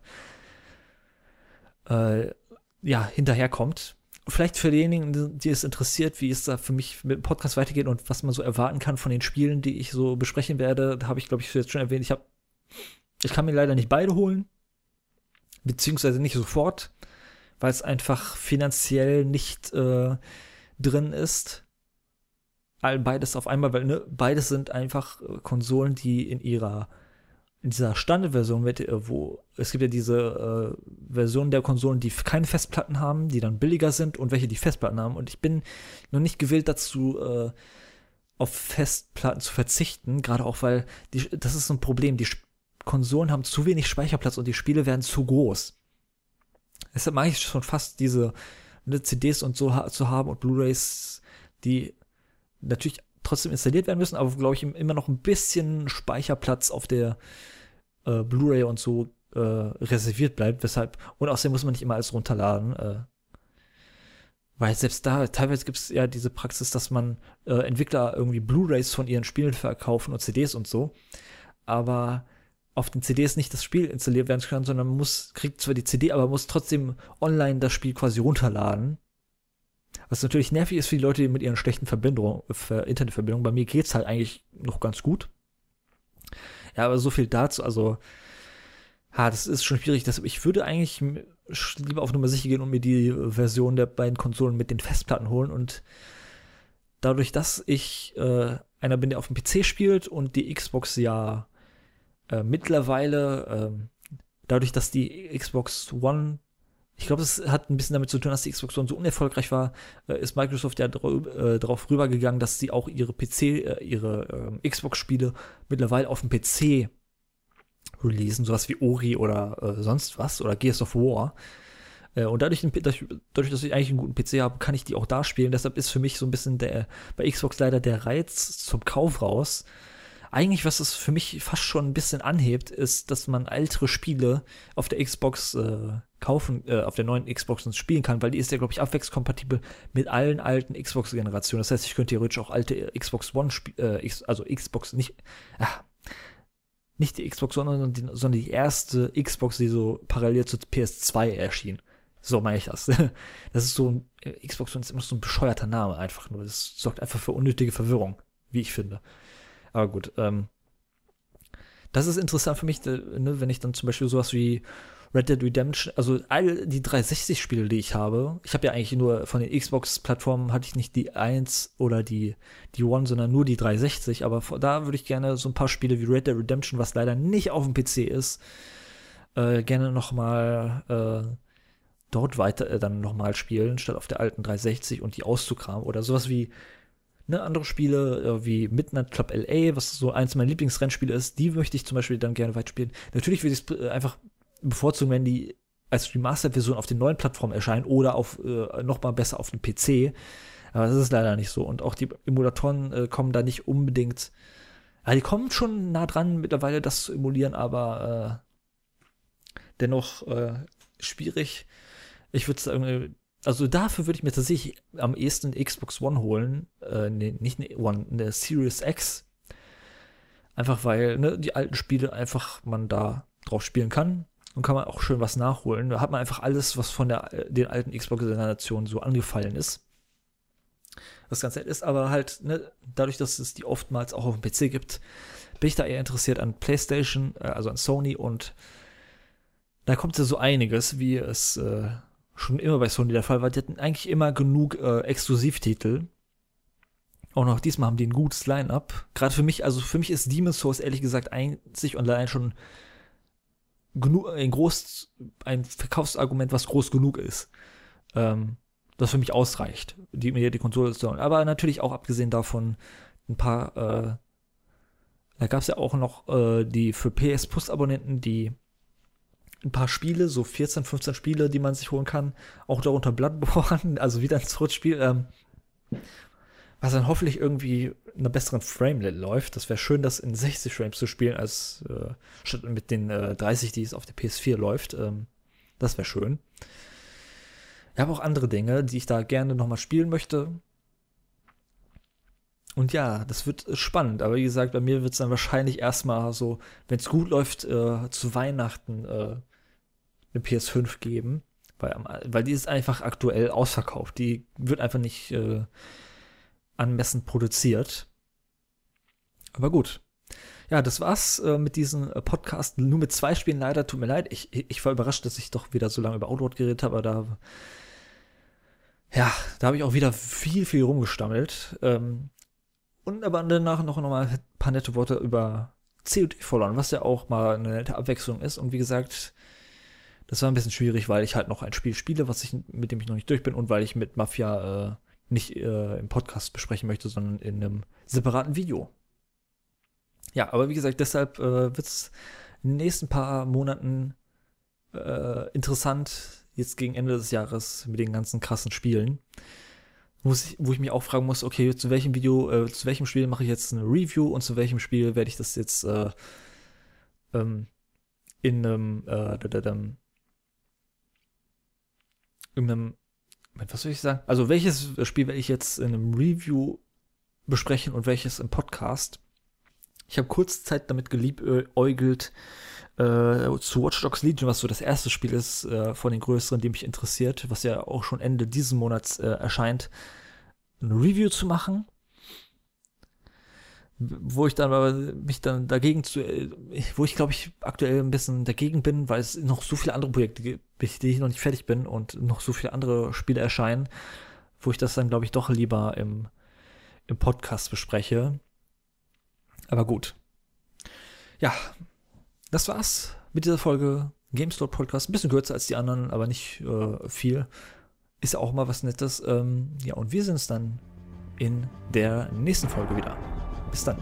äh, äh, ja, hinterherkommt. Vielleicht für diejenigen, die es interessiert, wie es da für mich mit dem Podcast weitergeht und was man so erwarten kann von den Spielen, die ich so besprechen werde, habe ich, glaube ich, jetzt schon erwähnt. Ich habe ich kann mir leider nicht beide holen, beziehungsweise nicht sofort, weil es einfach finanziell nicht äh, drin ist. All beides auf einmal, weil ne, beides sind einfach äh, Konsolen, die in ihrer in dieser Standardversion, äh, wo es gibt ja diese äh, Version der Konsolen, die keine Festplatten haben, die dann billiger sind und welche die Festplatten haben. Und ich bin noch nicht gewillt dazu, äh, auf Festplatten zu verzichten, gerade auch weil die, das ist ein Problem. Die Konsolen haben zu wenig Speicherplatz und die Spiele werden zu groß. Deshalb mag ich schon fast diese ne, CDs und so ha zu haben und Blu-rays, die natürlich trotzdem installiert werden müssen, aber glaube ich immer noch ein bisschen Speicherplatz auf der äh, Blu-ray und so äh, reserviert bleibt. Weshalb und außerdem muss man nicht immer alles runterladen. Äh, weil selbst da, teilweise gibt es ja diese Praxis, dass man äh, Entwickler irgendwie Blu-rays von ihren Spielen verkaufen und CDs und so. Aber auf den CDs nicht das Spiel installiert werden kann, sondern man muss, kriegt zwar die CD, aber muss trotzdem online das Spiel quasi runterladen. Was natürlich nervig ist für die Leute mit ihren schlechten Verbindungen, Internetverbindungen. Bei mir geht's halt eigentlich noch ganz gut. Ja, aber so viel dazu, also, ha, das ist schon schwierig. Deshalb, ich würde eigentlich lieber auf Nummer sicher gehen und mir die Version der beiden Konsolen mit den Festplatten holen und dadurch, dass ich äh, einer bin, der auf dem PC spielt und die Xbox ja äh, mittlerweile, ähm, dadurch, dass die Xbox One, ich glaube, es hat ein bisschen damit zu tun, dass die Xbox One so unerfolgreich war, äh, ist Microsoft ja äh, darauf rübergegangen, dass sie auch ihre PC, äh, ihre ähm, Xbox-Spiele mittlerweile auf dem PC releasen, sowas wie Ori oder äh, sonst was oder Gears of War. Äh, und dadurch, dadurch, dass ich eigentlich einen guten PC habe, kann ich die auch da spielen. Deshalb ist für mich so ein bisschen der bei Xbox leider der Reiz zum Kauf raus eigentlich, was es für mich fast schon ein bisschen anhebt, ist, dass man ältere Spiele auf der Xbox äh, kaufen, äh, auf der neuen Xbox und spielen kann, weil die ist ja, glaube ich, abwärtskompatibel mit allen alten Xbox-Generationen. Das heißt, ich könnte theoretisch auch alte Xbox One spielen, äh, also Xbox nicht, ah, nicht die Xbox, sondern die, sondern die erste Xbox, die so parallel zur PS2 erschien. So meine ich das. Das ist so ein, äh, Xbox One ist immer so ein bescheuerter Name einfach nur. Das sorgt einfach für unnötige Verwirrung, wie ich finde. Aber gut, ähm, das ist interessant für mich, ne, wenn ich dann zum Beispiel sowas wie Red Dead Redemption, also all die 360-Spiele, die ich habe, ich habe ja eigentlich nur von den Xbox-Plattformen hatte ich nicht die 1 oder die, die One, sondern nur die 360, aber da würde ich gerne so ein paar Spiele wie Red Dead Redemption, was leider nicht auf dem PC ist, äh, gerne nochmal äh, dort weiter äh, dann nochmal spielen, statt auf der alten 360 und die auszukramen oder sowas wie ne, andere Spiele äh, wie Midnight Club LA, was so eins meiner Lieblingsrennspiele ist, die möchte ich zum Beispiel dann gerne weiterspielen. Natürlich würde ich es äh, einfach bevorzugen, wenn die als Remastered-Version auf den neuen Plattformen erscheinen oder auf äh, noch mal besser auf dem PC. Aber das ist leider nicht so. Und auch die Emulatoren äh, kommen da nicht unbedingt. Ja, die kommen schon nah dran mittlerweile, das zu emulieren, aber äh, dennoch äh, schwierig. Ich würde sagen, also dafür würde ich mir tatsächlich am ehesten Xbox One holen. Äh, nee, nicht eine One, eine Series X. Einfach weil ne, die alten Spiele einfach man da drauf spielen kann. Und kann man auch schön was nachholen. Da hat man einfach alles, was von der, den alten Xbox-Generationen so angefallen ist. Das Ganze ist aber halt, ne, dadurch, dass es die oftmals auch auf dem PC gibt, bin ich da eher interessiert an PlayStation, äh, also an Sony und da kommt ja so einiges, wie es äh, schon immer bei Sony der Fall war. Die hatten eigentlich immer genug äh, Exklusivtitel. Auch noch diesmal haben die ein gutes Line-up. Gerade für mich, also für mich ist Demon's Souls ehrlich gesagt einzig und allein schon ein groß, ein Verkaufsargument, was groß genug ist. Ähm, das für mich ausreicht, die, mir die Konsole zu holen. Aber natürlich auch abgesehen davon ein paar, äh, da gab es ja auch noch äh, die für PS Plus Abonnenten, die ein paar Spiele, so 14, 15 Spiele, die man sich holen kann, auch darunter Bloodborne, also wieder ein Switch-Spiel, ähm, was dann hoffentlich irgendwie in einer besseren Framerate läuft. Das wäre schön, das in 60 Frames zu spielen, als äh, statt mit den äh, 30, die es auf der PS4 läuft. Ähm, das wäre schön. Ich habe auch andere Dinge, die ich da gerne nochmal spielen möchte. Und ja, das wird spannend. Aber wie gesagt, bei mir wird es dann wahrscheinlich erstmal so, wenn es gut läuft, äh, zu Weihnachten äh, eine PS5 geben. Weil, weil die ist einfach aktuell ausverkauft. Die wird einfach nicht äh, anmessen produziert. Aber gut. Ja, das war's äh, mit diesem äh, Podcast. Nur mit zwei Spielen leider. Tut mir leid. Ich, ich war überrascht, dass ich doch wieder so lange über Outward geredet habe, aber da. Ja, da habe ich auch wieder viel, viel rumgestammelt. Ähm, und aber danach noch, noch mal ein paar nette Worte über COD verloren, was ja auch mal eine nette Abwechslung ist. Und wie gesagt, das war ein bisschen schwierig, weil ich halt noch ein Spiel spiele, was ich, mit dem ich noch nicht durch bin und weil ich mit Mafia äh, nicht äh, im Podcast besprechen möchte, sondern in einem separaten Video. Ja, aber wie gesagt, deshalb äh, wird es in den nächsten paar Monaten äh, interessant, jetzt gegen Ende des Jahres mit den ganzen krassen Spielen. Wo ich, wo ich mich auch fragen muss, okay, zu welchem Video, äh, zu welchem Spiel mache ich jetzt eine Review und zu welchem Spiel werde ich das jetzt äh, ähm, in einem, äh, in einem was soll ich sagen? Also welches Spiel werde ich jetzt in einem Review besprechen und welches im Podcast? Ich habe kurz Zeit damit geliebäugelt äh, zu Watch Dogs Legion, was so das erste Spiel ist äh, von den größeren, die mich interessiert, was ja auch schon Ende dieses Monats äh, erscheint, ein Review zu machen wo ich dann aber mich dann dagegen zu, äh, wo ich glaube ich aktuell ein bisschen dagegen bin, weil es noch so viele andere Projekte gibt, die ich noch nicht fertig bin und noch so viele andere Spiele erscheinen, wo ich das dann glaube ich doch lieber im, im Podcast bespreche. Aber gut. Ja, das war's mit dieser Folge GameStore Podcast. Ein bisschen kürzer als die anderen, aber nicht äh, viel. Ist ja auch mal was Nettes. Ähm, ja, und wir sehen uns dann in der nächsten Folge wieder. Bis dann.